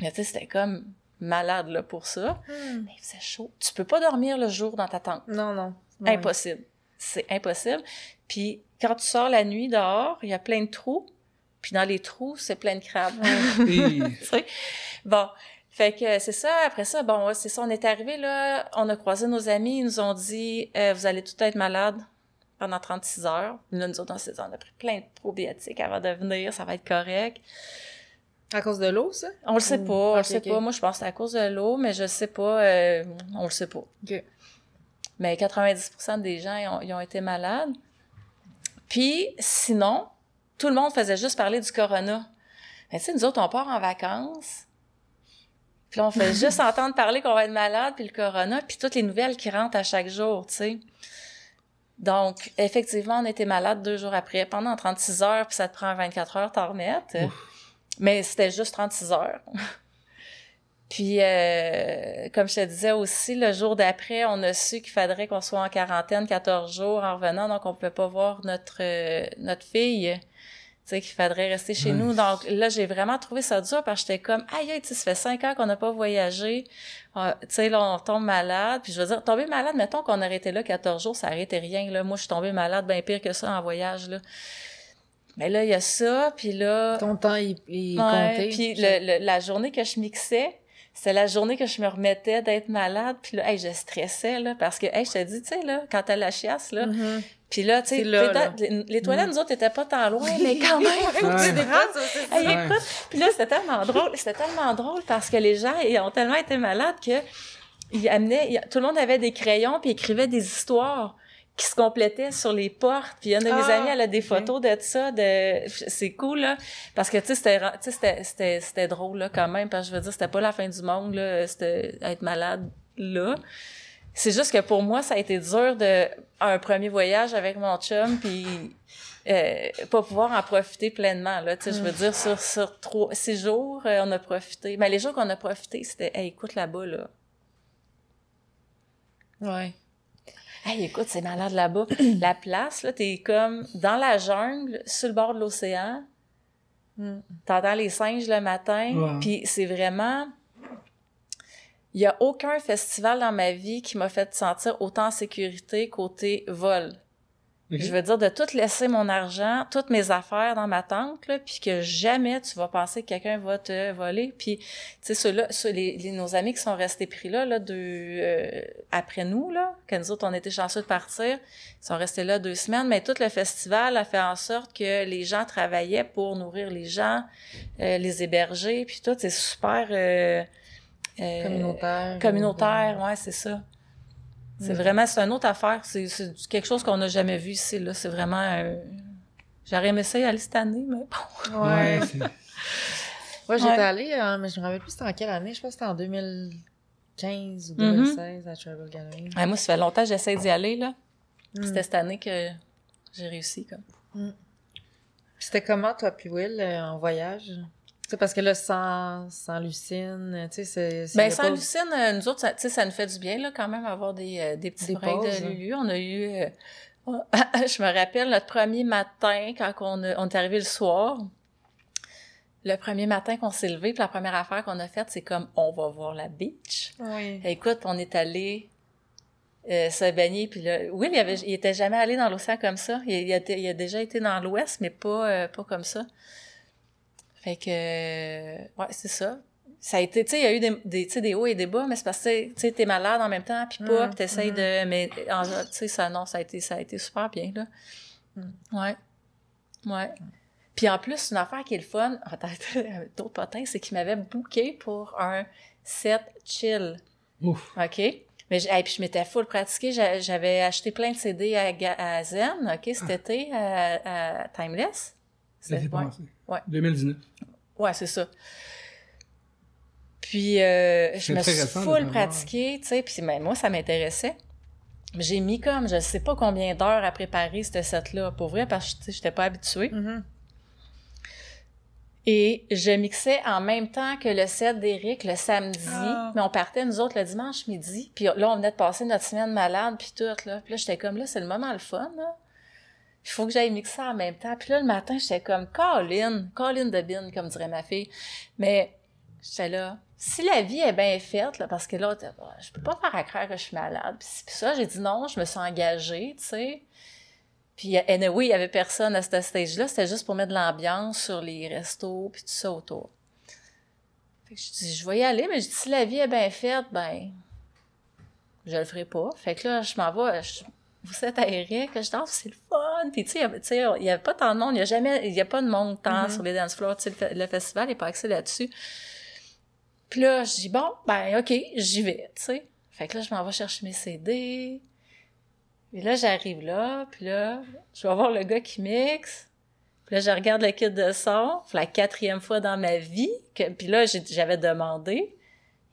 Mais tu sais, c'était comme malade, là, pour ça. Hmm. Mais il faisait chaud. Tu peux pas dormir le jour dans ta tente. Non, non. Ouais. Impossible. C'est impossible. Puis quand tu sors la nuit dehors, il y a plein de trous. Puis dans les trous, c'est plein de crabes. *laughs* Bon. Fait que c'est ça. Après ça, bon, c'est ça. On est arrivé là. On a croisé nos amis. Ils nous ont dit, euh, vous allez tout être malade pendant 36 heures. Là, nous autres, on s'est dit, on a pris plein de probiotiques avant de venir. Ça va être correct. À cause de l'eau, ça? On le sait pas, on le Ok, sait pas. Moi, je pense que c'est à cause de l'eau, mais je sais pas. euh, on le sait pas. OK. Mais 90% des gens ils ont, ils ont été malades. Puis, sinon, tout le monde faisait juste parler du corona. Mais tu sais, nous autres, on part en vacances. Puis là, on fait *laughs* juste entendre parler qu'on va être malade, puis le corona, puis toutes les nouvelles qui rentrent à chaque jour, tu sais. Donc, effectivement, on était malade deux jours après, pendant 36 heures, puis ça te prend 24 heures t'en remettre. Mais c'était juste 36 heures. Puis, euh, comme je te disais aussi, le jour d'après, on a su qu'il faudrait qu'on soit en quarantaine 14 jours en revenant, donc on pouvait pas voir notre euh, notre fille. Tu sais, qu'il faudrait rester chez nous. Donc là, j'ai vraiment trouvé ça dur parce que j'étais comme, aïe, aïe, tu sais, ça fait cinq ans qu'on n'a pas voyagé. Euh, tu sais, là, on tombe malade. Puis je veux dire, tomber malade, mettons qu'on aurait été là 14 jours, ça aurait été rien. Là. Moi, je suis tombée malade bien pire que ça en voyage. Là. Mais là, il y a ça. Puis là... Ton temps, il, il Ouais, compté. Puis le- le- la journée que je mixais, c'est la journée que je me remettais d'être malade. Puis là, hey, je stressais, là, parce que, hey, je te dis, tu sais, là, quand t'as la chiasse, là, Mhm. puis là, tu sais, les, les toilettes, nous autres, étaient pas tant loin, mais *laughs* quand même, tu Ouais. Hey, écoute, puis là, c'était tellement drôle, c'était tellement drôle parce que les gens, ils ont tellement été malades que ils amenaient, ils- tout le monde avait des crayons puis écrivait des histoires qui se complétaient sur les portes. Puis a de mes Ah, amis, elle a des photos de ça, de c'est cool là, parce que tu sais c'était, tu sais, c'était c'était c'était drôle là quand même, parce que je veux dire c'était pas la fin du monde là, c'était être malade là. C'est juste que pour moi ça a été dur de un premier voyage avec mon chum puis euh, pas pouvoir en profiter pleinement là, tu sais je veux dire sur sur trois six jours euh, on a profité. Mais les jours qu'on a profité c'était hey, écoute là-bas là. Ouais. Hey, écoute, c'est malade là-bas. *clears throat* la place, là, t'es comme dans la jungle, sur le bord de l'océan. Mm. T'entends les singes le matin. Puis c'est vraiment... Il y a aucun festival dans ma vie qui m'a fait sentir autant en sécurité côté vol. Je veux dire de tout laisser mon argent, toutes mes affaires dans ma tente, là, puis que jamais tu vas penser que quelqu'un va te voler. Puis, tu sais, ceux-là, ceux, les, les- nos amis qui sont restés pris là, là, deux, euh, après nous, là, que nous autres, on était chanceux de partir, ils sont restés là deux semaines, mais tout le festival a fait en sorte que les gens travaillaient pour nourrir les gens, euh, les héberger, puis tout, c'est super... euh, euh, Communautaire. communautaire, ouais, c'est ça. C'est Mm. vraiment, c'est une autre affaire. C'est c'est quelque chose qu'on n'a jamais vu ici, là. C'est vraiment... euh, J'aurais aimé ça y aller cette année, mais bon. Ouais. *laughs* Ouais, j'étais Ouais. allée, euh, mais je me rappelle plus c'était en quelle année. Je pense que c'était en 2015 ou Mhm. 2016 à Travel Gallery. Ouais, moi, ça fait longtemps que j'essaie d'y aller, là. Mm. C'était cette année que j'ai réussi, comme. Puis C'était comment, toi, puis Will, euh, en voyage? Sais, parce que là, sans, sans Lucine, euh, tu sais, c'est... c'est- Ben, sans pas- Lucine, euh, nous autres, ça, tu sais, ça nous fait du bien, là, quand même, avoir des, euh, des petits Des breaks pauses, de hein. Lulu. On a eu... euh, *laughs* je me rappelle, notre premier matin, quand on, a- on est arrivé le soir, le premier matin qu'on s'est levé, puis la première affaire qu'on a faite, c'est comme, on va voir la beach. Oui. Écoute, on est allé euh, se baigner, puis là, Will, il, avait, il était jamais allé dans l'océan comme ça. Il, il a, il a déjà été dans l'ouest, mais pas, euh, pas comme ça. Fait que, euh, ouais, c'est ça. Ça a été, tu sais, il y a eu des, des, tu sais, des hauts et des bas, mais c'est parce que, tu sais, t'es malade en même temps, puis pas, puis t'essayes mm. de, mais, en- tu sais, ça, non, ça a été, ça a été super bien, là. Mm. Ouais. Ouais. Puis en plus, une affaire qui est le fun, *laughs* attends, d'autres potins, c'est qu'il m'avait booké pour un set chill. Ouf. OK? Mais hey, puis je m'étais full pratiquée. J'a- J'avais acheté plein de CD à, Zen, OK, cet *clears throat* été, à, à Timeless. S'est ouais. Passé. Ouais. 2019. Ouais, c'est ça. Puis euh, je me suis full pratiquée, tu sais, puis ben, moi, ça m'intéressait. J'ai mis comme, je sais pas combien d'heures à préparer ce set-là, pour vrai, parce que tu sais, j'étais pas habituée. Mhm. Et je mixais en même temps que le set d'Éric le samedi, Ah. mais on partait nous autres le dimanche midi. Puis là, on venait de passer notre semaine malade, puis tout, là. Puis là, j'étais comme, là, c'est le moment le fun, là. Il faut que j'aille mixer en même temps. Puis là, le matin, j'étais comme, Colin, Colin de bin, comme dirait ma fille. Mais j'étais là, si la vie est bien faite, là, parce que là, je peux pas faire à croire que je suis malade. Puis ça, j'ai dit non, je me suis engagée, tu sais. Puis, anyway, il y avait personne à ce stage-là. C'était juste pour mettre de l'ambiance sur les restos puis tout ça autour. Fait que je dis, je vais y aller, mais je dis, si la vie est bien faite, ben, je le ferai pas. Fait que là, je m'en vais, vous êtes à Eric, je danse, c'est le fun. Puis, tu sais, il y avait- tu sais, il y avait pas tant de monde, il y a jamais, il y a pas de monde tant Mhm. sur les dance floors. Tu sais, le, fe- le festival n'est pas axé là-dessus. Puis là, je dis, bon, ben, OK, j'y vais, tu sais. Fait que là, je m'en vais chercher mes CD. Puis là, j'arrive là, puis là, je vais voir le gars qui mixe. Puis là, je regarde le kit de son, c'est la quatrième fois dans ma vie. Que, puis là, j'avais demandé.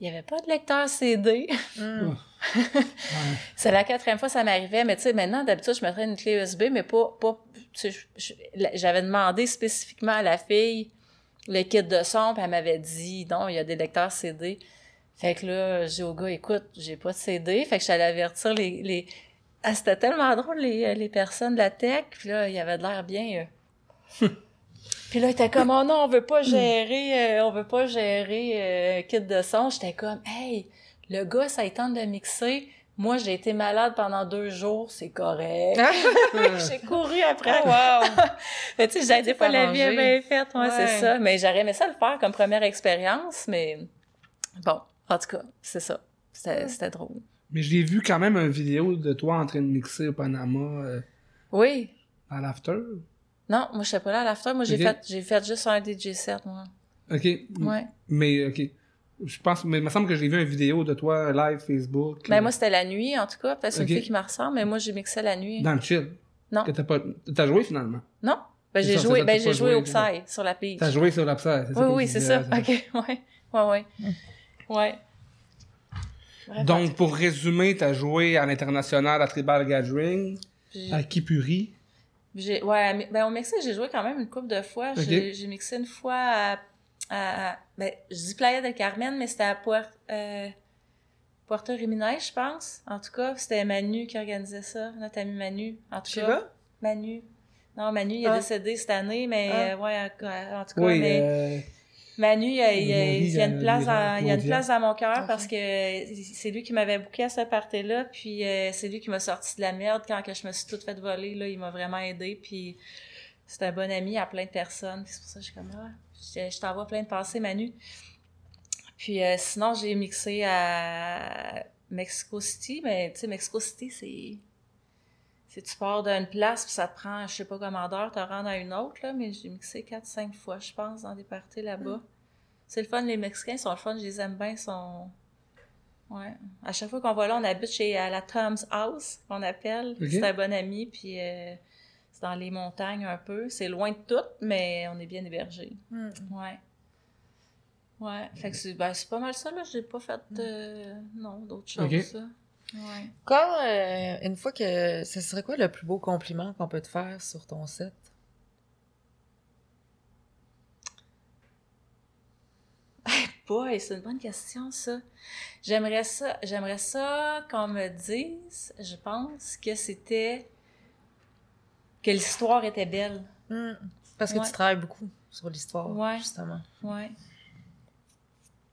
Il n'y avait pas de lecteur CD. Mm. C'est la quatrième fois que ça m'arrivait, mais tu sais, maintenant, d'habitude, je mettrais une clé USB, mais pas, pas, j'avais demandé spécifiquement à la fille le kit de son, puis elle m'avait dit, non, il y a des lecteurs CD. Fait que là, j'ai au gars, écoute, j'ai pas de CD. Fait que j'allais avertir les, les, ah, c'était tellement drôle, les, les personnes de la tech, puis là, il y avait de l'air bien, euh. *laughs* Puis là, il était comme, oh non, on veut pas gérer, euh, on veut pas gérer euh, kit de son. J'étais comme, hey, le gars, ça il tente de mixer. Moi, j'ai été malade pendant deux jours, c'est correct. *laughs* j'ai couru après. Oh, wow! *laughs* Mais tu sais, j'ai des fois, la vie est arrangé. bien faite, ouais, Ouais. c'est ça. Mais j'aurais aimé ça le faire comme première expérience, mais bon, en tout cas, c'est ça. C'était c'était drôle. Mais j'ai vu quand même une vidéo de toi en train de mixer au Panama euh, Oui. à l'after. Non, moi, je sais pas là à l'after. Moi, j'ai fait, j'ai fait juste un DJ set, moi. Ok. Ouais. Mais, ok. Je pense, mais il me semble que j'ai vu une vidéo de toi live Facebook. Ben, euh, moi, c'était la nuit, en tout cas. Peut-être c'est Ok. une fille qui me ressemble, mais moi, j'ai mixé la nuit. Dans le chill. Non. Que t'as pas, t'as joué finalement? Non? Ben, C'est j'ai ça, c'est joué, ça, ben, j'ai joué au c'est ça. Psy, sur la piste. T'as joué sur l'Upside. Oui, oui, c'est ça. OK, *laughs* ouais. Ouais, ouais. Ouais. Bref, Donc, pour résumer, t'as joué à l'international à Tribal Gathering, à Kipuri. J'ai, ouais, ben, au Mexique, j'ai joué quand même une couple de fois. J'ai, j'ai mixé une fois à, à, à- ben, je dis Playa del Carmen, mais c'était à Puerto, euh, Puerto Riminay, je pense. En tout cas, c'était Manu qui organisait ça, notre ami Manu. En tout cas? Manu. Non, Manu, il est Ah. décédé cette année, mais, Ah. euh, ouais, en, en tout cas, Oui, mais, euh, Manu, il y a, il y a- Marie, il y a une euh, place dans, il y a une Claudia. place dans mon cœur parce que c'est lui qui m'avait booké à ce party-là, puis euh, c'est lui qui m'a sorti de la merde quand que je me suis toute fait voler, là, il m'a vraiment aidé, puis c'est un bon ami à plein de personnes, puis c'est pour ça que je suis comme, ah, je, je t'envoie plein de pensées, Manu. Puis euh, sinon, j'ai mixé à Mexico City, mais tu sais, Mexico City, c'est... C'est tu pars d'une place, puis ça te prend, je sais pas combien d'heures, te rendre à une autre, là, mais j'ai mixé 4-5 fois, je pense, dans des parties là-bas. C'est le fun, les Mexicains sont le fun, je les aime bien, ils sont... Ouais. À chaque fois qu'on va là, on habite chez à la Tom's House, qu'on appelle. C'est un bon ami, puis euh, dans les montagnes un peu. C'est loin de tout, mais on est bien hébergés. Hmm. Ouais. Ouais. Fait que c'est ben, c'est pas mal ça, là. J'ai pas fait, euh, non, d'autres choses, Ok. ça. Ouais. Quand, euh, une fois que. Ce serait quoi le plus beau compliment qu'on peut te faire sur ton set? Boy, c'est une bonne question, ça. J'aimerais ça, j'aimerais ça qu'on me dise, je pense, que c'était, que l'histoire était belle. Hmm. Parce que Ouais. tu travailles beaucoup sur l'histoire, Ouais. justement. Ouais.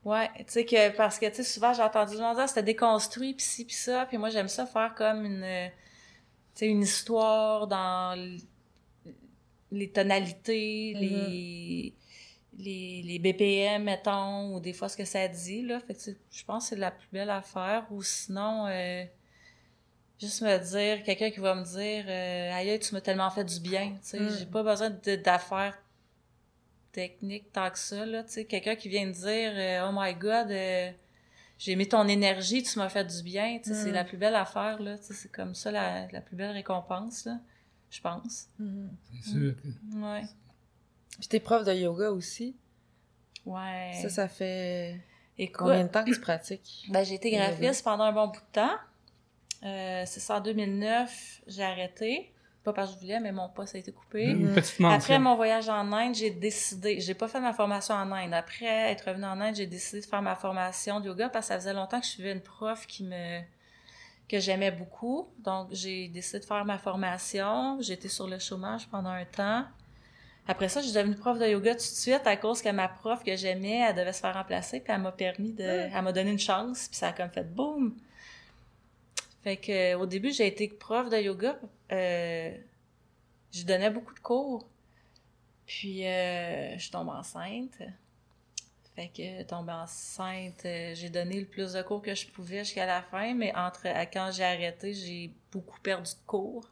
Ouais, tu sais que, parce que, tu sais, souvent, j'ai entendu le monde dire, c'était déconstruit, pis ci, pis ça, puis moi, j'aime ça faire comme une, euh, tu sais, une histoire dans les tonalités, les, les, les BPM, mettons, ou des fois ce que ça dit, là. Fait que, je pense que c'est la plus belle affaire, ou sinon, euh, juste me dire, quelqu'un qui va me dire, euh, aïe, tu m'as tellement fait du bien, tu sais, Mm. j'ai pas besoin de- d'affaires techniques tant que ça, là, tu sais, quelqu'un qui vient me dire, euh, oh my god, euh, j'ai aimé ton énergie, tu m'as fait du bien, tu sais, c'est Mm. la plus belle affaire, là, tu sais, c'est comme ça la, la plus belle récompense, là, je pense. Mhm. C'est sûr. Ouais. Puis t'es prof de yoga aussi. Ouais. Ça, ça fait Écoute, combien de temps que tu pratiques? Ben, j'ai été graphiste pendant un bon bout de temps. Euh, c'est ça, en 2009, j'ai arrêté. Pas parce que je voulais, mais mon poste a été coupé. Une Mhm. petite mention. Après mon voyage en Inde, j'ai décidé, j'ai pas fait ma formation en Inde. Après être revenue en Inde, j'ai décidé de faire ma formation de yoga parce que ça faisait longtemps que je suivais une prof qui me que j'aimais beaucoup. Donc j'ai décidé de faire ma formation. J'étais sur le chômage pendant un temps. Après ça, je suis devenue prof de yoga tout de suite à cause que ma prof que j'aimais, elle devait se faire remplacer, puis elle m'a permis de, elle m'a donné une chance, puis ça a comme fait boum. Fait que au début, j'ai été prof de yoga. Euh, je donnais beaucoup de cours. Puis euh, je tombe enceinte. Fait que tombée enceinte, euh, j'ai donné le plus de cours que je pouvais jusqu'à la fin, mais entre à quand j'ai arrêté, j'ai beaucoup perdu de cours.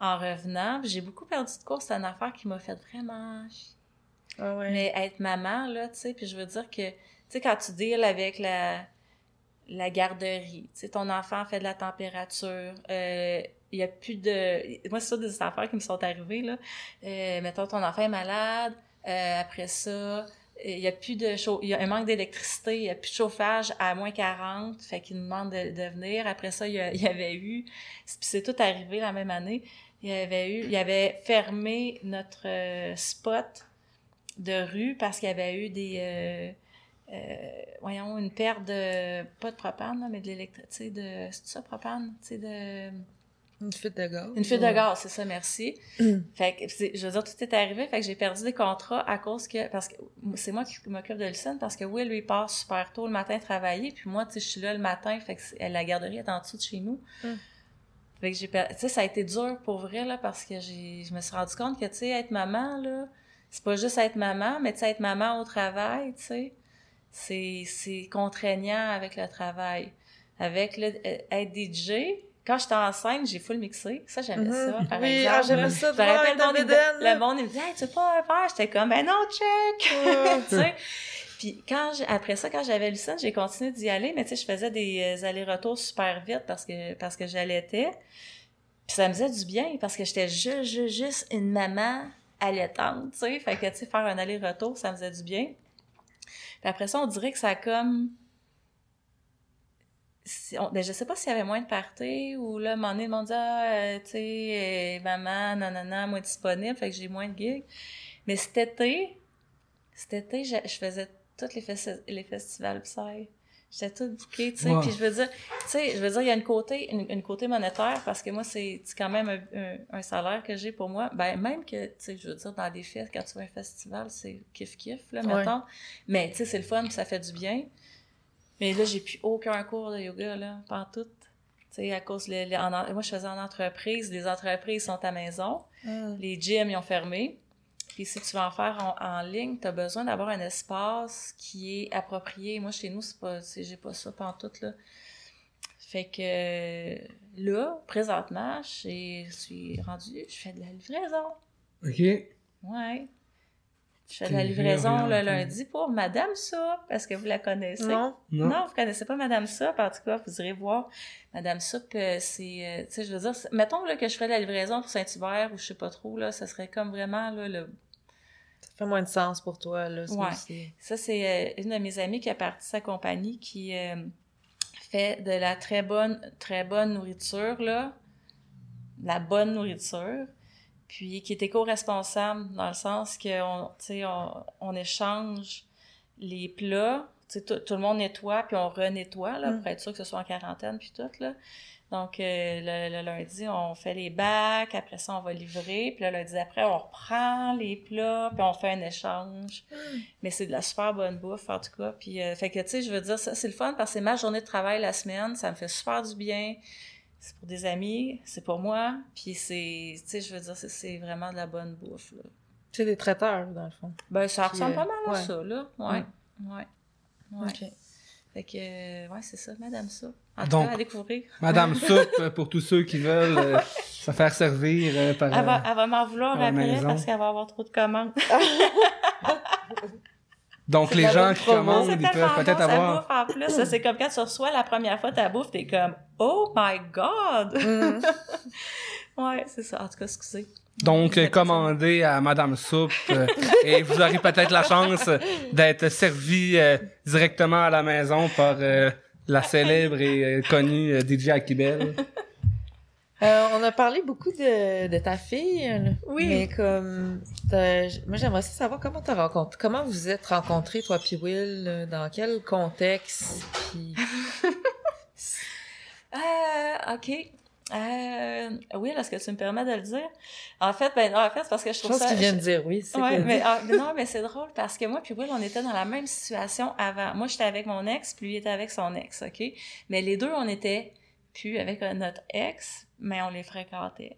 En revenant, j'ai beaucoup perdu de cours, c'est une affaire qui m'a fait vraiment. Ah ouais. Mais être maman, là, tu sais, puis je veux dire que, tu sais, quand tu deals avec la, la garderie, tu sais, ton enfant fait de la température, euh, il y a plus de... Moi, c'est ça des affaires qui me sont arrivées, là. Euh, mettons, ton enfant est malade, euh, après ça, il y a plus de chau- il y a un manque d'électricité, il y a plus de chauffage à moins 40, fait qu'il nous demande de, venir. Après ça, il y, avait eu, c'est tout arrivé la même année, il y avait eu, il avait fermé notre euh, spot de rue parce qu'il y avait eu des euh, euh, voyons une perte de pas de propane là, mais de l'électricité de c'est ça propane? Tu sais de Une fuite de gaz. une fuite de gaz c'est ça merci. Fait que je veux dire tout est arrivé fait que j'ai perdu des contrats à cause que parce que c'est moi qui m'occupe de Lucine parce que Will lui part super tôt le matin travailler puis moi tu sais je suis là le matin fait que la garderie est en dessous de chez nous. Mm. fait que j'ai per- tu sais ça a été dur pour vrai là parce que j'ai je me suis rendu compte que tu sais être maman là c'est pas juste être maman mais tu sais être maman au travail tu sais c'est c'est contraignant avec le travail avec le euh, être DJ quand j'étais enceinte j'ai full mixé ça j'aimais ça Mhm. par Oui, exemple ah, j'aimais ça je me rappelle, le monde, il me- bédaine, là. le monde, il me disait, hey, tu veux pas faire? J'étais comme, ben non, check! Ouais. *laughs* tu sais? Puis quand après ça, quand j'avais Lucine, j'ai continué d'y aller, mais tu sais, je faisais des euh, allers-retours super vite parce que, parce que j'allaitais. Puis ça me faisait du bien parce que j'étais juste, juste, juste une maman allaitante, tu sais? Fait que, tu sais, faire un aller-retour, ça me faisait du bien. Puis après ça, on dirait que ça a comme... si- on- ben, je sais pas s'il y avait moins de parties ou là, à un moment le monde dit, ah, euh, tu sais, euh, maman, nanana, moins disponible, fait que j'ai moins de gigs. Mais cet été, cet été, je, faisais tous les, festi- les festivals. J'étais toute bouquée, tu sais. Puis je veux dire, tu sais, je veux dire, il y a une côté, une, une côté monétaire parce que moi, c'est quand même un, un, un salaire que j'ai pour moi. Ben, même que, tu sais, je veux dire, dans des fêtes, quand tu vas à un festival, c'est kiff-kiff, là, Ouais. mettons. Mais, tu sais, c'est le fun, ça fait du bien. Mais là, j'ai plus aucun cours de yoga, là, pas tout. Tu sais, à cause, en- moi, je faisais en entreprise. Les entreprises sont à maison. Mm. Les gyms, ils ont fermé. Puis si tu veux en faire en, en ligne, tu as besoin d'avoir un espace qui est approprié. Moi, chez nous, c'est pas, j'ai pas ça pantoute, là. Fait que là, présentement, je suis rendue, je fais de la livraison. OK. Ouais. Je fais de la livraison le lundi pour Madame Soup, parce que vous la connaissez. Non? Non. Non, vous connaissez pas Madame Soup, en tout cas, vous irez voir. Madame Soup, euh, c'est, euh, tu sais, je veux dire, mettons là, que je fais de la livraison pour Saint-Hubert ou je sais pas trop, là, ça serait comme vraiment là, le Ça fait moins de sens pour toi, là. Ouais. aussi. Ça, c'est euh, une de mes amies qui a parti sa compagnie qui euh, fait de la très bonne, très bonne nourriture, là. La bonne nourriture. Puis qui est éco-responsable dans le sens qu'on, on, on échange les plats. Tout, tout le monde nettoie, puis on renettoie, là, Mm. pour être sûr que ce soit en quarantaine, puis tout, là. Donc, euh, le, le lundi, on fait les bacs, après ça, on va livrer, puis le lundi d'après, on reprend les plats, puis on fait un échange. Mais c'est de la super bonne bouffe, en tout cas. Puis, euh, fait que, tu sais, je veux dire, ça, c'est le fun parce que c'est ma journée de travail la semaine. Ça me fait super du bien. C'est pour des amis, c'est pour moi. Puis, c'est, tu sais, je veux dire, c'est, c'est vraiment de la bonne bouffe, là. C'est des traiteurs, dans le fond. Ben, ça ressemble euh, pas mal à ouais. ça, là. Ouais. Ouais. Ouais. OK. Fait que, ouais, c'est ça, Madame ça. En Donc, à découvrir. Madame *laughs* Soupe, pour tous ceux qui veulent euh, se faire servir euh, par... Elle va, euh, elle va m'en vouloir à la après maison. parce qu'elle va avoir trop de commandes. *laughs* Donc, les gens qui commandent, ils peuvent peut-être avoir... bouffe en plus. Ça, C'est comme quand tu reçois la première fois ta bouffe, t'es comme « Oh my God! Mm. *laughs* » Ouais, c'est ça. En tout cas, excusez. Donc, commandez à Madame Soupe euh, et vous aurez peut-être la chance d'être servi euh, directement à la maison par euh, la célèbre et euh, connue euh, DJ Akibel. *laughs* Euh, on a parlé beaucoup de, de ta fille. là. Oui. Mais comme. Moi, j'aimerais aussi savoir comment t'as rencontré. Comment vous êtes rencontrés, toi puis Will, dans quel contexte? Puis. *laughs* Euh, OK. Euh, oui, est-ce que tu me permets de le dire? En fait, ben, en fait, c'est parce que je Je trouve pense ça... qu'il vient de dire oui. c'est Ouais, mais, ah, *laughs* non, mais c'est drôle parce que moi puis Will, on était dans la même situation avant. Moi, j'étais avec mon ex, puis lui était avec son ex, OK? Mais les deux, on était plus avec euh, notre ex, mais on les fréquentait.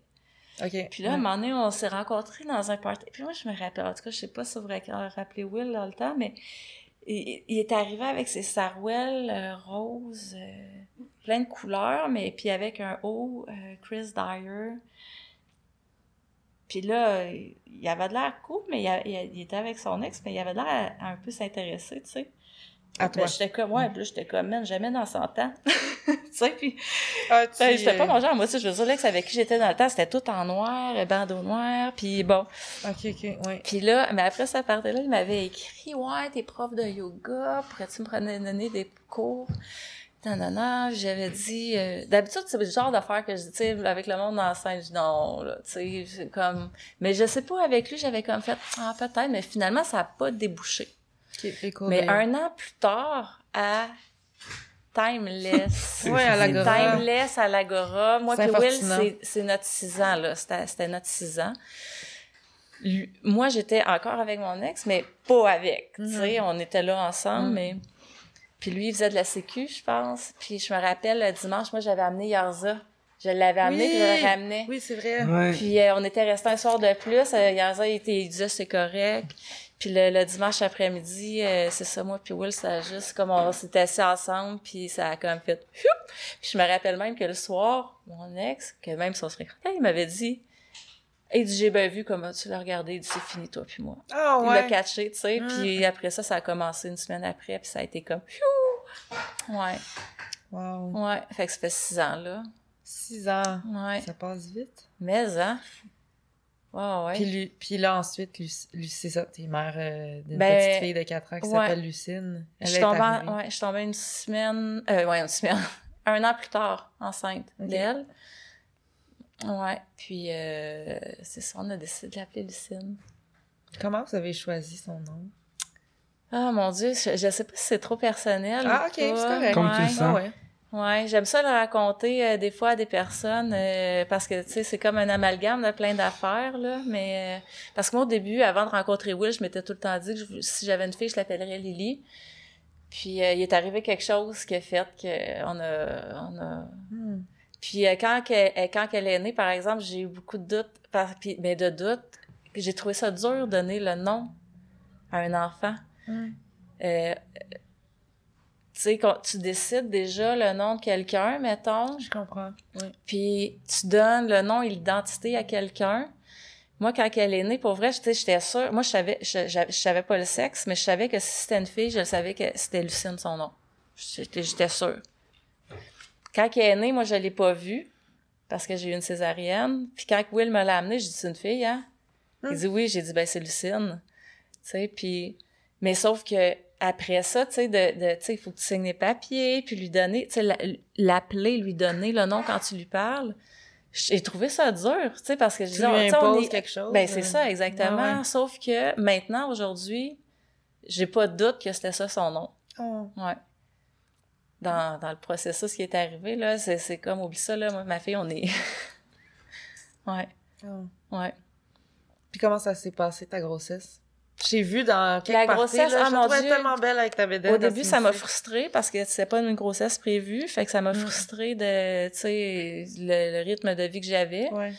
OK. Puis là, à un moment donné, on s'est rencontrés dans un party. Puis moi, je me rappelle, en tout cas, je sais pas si vous vous rappelez Will dans le temps, mais il, est arrivé avec ses sarouels euh, roses, euh, plein de couleurs, mais puis avec un haut euh, Chris Dyer. Puis là, il avait de l'air cool, mais il, était avec son ex, mais il avait de l'air un peu s'intéresser, tu sais. À Ben, j'étais comme, ouais, puis là, j'étais comme, man, jamais dans 100 ans. *laughs* tu sais, puis Ah, tu, ben, j'étais pas euh, mon genre. Moi aussi, je veux dire, l'ex avec qui j'étais dans le temps, c'était tout en noir, bandeau noir, puis bon. OK, OK, oui. Puis là, mais après ça partait là, il m'avait écrit, ouais, t'es prof de yoga, pourrais-tu me donner des cours? Non, non, non, j'avais dit, euh, d'habitude, c'est le genre d'affaires que je dis, tu sais, avec le monde dans la scène, je dis non, là, tu sais, c'est comme, mais je sais pas, avec lui, j'avais comme fait, ah, peut-être, mais finalement, ça a pas débouché. Mais un an plus tard, à Timeless. *laughs* Ouais, à l'Agora. Timeless à l'Agora. Moi puis Will, c'est- notre six ans, là. C'était notre six ans. Lui- moi, j'étais encore avec mon ex, mais pas avec. Tu sais, on était là ensemble, Mhm. mais... Puis lui, il faisait de la sécu, je pense. Puis je me rappelle, le dimanche, moi, j'avais amené Yarza. Je l'avais amené, Oui. puis je le ramenais. Oui, c'est vrai. Ouais. Puis euh, on était resté un soir de plus. Euh, Yarza, il, était, il disait c'est correct. Puis le, le dimanche après-midi, euh, c'est ça, moi puis Will, ça a juste comme on s'était assis ensemble, puis ça a comme fait! Puis je me rappelle même que le soir, mon ex, que même si on se fréquentait, il m'avait dit il dit j'ai bien vu comment tu l'as regardé, il dit c'est fini toi puis moi. Ah, Il ouais. l'a catché, tu sais. Mm. Puis après ça, ça a commencé une semaine après, puis ça a été comme Pfiou! Ouais, Wow. ouais. Fait que ça fait six ans, là. Six ans. Ouais. Ça passe vite. Mais, hein? Ouais. Puis, lui, puis là, ensuite, Luc- Luc- c'est ça, t'es mère euh, d'une Ben, petite fille de 4 ans qui ouais. s'appelle Lucine. Je Elle suis tombée, en- ouais, je suis tombée une semaine, euh, ouais, une semaine, *laughs* un an plus tard, enceinte Ok. d'elle. Ouais, puis euh, c'est ça, on a décidé de l'appeler Lucine. Comment vous avez choisi son nom? Ah, mon Dieu, je, je sais pas si c'est trop personnel. Ah, ou ok, c'est correct. Comme tu le sens. Ah ouais. J'aime ça le raconter euh, des fois à des personnes euh, parce que tu sais c'est comme un amalgame de plein d'affaires là, mais euh, parce que moi au début avant de rencontrer Will, je m'étais tout le temps dit que je- si j'avais une fille, je l'appellerais Lily. Puis euh, il est arrivé quelque chose qui a fait que on a on a Hmm. puis euh, quand qu'elle, euh, quand qu'elle est née par exemple, j'ai eu beaucoup de doutes par puis mais de doutes, j'ai trouvé ça dur de donner le nom à un enfant. Hmm. Tu sais, quand tu décides déjà le nom de quelqu'un, mettons, Je comprends. Oui. puis tu donnes le nom et l'identité à quelqu'un. Moi, quand elle est née, pour vrai, j'étais sûre. Moi, je savais, je, je, je savais pas le sexe, mais je savais que si c'était une fille, je le savais que c'était Lucine son nom. J'étais, j'étais sûre. Quand elle est née, moi, je l'ai pas vue parce que j'ai eu une césarienne. Puis quand Will me l'a amenée, j'ai dit c'est une fille, hein? Il Hmm. dit oui, j'ai dit ben c'est Lucine. Tu sais, puis mais sauf que après ça, tu sais, de, de tu sais, il faut que tu signes les papiers, puis lui donner, tu sais, la- l'appeler, lui donner le nom quand tu lui parles. J'ai trouvé ça dur, tu sais, parce que je disais, on est- quelque chose. ben c'est ça, exactement. ouais, ouais. Sauf que maintenant, aujourd'hui, j'ai pas de doute que c'était ça son nom. Oh. Ouais. Dans, dans le processus qui est arrivé, là, c'est c'est comme, oublie ça, là, moi, ma fille, on est... *laughs* ouais, Oh. ouais. Puis comment ça s'est passé, ta grossesse? J'ai vu dans quelques La parties, grossesse, là, ah, je Dieu. tellement belle avec ta bédaine. Au début, ça m'a frustrée. parce que c'était pas une grossesse prévue. Fait que ça m'a Mm. frustrée de, tu sais, le, le rythme de vie que j'avais. Ouais.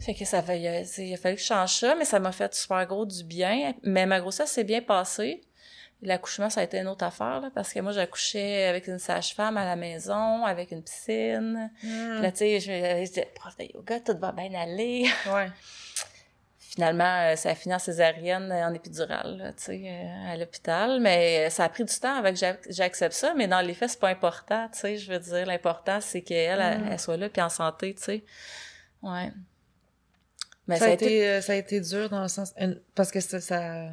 Fait que ça il a, il a fallu que je change ça, mais ça m'a fait super gros du bien. Mais ma grossesse s'est bien passée. L'accouchement, ça a été une autre affaire, là, parce que moi, j'accouchais avec une sage-femme à la maison, avec une piscine. Puis Hmm. Là, tu sais, disais, prof de yoga, tout va bien aller. Ouais. Finalement, ça a fini en césarienne euh, en épidurale, tu sais, euh, à l'hôpital. Mais euh, ça a pris du temps avec j'accepte ça. Mais dans les faits, c'est pas important, tu sais. Je veux dire, l'important, c'est qu'elle, elle, Mm. elle soit là puis en santé, tu sais. Ouais. Mais ça, a été, ça a été dur dans le sens... une- Parce que ça... ça...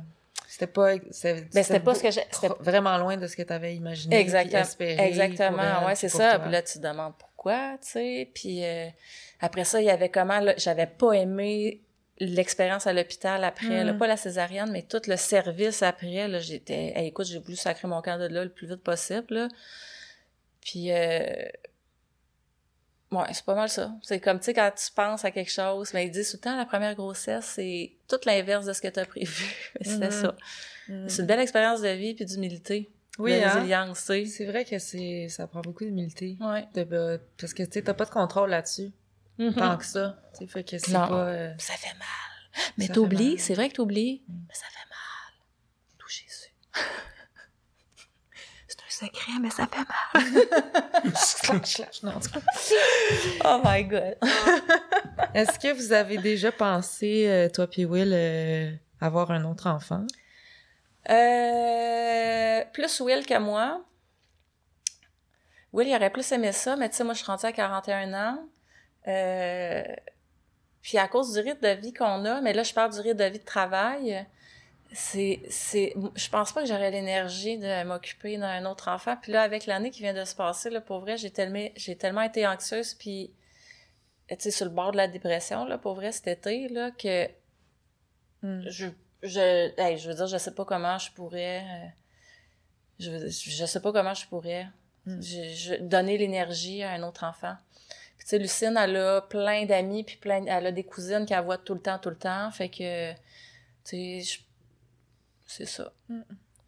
C'était pas... C'était Ben, c'était pas ce que c'était vraiment loin de ce que tu avais imaginé. Exactement. espéré Exactement. elle, ouais, c'est ça. toi. Puis là, tu te demandes pourquoi, tu sais. Puis euh, après ça, il y avait comment... là, J'avais pas aimé l'expérience à l'hôpital après, là, Mm. pas la césarienne, mais tout le service après, là, j'étais... Hey, écoute, j'ai voulu sacrer mon camp de là le plus vite possible, là. Puis... Euh... Ouais, c'est pas mal ça. C'est comme, tu sais, quand tu penses à quelque chose, mais ils disent tout le temps, la première grossesse, c'est tout l'inverse de ce que tu as prévu. *laughs* C'était Mhm. ça. Hmm. C'est une belle expérience de vie puis d'humilité. Oui, de hein? résilience, tu sais. C'est vrai que c'est ça prend beaucoup d'humilité. Ouais. De- euh, parce que tu sais, t'as pas de contrôle là-dessus, Mhm. tant que ça. Fait que c'est pas. euh, Ça fait mal. Mais t'oublies, c'est vrai que t'oublies, Mm. mais ça fait mal. Jésus. *laughs* c'est un secret, mais ça fait mal. *laughs* Oh my God. *laughs* Est-ce que vous avez déjà pensé, euh, toi puis Will, euh, avoir un autre enfant? Euh, plus Will que moi. Will, il aurait plus aimé ça, mais tu sais, moi, je suis rendue à 41 ans. Euh, puis à cause du rythme de vie qu'on a, mais là, je parle du rythme de vie de travail, c'est, c'est, je pense pas que j'aurais l'énergie de m'occuper d'un autre enfant. Puis là, avec l'année qui vient de se passer, là, pour vrai, j'ai tellement, j'ai tellement été anxieuse, puis, tu sais, sur le bord de la dépression, là, pour vrai, cet été, là, que Hmm. je, je, hey, je veux dire, je sais pas comment je pourrais, euh, je, je sais pas comment je pourrais Mm. je, je- donner l'énergie à un autre enfant. Sais, Lucine, elle a plein d'amis, puis plein, elle a des cousines qu'elle voit tout le temps, tout le temps, fait que, tu sais, je- c'est ça. Mm.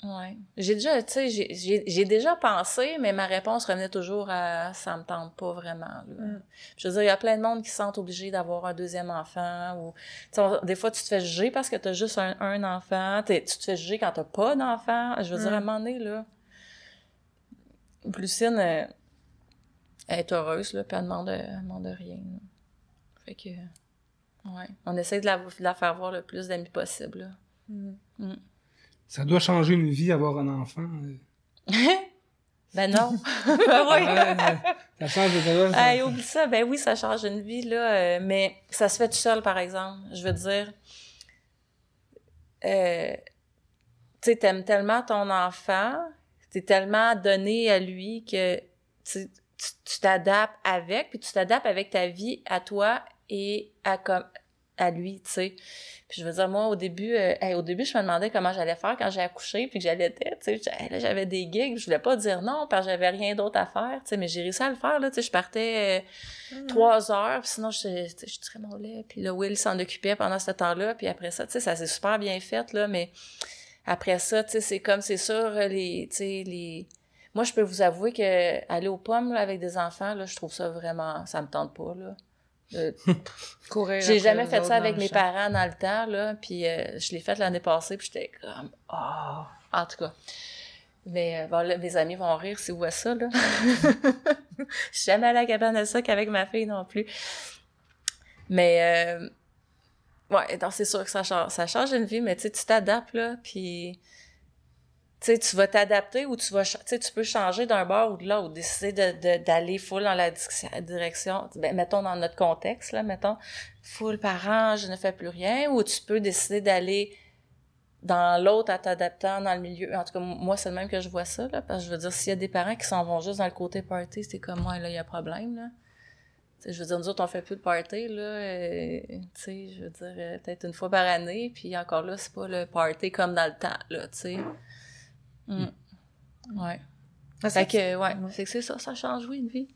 Ouais. J'ai déjà, tu sais, j'ai- déjà pensé, mais ma réponse revenait toujours à ça me tente pas vraiment. là. Mm. Je veux dire, il y a plein de monde qui se sentent obligés d'avoir un deuxième enfant ou on- des fois tu te fais juger parce que tu as juste un, un enfant, tu te fais juger quand t'as pas d'enfant. Je veux dire, Mm. à un moment donné, là, Lucine, euh, elle est heureuse, là, puis elle demande, elle demande rien. là. Fait que, ouais, on essaie de la, de la faire voir le plus d'amis possible. là. Hmm. Ça doit changer une vie, avoir un enfant. euh. *laughs* ben non. *laughs* ben oui. Ça change de ça, ça- Hey, oublie ça. Ben oui, ça change une vie, là. euh, mais ça se fait tout seul, par exemple. Je veux dire, euh, tu sais, t'aimes tellement ton enfant, t'es tellement donné à lui que tu t'adaptes avec, puis tu t'adaptes avec ta vie à toi et à comme à lui, tu sais. Puis je veux dire, moi, au début, euh, au début, je me demandais comment j'allais faire quand j'ai accouché, puis que j'allaitais, tu sais. Là, j'avais des gigs, je voulais pas dire non, parce que j'avais rien d'autre à faire, tu sais. Mais j'ai réussi à le faire, là, tu sais. Je partais euh, mm. trois heures, puis sinon, je, je tirais mon lait. Puis là, Will s'en occupait pendant ce temps-là, puis après ça, tu sais, ça s'est super bien fait, là, mais après ça, tu sais, c'est comme, c'est sûr, les, tu sais, les... Moi, je peux vous avouer que aller aux pommes, là, avec des enfants, là, je trouve ça vraiment... Ça me tente pas, là. *laughs* Courir. J'ai jamais fait ça avec mes parents dans le temps, là. Puis euh, je l'ai fait l'année passée, puis j'étais comme, oh, en tout cas. Mais euh, bon, là, mes amis vont rire s'ils voient ça, là? *laughs* Je suis jamais allée à la cabane de ça qu'avec ma fille non plus. Mais, euh, ouais, donc c'est sûr que ça change, ça change une vie, mais tu sais, tu t'adaptes, là, puis tu sais, tu vas t'adapter ou tu vas, tu peux changer d'un bord ou de l'autre, décider de, d'aller full dans la direction, ben, mettons dans notre contexte, là, mettons, full parent, je ne fais plus rien, ou tu peux décider d'aller dans l'autre en t'adaptant dans le milieu. En tout cas, moi, c'est le même que je vois ça, là, parce que je veux dire, s'il y a des parents qui s'en vont juste dans le côté party, c'est comme moi, là, il y a problème, là. sais, je veux dire, nous autres, on fait plus de party, là, tu sais, je veux dire, euh, peut-être une fois par année, puis encore là, c'est pas le party comme dans le temps, là, tu sais. Mm. Ouais. Fait que, ouais, c'est que c'est ça, ça change, oui, une vie.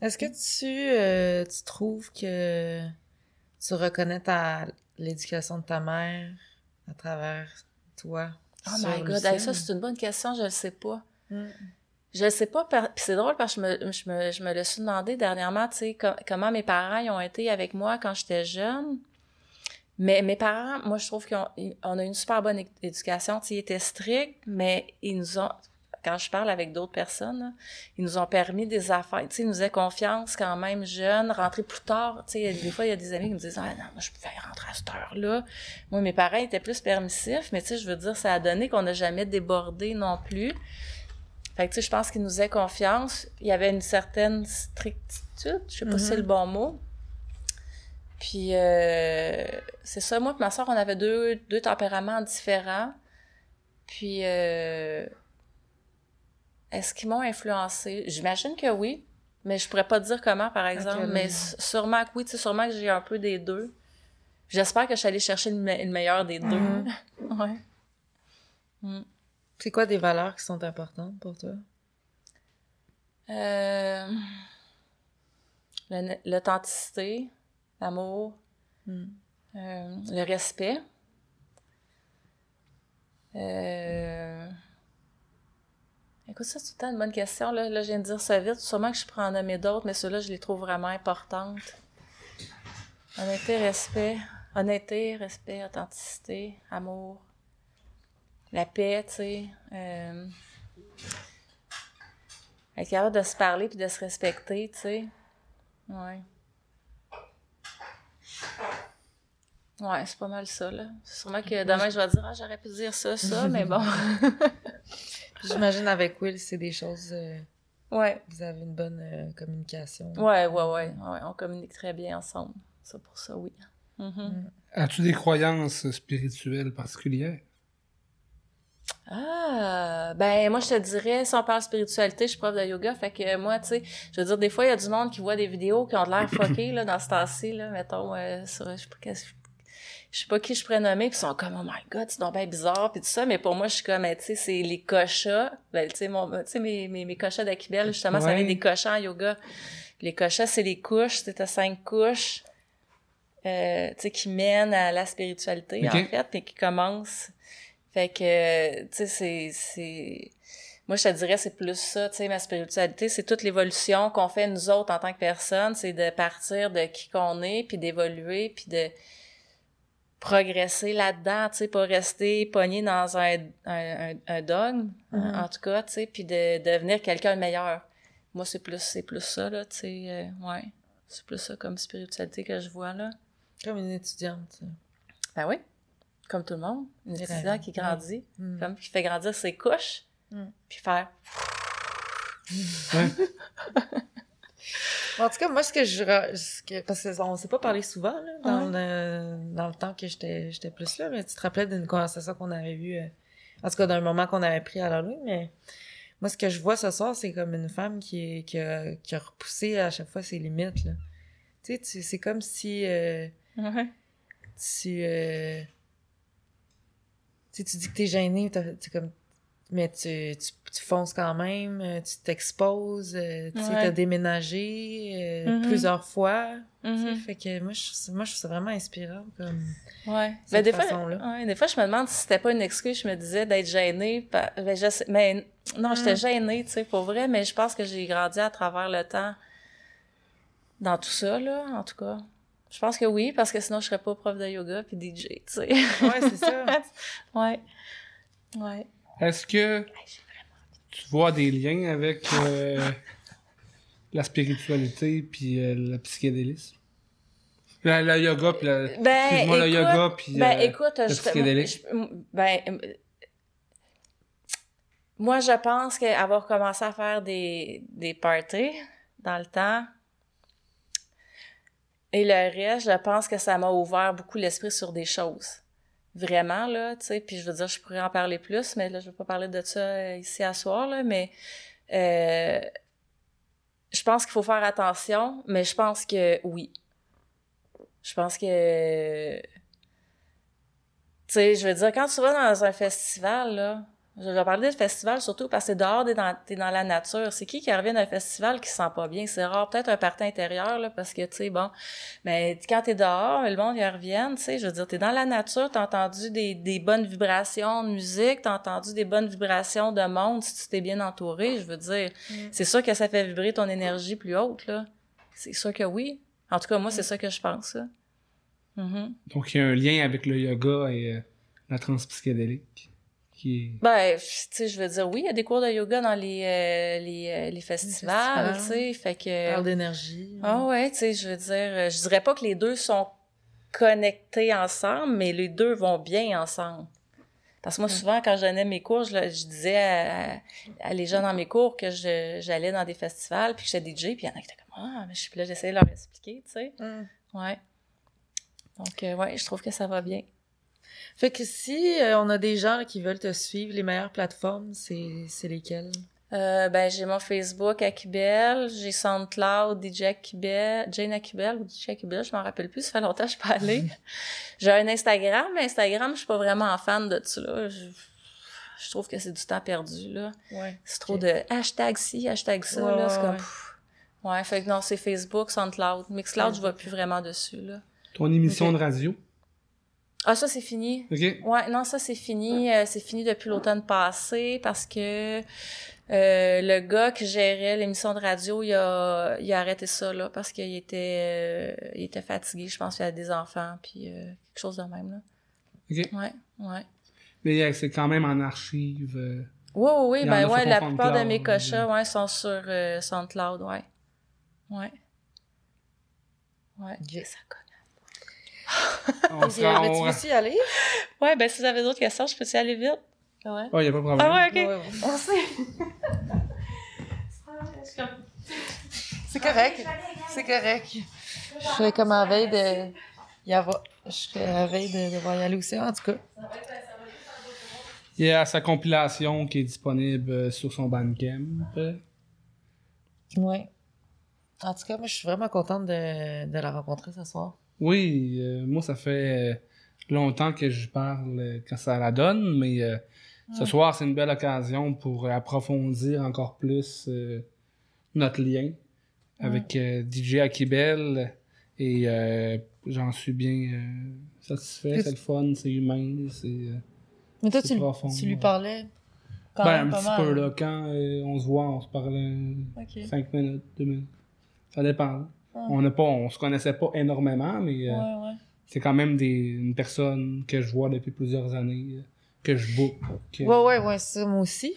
Est-ce que tu, euh, tu trouves que tu reconnais ta l'éducation de ta mère à travers toi? Oh my god, ça c'est une bonne question, je le sais pas. Mm. Je le sais pas, puis c'est drôle parce que je me, je me, je me le suis demandé dernièrement, tu sais, comment mes parents ils ont été avec moi quand j'étais jeune. Mais mes parents, moi, je trouve qu'on on a une super bonne éducation. ils étaient stricts, mais ils nous ont, quand je parle avec d'autres personnes, ils nous ont permis des affaires. Tu sais, ils nous faisaient confiance quand même jeunes, rentrer plus tard. Tu sais, des fois, il y a des amis qui me disent, ah non, moi, je pouvais rentrer à cette heure-là. Moi, mes parents étaient plus permissifs, mais tu sais, je veux dire, ça a donné qu'on n'a jamais débordé non plus. Fait que, tu sais, je pense qu'ils nous faisaient confiance. Il y avait une certaine strictitude, je sais pas si c'est le mm-hmm. bon mot. Puis euh, c'est ça, moi et ma soeur, on avait deux, deux tempéraments différents. Puis euh, est-ce qu'ils m'ont influencé? J'imagine que oui, mais je pourrais pas dire comment, par exemple. mais sûrement que oui, tu sais, sûrement que j'ai un peu des deux. J'espère que je suis allée chercher le, meilleur des deux. Mhm. *laughs* ouais. Mm. C'est quoi des valeurs qui sont importantes pour toi? Euh, l'authenticité, l'amour, hmm. euh, le respect. Euh... Écoute, ça, c'est tout le temps une bonne question. Là. là, je viens de dire ça vite. Sûrement que je pourrais en nommer d'autres, mais ceux-là, je les trouve vraiment importantes. Honnêteté, respect. Honnêteté, respect, authenticité, amour. La paix, tu sais. Euh... Être capable de se parler puis de se respecter, tu sais. Ouais. Ouais, c'est pas mal ça, là. Sûrement que demain, je vais dire, ah, j'aurais pu dire ça, ça, *laughs* mais bon. J'imagine avec Will, c'est des choses. Euh, ouais. Vous avez une bonne euh, communication. Ouais, ouais, ouais, ouais. On communique très bien ensemble. Ça, pour ça, oui. Mm-hmm. Mm. As-tu des croyances spirituelles particulières? Ah, ben moi je te dirais, si on parle spiritualité, je suis prof de yoga, fait que moi, tu sais, je veux dire, des fois, il y a du monde qui voit des vidéos qui ont de l'air *coughs* fucké, là, dans ce temps-ci, là, mettons, euh, sur, je sais pas je sais pas qui je pourrais nommer, puis ils sont comme oh my god, c'est donc bien bizarre puis tout ça, mais pour moi je suis comme tu sais c'est les cochas, ben tu sais mon tu sais mes, mes mes cochas d'Akibel justement ça vient des cochas en yoga. Les cochas c'est les couches, c'est cinq couches euh, tu sais qui mènent à la spiritualité en fait, et qui commencent fait que tu sais c'est c'est moi je te dirais c'est plus ça, tu sais ma spiritualité, c'est toute l'évolution qu'on fait nous autres en tant que personnes, c'est de partir de qui qu'on est puis d'évoluer puis de progresser là-dedans, tu sais, pas rester pogné dans un, un, un dogme, mm-hmm. en tout cas, tu sais, puis de, devenir quelqu'un de meilleur. Moi, c'est plus, c'est plus ça, là, tu sais, euh, ouais. C'est plus ça comme spiritualité que je vois, là. Comme une étudiante. Ben oui, comme tout le monde. Une étudiante qui grandit, mm. comme qui fait grandir ses couches, mm. puis faire... *laughs* en tout cas, moi, ce que je. parce qu'on s'est pas parlé souvent, là, dans, le, dans le temps que j'étais, plus là, mais tu te rappelles d'une conversation qu'on avait eue, euh, en tout cas, d'un moment qu'on avait pris à la lune, mais moi, ce que je vois ce soir, c'est comme une femme qui, qui, a, qui a repoussé à chaque fois ses limites, là. Tu sais, c'est comme si. Euh, tu. euh, tu sais, tu dis que t'es gêné, t'es comme. Mais tu, tu, tu fonces quand même, euh, tu t'exposes, euh, tu sais, Ouais. t'as déménagé euh, Mhm. plusieurs fois. Mhm. Fait que moi, je, moi, je trouve ça vraiment inspirant. Comme... Ouais. Cette Ben, des fois, façon-là. ouais, des fois, je me demande si c'était pas une excuse, je me disais d'être gênée. par- Ben, je mais non, j'étais Mm. gênée, tu sais, pour vrai, mais je pense que j'ai grandi à travers le temps dans tout ça, là, en tout cas. Je pense que oui, parce que sinon, je serais pas prof de yoga puis DJ, tu sais. Ouais, c'est ça. *laughs* ouais. Ouais. Est-ce que tu vois des liens avec euh, *laughs* la spiritualité puis euh, le psychédélisme? Le, le yoga puis le... Ben, Excuse-moi, le écoute, yoga puis Ben, euh, écoute, le je, ben, euh, moi, je pense qu'avoir commencé à faire des, des parties dans le temps, et le reste, je pense que ça m'a ouvert beaucoup l'esprit sur des choses. Vraiment, là, tu sais, puis je veux dire, je pourrais en parler plus, mais là, je vais pas parler de ça euh, ici à soir, là, mais euh, je pense qu'il faut faire attention, mais je pense que oui. Je pense que tu sais, je veux dire, quand tu vas dans un festival, là, je vais parler de festival surtout parce que t'es dehors, t'es dans, t'es dans la nature. C'est qui qui revient d'un festival qui se sent pas bien? C'est rare, peut-être un party intérieur, là, parce que, tu sais, bon, mais quand t'es dehors, le monde, ils reviennent, tu sais, je veux dire, t'es dans la nature, t'as entendu des, des bonnes vibrations de musique, t'as entendu des bonnes vibrations de monde si tu t'es bien entouré, je veux dire. Mm. C'est sûr que ça fait vibrer ton énergie plus haute, là. C'est sûr que oui. En tout cas, moi, c'est ça que je pense, là. Mhm. Donc, il y a un lien avec le yoga et euh, la transpsychédélique qui est... Ben, tu sais, je veux dire, oui, il y a des cours de yoga dans les, euh, les, euh, les festivals, tu sais, fait Parle que... d'énergie. Ah ouais, tu sais, je veux dire, euh, je dirais pas que les deux sont connectés ensemble, mais les deux vont bien ensemble. Parce que moi, souvent, quand je donnais mes cours, je, disais à, à les gens dans mes cours que je- j'allais dans des festivals, puis que j'étais DJ, puis il y en a qui étaient comme « Ah, mais je suis là, j'essayais de leur expliquer, tu sais. Mm. Ouais. Donc, euh, ouais, je trouve que ça va bien. Fait que si euh, on a des gens là, qui veulent te suivre, les meilleures plateformes, c'est c'est lesquelles? Euh, ben, j'ai mon Facebook Akibel, j'ai SoundCloud DJ Akibel, Jane Akibel ou DJ Akibel, je m'en rappelle plus, ça fait longtemps que je suis pas allée. *laughs* j'ai un Instagram, mais Instagram, je suis pas vraiment fan de ça, là. Je, je trouve que c'est du temps perdu, là. Ouais. C'est trop de hashtag ci, hashtag ça, Ouais, là. C'est ouais, comme, ouais. fait que non, c'est Facebook, SoundCloud. Mixcloud, je vais plus vraiment dessus, là. Ton émission de radio? Ah, ça, c'est fini. OK? Ouais, non, ça c'est fini. Euh, c'est fini depuis l'automne passé parce que euh, le gars qui gérait l'émission de radio, il a, il a arrêté ça là parce qu'il était, euh, il était fatigué. Je pense qu'il a des enfants puis euh, quelque chose de même là. OK. Ouais, ouais. Mais euh, c'est quand même en archive. euh, Oui, oui, oui. Il Ben ouais, la plupart de mes cochons, ouais, sont sur euh, SoundCloud, ouais. Ouais. Ouais. Ça colle. *laughs* on sera- mais tu on- veux aussi y aller? Ouais, ben si vous avez d'autres questions, je peux y aller vite? Ouais. Oh, y a pas de problème. Ah ouais, ok. Ouais, ouais. Merci. C'est correct. C'est correct. Je serais comme à veille de y avoir. Je serais à veille de devoir y aller aussi, en tout cas. Il y a sa compilation qui est disponible euh, sur son Bandcamp. Ouais. En tout cas, moi, je suis vraiment contente de, de la rencontrer ce soir. Oui, euh, moi, ça fait euh, longtemps que je parle euh, quand ça la donne, mais euh, ce soir, c'est une belle occasion pour approfondir encore plus euh, notre lien avec DJ Akibel et j'en suis bien satisfait. C'est le fun, c'est humain, c'est... Mais toi, tu, profond, tu lui parlais quand ben, même un petit mal. peu, là. Quand on se voit, on se parle euh, Ok. 5 minutes, 2 minutes. Ça dépend. On n'a pas, on se connaissait pas énormément, mais euh, Ouais, c'est quand même des, une personne que je vois depuis plusieurs années, euh, que je book. que- Ouais, ouais, ouais, ça, moi aussi.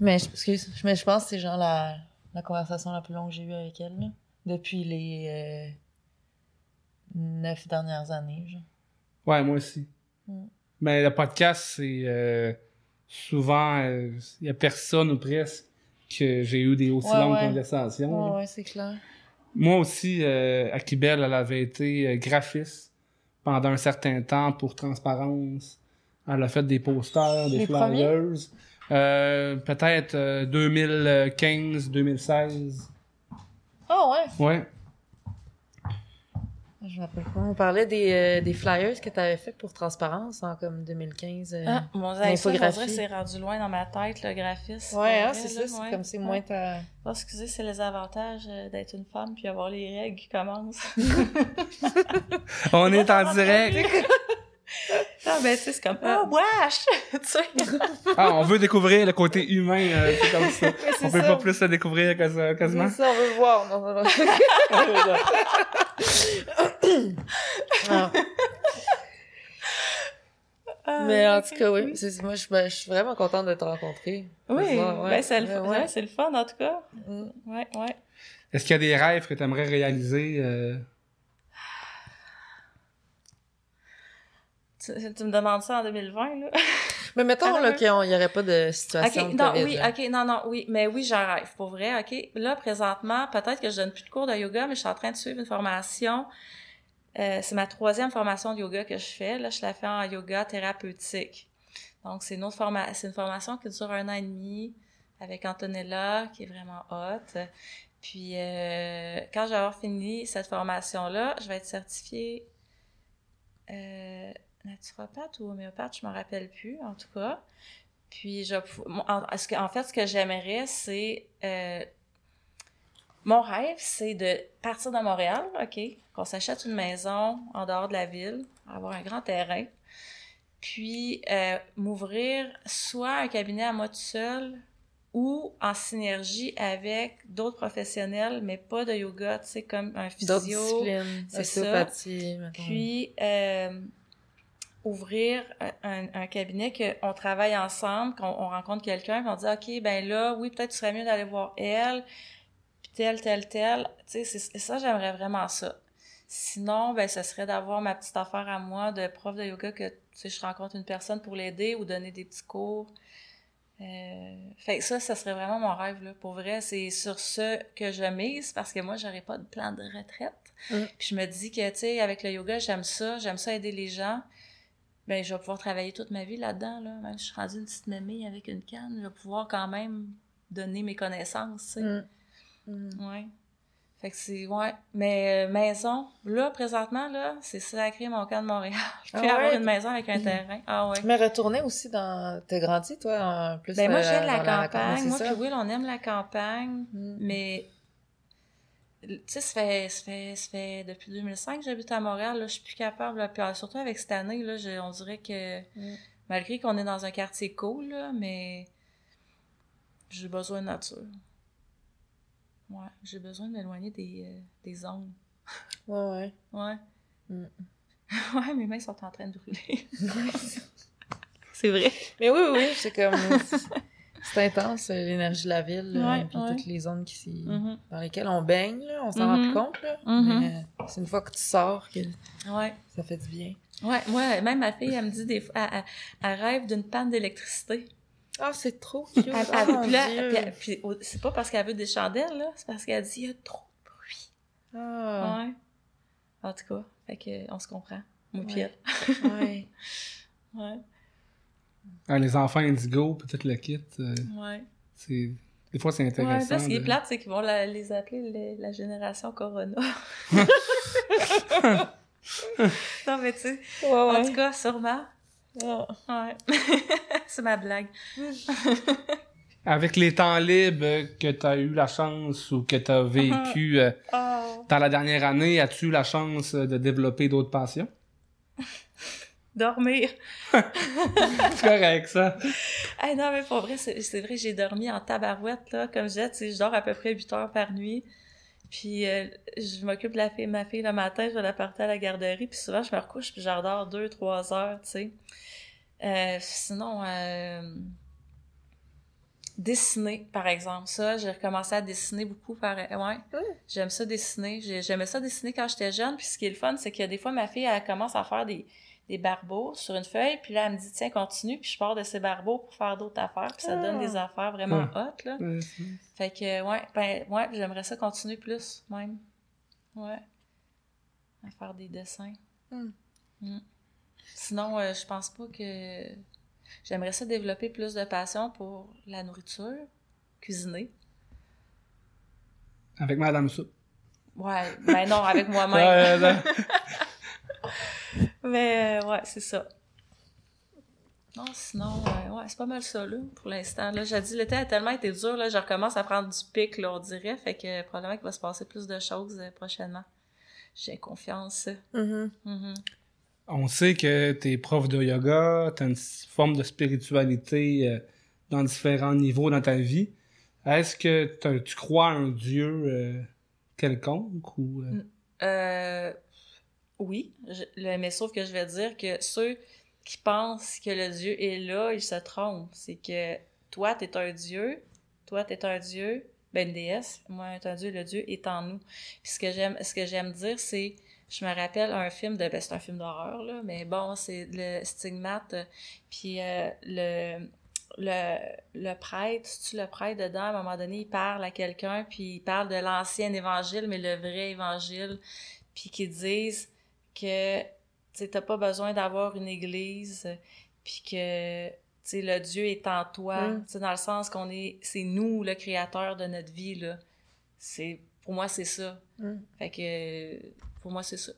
Mais je, excuse, mais je pense que c'est genre la, la conversation la plus longue que j'ai eue avec elle, là, depuis les euh, neuf dernières années, genre. Ouais, moi aussi. Mm. Mais le podcast, c'est euh, souvent, il y a personne ou presque que j'ai eu des aussi Ouais, longues ouais. conversations. Ouais, ouais, c'est clair. Moi aussi, euh, Akibel, elle avait été euh, graphiste pendant un certain temps pour Transparence. Elle a fait des posters, des Les flyers. Euh, Peut-être euh, 2015, 2016. Ah ouais, Ouais. Je me rappelle pas. On parlait des, euh, des flyers que tu avais fait pour Transparence en comme 2015. euh. Ah, mon que c'est rendu loin dans ma tête, le graphisme. ouais, hein, c'est ça. C'est ouais. comme c'est Ouais. moins ta. Ah, excusez, c'est les avantages euh, d'être une femme puis avoir les règles qui commencent. *laughs* On est en direct. *laughs* ah, ben, tu sais, c'est comme, ah, wesh! *laughs* tu sais. *laughs* Ah, on veut découvrir le côté humain, euh, c'est comme ça. On peut ça. pas plus le découvrir que ça, quasiment. C'est ça, on veut le voir. Non, non, non. Ah. Mais en tout cas, oui. c'est- Moi, je, ben, je suis vraiment contente de te rencontrer. Oui, Ouais, ben, c'est le, Ouais, fun- ouais. ouais, c'est le fun, en tout cas. Mm. Ouais, ouais. Est-ce qu'il y a des rêves que tu aimerais réaliser? euh, Tu, tu me demandes ça en 2020, là? Mais mettons là, qu'il n'y aurait pas de situation Ok, de non, COVID. oui, là. ok, non, non, oui, mais oui, j'en rêve, pour vrai, ok? Là, présentement, peut-être que je donne plus de cours de yoga, mais je suis en train de suivre une formation. Euh, c'est ma troisième formation de yoga que je fais. Là, je la fais en yoga thérapeutique. Donc, c'est une autre forma- c'est une formation qui dure un an et demi avec Antonella, qui est vraiment hot. Puis, euh, quand je vais avoir fini cette formation-là, je vais être certifiée euh, naturopathe ou homéopathe, je me rappelle plus, en tout cas. Puis, je, en, ce que- en fait, ce que j'aimerais, c'est... euh, mon rêve, c'est de partir de Montréal, OK, qu'on s'achète une maison en dehors de la ville, avoir un grand terrain, puis euh, m'ouvrir soit un cabinet à moi tout seul ou en synergie avec d'autres professionnels, mais pas de yoga, tu sais, comme un D'autres physio, disciplines, c'est ça. puis euh, ouvrir un, un cabinet qu'on travaille ensemble, qu'on on rencontre quelqu'un, qu'on dit OK, ben là, oui, peut-être tu serais mieux d'aller voir elle, puis tel, tel, tel. Tu sais, ça, j'aimerais vraiment ça. Sinon, ben, ce serait d'avoir ma petite affaire à moi de prof de yoga que, tu sais, je rencontre une personne pour l'aider ou donner des petits cours. Euh, fait que ça, ça serait vraiment mon rêve, là. Pour vrai, c'est sur ce que je mise parce que moi, j'aurais pas de plan de retraite. Mm. Puis je me dis que, tu sais, avec le yoga, j'aime ça, j'aime ça aider les gens. Ben, je vais pouvoir travailler toute ma vie là-dedans, là. Même si je suis rendue une petite mémé avec une canne, je vais pouvoir quand même donner mes connaissances. Mm. Mm. Ouais. Fait que c'est, ouais. Mais euh, maison, là, présentement, là, c'est sacré mon camp de Montréal. *laughs* Je peux Ah ouais? avoir une maison avec un *laughs* terrain. Ah ouais. Mais retourner aussi dans. T'as grandi, toi, en plus. Ben moi, euh, j'aime la campagne. Moi puis Will, on aime la campagne. Mm. Mais, tu sais, ça fait, ça, fait, ça fait depuis 2005 que j'habite à Montréal. Là, je suis plus capable. Là, puis, euh, surtout avec cette année, là, je- on dirait que Mm. malgré qu'on est dans un quartier cool, là, mais j'ai besoin de nature. Ouais, j'ai besoin de m'éloigner des, euh, des zones. Ouais, ouais. Ouais. Mm. *laughs* ouais, mes mains sont en train de brûler. *laughs* C'est vrai. Mais oui, oui, oui, c'est comme. *laughs* c'est intense, euh, l'énergie de la ville, là, Ouais, puis ouais. toutes les zones qui Mhm. dans lesquelles on baigne, là, on s'en rend Mhm. plus compte, là. Mhm. Mais euh, c'est une fois que tu sors que Ouais. ça fait du bien. Ouais, moi, même ma fille, elle me dit des fois, elle, elle- elle rêve d'une panne d'électricité. Ah, c'est trop cute. Elle- Ah, puis là, puis- puis c'est pas parce qu'elle veut des chandelles, là, c'est parce qu'elle dit il y a trop de bruit. Ah, Ouais. En tout cas, fait que on se comprend. Moi ouais. Ouais, *laughs* ah, les enfants indigo, peut-être le kit. euh, ouais. c'est... Des fois, c'est Ouais, intéressant. là, ce qui est plate, c'est qu'ils vont la- les appeler le- la génération Corona. *laughs* non, mais tu sais, Ouais, en tout cas, sûrement. Ah. Ouais. *laughs* c'est ma blague. *laughs* Avec les temps libres que tu as eu la chance ou que tu as vécu euh, Oh. dans la dernière année, as-tu eu la chance de développer d'autres passions? Dormir. *laughs* C'est correct, ça. Ah non, mais pour vrai, c'est c'est vrai, j'ai dormi en tabarouette, là. Comme je disais, tu sais, je dors à peu près 8 heures par nuit. Puis euh, je m'occupe de la fille, ma fille le matin, je vais la porter à la garderie. Puis souvent, je me recouche, puis j'endors 2-3 heures, tu sais. Euh, sinon, euh, dessiner, par exemple. Ça, j'ai recommencé à dessiner beaucoup. Par... Ouais, j'aime ça dessiner. J'ai- J'aimais ça dessiner quand j'étais jeune. Puis ce qui est le fun, c'est que des fois, ma fille, elle commence à faire des, des barbeaux sur une feuille. Puis là, elle me dit, tiens, continue. Puis je pars de ces barbeaux pour faire d'autres affaires. Puis ça donne Ah. des affaires vraiment hot, là. Fait que, ouais, ben, ouais, j'aimerais ça continuer plus, même. Ouais. À faire des dessins. Hmm. Mm. Sinon, euh, je pense pas que. J'aimerais ça développer plus de passion pour la nourriture, cuisiner. Avec Madame Soup. Ouais, ben non, avec moi-même. *laughs* Mais euh, ouais, c'est ça. Non, sinon, euh, ouais, c'est pas mal ça, là, pour l'instant. Là, j'ai dit, l'été a tellement été dur, là, je recommence à prendre du pic, là, on dirait. Fait que probablement qu'il va se passer plus de choses euh, prochainement. J'ai confiance. Mm-hmm. Mm-hmm. On sait que t'es prof de yoga, t'as une forme de spiritualité dans différents niveaux dans ta vie. Est-ce que tu crois à un dieu quelconque ou... Euh, oui, mais sauf que je vais dire que ceux qui pensent que le Dieu est là, ils se trompent. C'est que toi, tu es un Dieu, toi, tu es un Dieu, ben une déesse, moi, un Dieu, le Dieu est en nous. Puis ce que j'aime, ce dire, c'est, je me rappelle un film de, ben c'est un film d'horreur, là, mais bon, c'est le stigmate, puis euh, le, le, le prêtre, tu le prêtre dedans, à un moment donné, il parle à quelqu'un, puis il parle de l'ancien évangile, mais le vrai évangile, puis qu'ils disent que tu n'as pas besoin d'avoir une église, puis que tu le Dieu est en toi, mm. dans le sens qu'on est, c'est nous le créateur de notre vie, là. C'est, pour moi, c'est ça. Mm. Fait que, pour moi, c'est ça.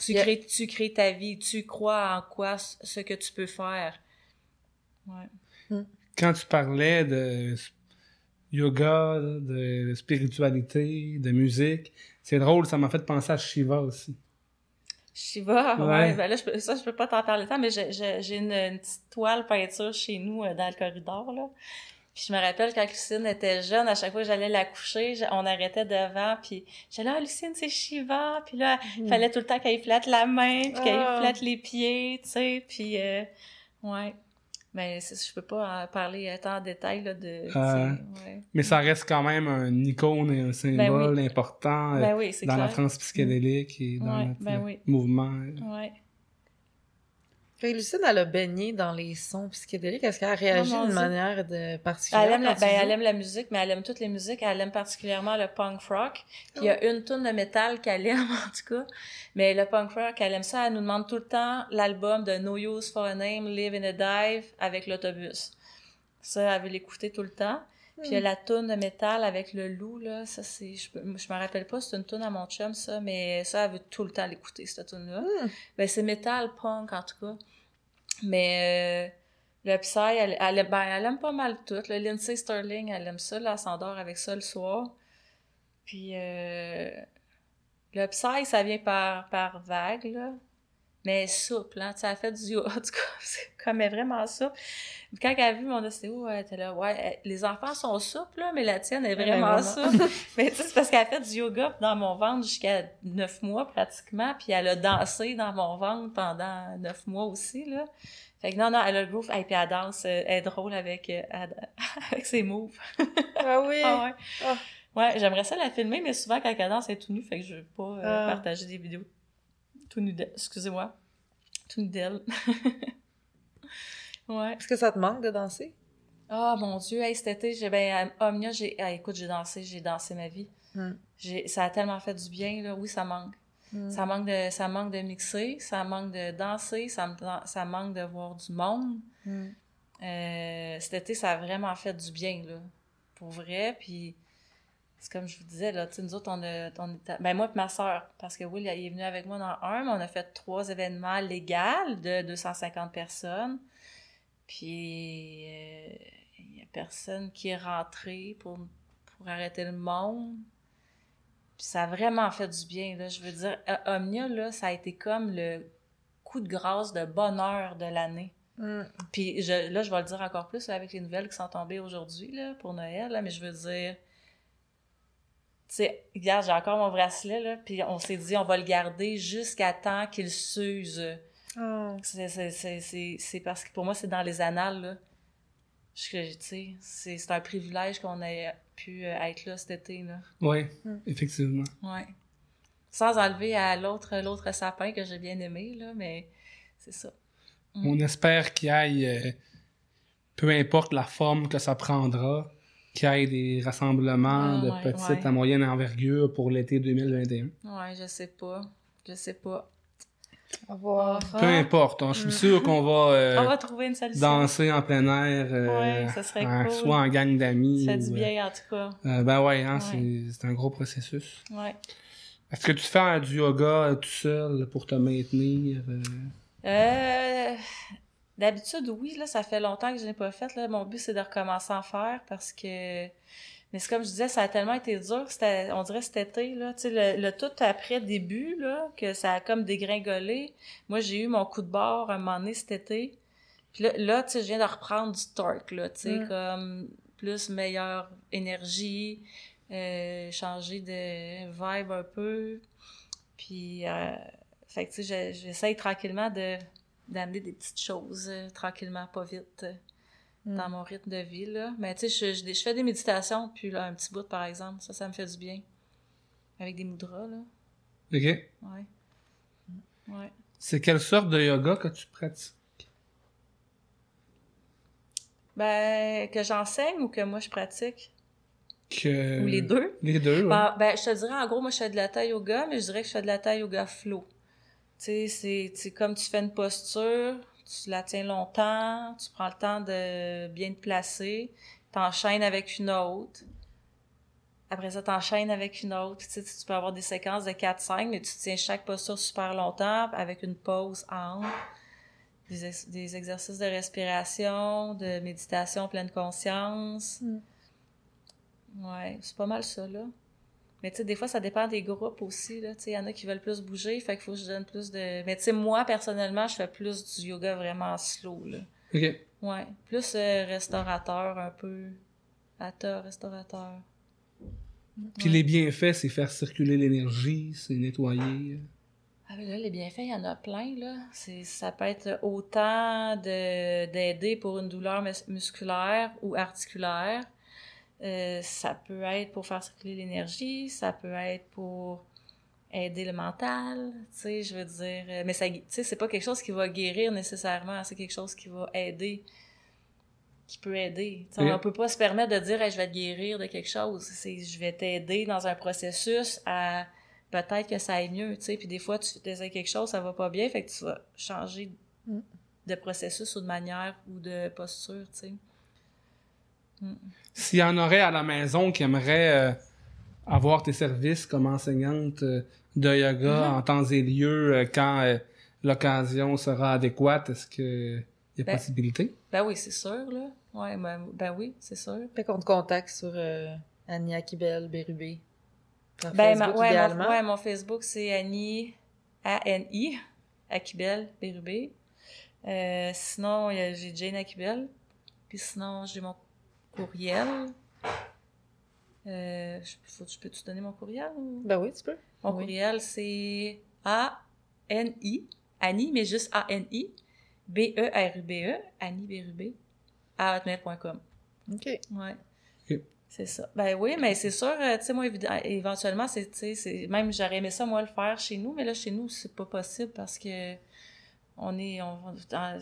Tu, crées, tu crées ta vie, tu crois en quoi, ce que tu peux faire. Ouais. Mm. Quand tu parlais de yoga, de spiritualité, de musique, c'est drôle, ça m'a fait penser à Shiva aussi. Shiva, *laughs* ouais. ouais. ben là, je peux, ça, je peux pas t'en parler tant, mais j'ai une, une, petite toile peinture chez nous euh, dans le corridor, là. Puis je me rappelle quand Lucine était jeune, à chaque fois que j'allais la coucher, on arrêtait devant, puis j'allais ah Lucine c'est Shiva, puis là il mm. fallait tout le temps qu'elle flatte la main, puis qu'elle ah. flatte les pieds, tu sais, puis euh, ouais. Mais je peux pas en parler tant en détail là, de. Euh, mais ça reste quand même un icône et un symbole ben important ben dans la France psychédélique et dans notre ben mouvement. Ouais. Lucine, elle a baigné dans les sons psychédéliques. Est-ce qu'elle a réagi d'une manière de particulière? Elle aime, la, ben, elle aime la musique, mais elle aime toutes les musiques. Elle aime particulièrement le punk rock. Puis il y a une tonne de métal qu'elle aime, *laughs* en tout cas. Mais le punk rock, elle aime ça. Elle nous demande tout le temps l'album de No Use for a Name, Live in a Dive avec l'autobus. Ça, elle veut l'écouter tout le temps. Puis il y a hmm. la toune de métal avec le loup, là. Ça, c'est. Je, je me rappelle pas, c'est une toune à mon chum, ça, mais ça, elle veut tout le temps l'écouter, cette toune-là. Hmm. Ben, c'est métal punk, en tout cas. Mais euh, le Psy, elle, elle, ben, elle, aime pas mal tout. Le Lindsay Sterling, elle aime ça, là, elle s'endort avec ça le soir. Puis euh, le Psy, ça vient par, par vague, là. Mais souple, hein. Tu elle fait du yoga. *laughs* En tout cas, c'est comme elle vraiment souple. Quand elle a vu mon ostéo, elle était là, ouais, les enfants sont souples, là, mais la tienne est vraiment, souple. *laughs* mais tu sais, c'est parce qu'elle a fait du yoga dans mon ventre jusqu'à neuf mois pratiquement, puis elle a dansé dans mon ventre pendant neuf mois aussi, là. Fait que non, non, elle a le groove, et puis elle danse, euh, elle est drôle avec, euh, *laughs* avec ses moves. ah oui? Ah ouais. Ah. Ouais, j'aimerais ça la filmer, mais souvent quand elle danse, elle est tout nue, fait que je veux pas euh, ah. partager des vidéos tout d'elle. Excusez-moi. D'elle. *laughs* ouais. Est-ce que ça te manque de danser? Ah, mon Dieu, hey, cet été, j'ai, ben, à Omnia, j'ai, écoute, j'ai dansé, j'ai dansé ma vie. Hmm. J'ai, ça a tellement fait du bien, là. Oui, ça manque. Hmm. Ça manque de, ça manque de mixer, ça manque de danser, ça, ça manque de voir du monde. Hmm. Euh, cet été, ça a vraiment fait du bien, là. Pour vrai, puis c'est comme je vous disais, là, nous autres, on a, on ben moi et ma soeur, parce que Will, il est venu avec moi dans un, mais on a fait trois événements légaux de 250 personnes. Puis, euh, il n'y a personne qui est rentré pour, pour arrêter le monde. Puis ça a vraiment fait du bien, là. Je veux dire, Omnia, là, ça a été comme le coup de grâce de bonheur de l'année. Mm. Puis je, là, je vais le dire encore plus avec les nouvelles qui sont tombées aujourd'hui, là, pour Noël, là, mais je veux dire sais, regarde, j'ai encore mon bracelet, là, puis on s'est dit, on va le garder jusqu'à temps qu'il s'use. Oh. C'est parce que pour moi, c'est dans les annales, là. C'est un privilège qu'on ait pu euh, être là cet été, là. Oui, mm. effectivement. Oui. Sans enlever à l'autre l'autre sapin que j'ai bien aimé, là, mais c'est ça. Mm. On espère qu'il y ait, euh, peu importe la forme que ça prendra, qu'il y ait des rassemblements de petite à moyenne envergure pour l'été 2021? Ouais, je sais pas. Je sais pas. Peu importe, hein, je suis sûr qu'on va, euh, On va trouver une solution. danser en plein air, euh, Ouais, ça serait cool. soit en gang d'amis. Ça ou, dit euh, bien, en tout cas. euh, ben ouais, hein, Ouais. c'est- un gros processus. Ouais. Est-ce que tu fais du yoga tout seul pour te maintenir? euh? D'habitude, oui, là, ça fait longtemps que je n'ai pas fait. Là. Mon but, c'est de recommencer à en faire parce que. Mais c'est comme je disais, ça a tellement été dur. On dirait cet été, là. Tu sais, le, le tout après début, là, que ça a comme dégringolé. Moi, j'ai eu mon coup de bord un moment donné cet été. Puis là, là tu sais, je viens de reprendre du torque, là. Tu sais, Mm. comme plus meilleure énergie, euh, changer de vibe un peu. Puis, euh, fait que, tu sais, je- j'essaye tranquillement de d'amener des petites choses euh, tranquillement, pas vite, euh, Mm. dans mon rythme de vie, là. Mais, tu sais, je, je, je fais des méditations, puis là, un petit bout, par exemple, ça, ça me fait du bien. Avec des mudras, là. OK. Ouais. Ouais. C'est quelle sorte de yoga que tu pratiques? Ben, que j'enseigne ou que moi, je pratique? Que... Ou les deux? Les deux, ouais. Ben, ben, je te dirais, en gros, moi, je fais de la taille yoga, mais je dirais que je fais de la taille yoga flow. Tu sais, c'est- comme tu fais une posture, tu la tiens longtemps, tu prends le temps de bien te placer, t'enchaînes avec une autre. Après ça, t'enchaînes avec une autre. Tu sais, tu peux avoir des séquences de 4-5, mais tu tiens chaque posture super longtemps avec une pause entre. Des, ex- des exercices de respiration, de méditation pleine conscience. Mm. Ouais, c'est pas mal ça, là. Mais tu sais, des fois, ça dépend des groupes aussi, là. Tu sais, il y en a qui veulent plus bouger, fait qu'il faut que je donne plus de... Mais tu sais, moi, personnellement, je fais plus du yoga vraiment slow, là. OK. Ouais, plus euh, restaurateur, un peu. Hatha, restaurateur. Puis les bienfaits, c'est faire circuler l'énergie, c'est nettoyer. Ah ben là, les bienfaits, il y en a plein, là. Ça peut être autant de, d'aider pour une douleur mus- musculaire ou articulaire. Euh, ça peut être pour faire circuler l'énergie, ça peut être pour aider le mental, tu sais, je veux dire. euh, Mais ça, tu sais, c'est pas quelque chose qui va guérir nécessairement, c'est quelque chose qui va aider, qui peut aider. Tu sais, Ok. On peut pas se permettre de dire, Hey, je vais te guérir de quelque chose. C'est, je vais t'aider dans un processus à peut-être que ça aille mieux, tu sais. Puis des fois, tu essaies quelque chose, ça va pas bien, fait que tu vas changer Mm. de processus ou de manière ou de posture, tu sais. Mm. S'il y en aurait à la maison qui aimerait euh, avoir tes services comme enseignante euh, de yoga Mhm. en temps et lieu euh, quand euh, l'occasion sera adéquate, est-ce qu'il y a Ben, possibilité? Ben oui, c'est sûr, là. Ouais, ben, ben oui, c'est sûr. Fait qu'on te contacte sur euh, Annie Akibel Bérubé. Ben, ma- Facebook, ouais, idéalement. mon, ouais, mon Facebook, c'est Annie, A-N-I, Akibel, Bérubé. Euh, sinon, j'ai Jane Akibel. Puis sinon, j'ai mon courriel. Euh, je, faut, je peux-tu donner mon courriel? ou- Ben oui, tu peux. Mon Oui. courriel, c'est A-N-I, Annie, mais juste A-N-I, B-E-R-U-B-E, Annie Bérubé, à hotmail.com. OK. Ouais. Ok. C'est ça. Ben oui, mais c'est sûr, euh, tu sais, moi, évid- éventuellement, c'est, tu sais, c'est, même j'aurais aimé ça, moi, le faire chez nous, mais là, chez nous, c'est pas possible parce que on est on, dans,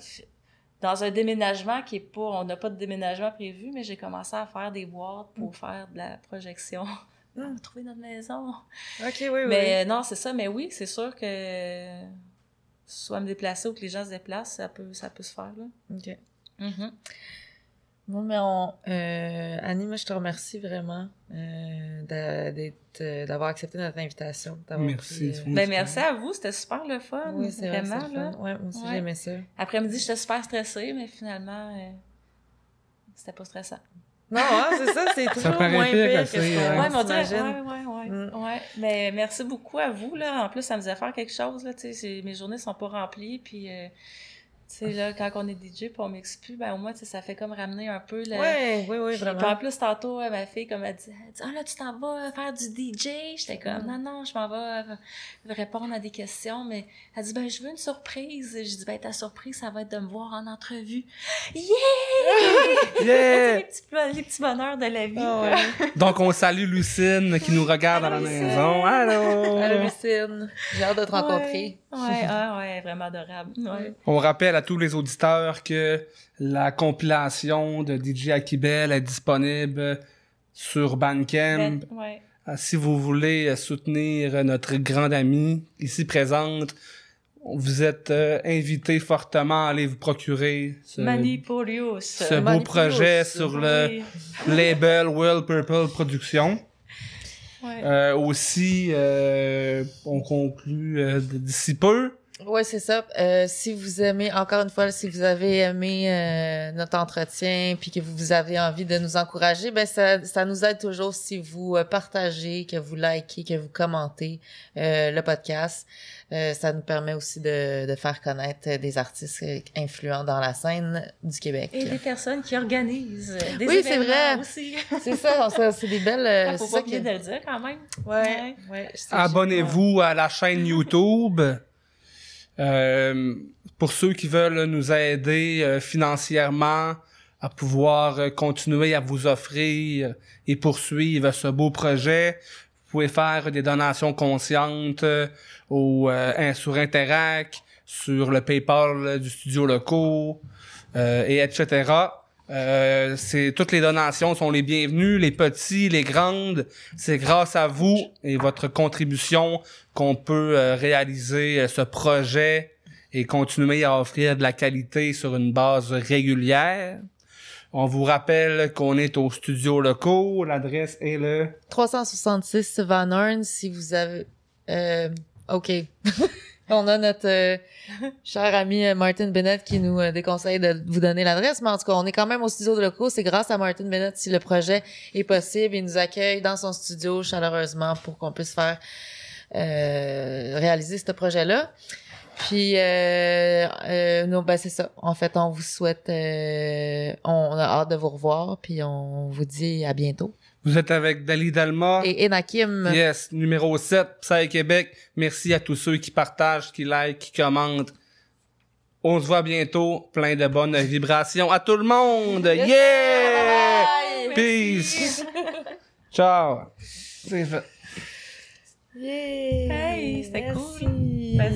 dans un déménagement qui est pas, on n'a pas de déménagement prévu, mais j'ai commencé à faire des boîtes pour faire de la projection. Mm. *laughs* On va trouver notre maison. OK, oui, oui. Mais euh, non, c'est ça, mais oui, c'est sûr que soit me déplacer ou que les gens se déplacent, ça peut, ça peut se faire, là. OK. Mhm. Bon, mais on, euh, Annie, moi, je te remercie vraiment euh, euh, d'avoir accepté notre invitation. d'avoir Merci, pris, euh. Ben, merci à vous, c'était super le fun. Oui, c'est vrai, vraiment, c'est le là. fun. Ouais, moi aussi, Ouais. j'aimais ça. Après-midi, j'étais super stressée, mais finalement, euh, c'était pas stressant. Non, hein, c'est ça, c'est toujours moins pire pire que ce c'est, qu'on hein. ouais, mais on dirait, ouais, ouais, ouais, Mm. ouais. Mais merci beaucoup à vous, là. En plus, ça me faisait faire quelque chose, là, tu sais. c'est- Mes journées sont pas remplies, puis, euh, sais, là, quand on est DJ puis on m'exclut, ben, au moins, ça fait comme ramener un peu le... Ouais, oui, oui, Puis, puis en vraiment. plus, tantôt, euh, ma fille, comme elle dit, elle dit, ah là, tu t'en vas faire du DJ. J'étais comme, Mm. non, non, je m'en vais euh, répondre à des questions, mais elle dit, ben, je veux une surprise. Je dis, ben, ta surprise, ça va être de me voir en entrevue. Yeah! *laughs* Yeah! les, petits, les petits bonheurs de la vie. Ah ouais. Donc, on salue Lucine qui nous regarde à la Lucine. maison. Allô! Allô, Lucine. J'ai hâte de te rencontrer. Ouais, ouais, ah, *laughs* ouais, vraiment adorable. Ouais. On rappelle à tous les auditeurs que la compilation de DJ Akibel est disponible sur Bandcamp. Ben, ouais. Euh, Si vous voulez euh, soutenir euh, notre grande amie ici présente, vous êtes euh, invité fortement à aller vous procurer ce, beau projet sur le label World Purple Productions. Ouais. Euh, aussi, euh, on conclut euh, d'ici peu. Ouais, c'est ça. Euh, si vous aimez, encore une fois, si vous avez aimé euh, notre entretien, puis que vous avez envie de nous encourager, ben ça, ça nous aide toujours si vous partagez, que vous likez, que vous commentez euh, le podcast. Euh, ça nous permet aussi de, de faire connaître des artistes influents dans la scène du Québec. Et des personnes qui organisent des Oui, c'est événements vrai. aussi. *laughs* C'est ça, c'est des belles. euh, Faut c'est pas ça oublier que- de le dire quand même. Ouais, ouais. Abonnez-vous à la chaîne YouTube. Euh, pour ceux qui veulent nous aider euh, financièrement à pouvoir euh, continuer à vous offrir et poursuivre ce beau projet, vous pouvez faire des donations conscientes euh, au, euh, sur Interac, sur le PayPal du studio locaux, euh, et etc. Euh, c'est toutes les donations sont les bienvenues, les petits, les grandes. C'est grâce à vous et votre contribution qu'on peut euh, réaliser euh, ce projet et continuer à offrir de la qualité sur une base régulière. On vous rappelle qu'on est au studio locaux. L'adresse est le 366 Van Horn, si vous avez... Euh, OK. *laughs* On a notre euh, cher ami euh, Martin Bennett qui nous déconseille de vous donner l'adresse, mais en tout cas, on est quand même au studio de locaux. C'est grâce à Martin Bennett si le projet est possible. Il nous accueille dans son studio chaleureusement pour qu'on puisse faire réaliser ce projet-là. Puis, euh, euh, non, ben c'est ça. En fait, on vous souhaite, euh, on a hâte de vous revoir, puis on vous dit à bientôt. Vous êtes avec Dali Dalma. Et Enakim. Yes, numéro 7, Psy Québec. Merci à tous ceux qui partagent, qui like, qui commentent. On se voit bientôt. Plein de bonnes vibrations à tout le monde. Yeah! Bye! Peace. Ciao. C'est fait. Yeah! Hey, c'était cool.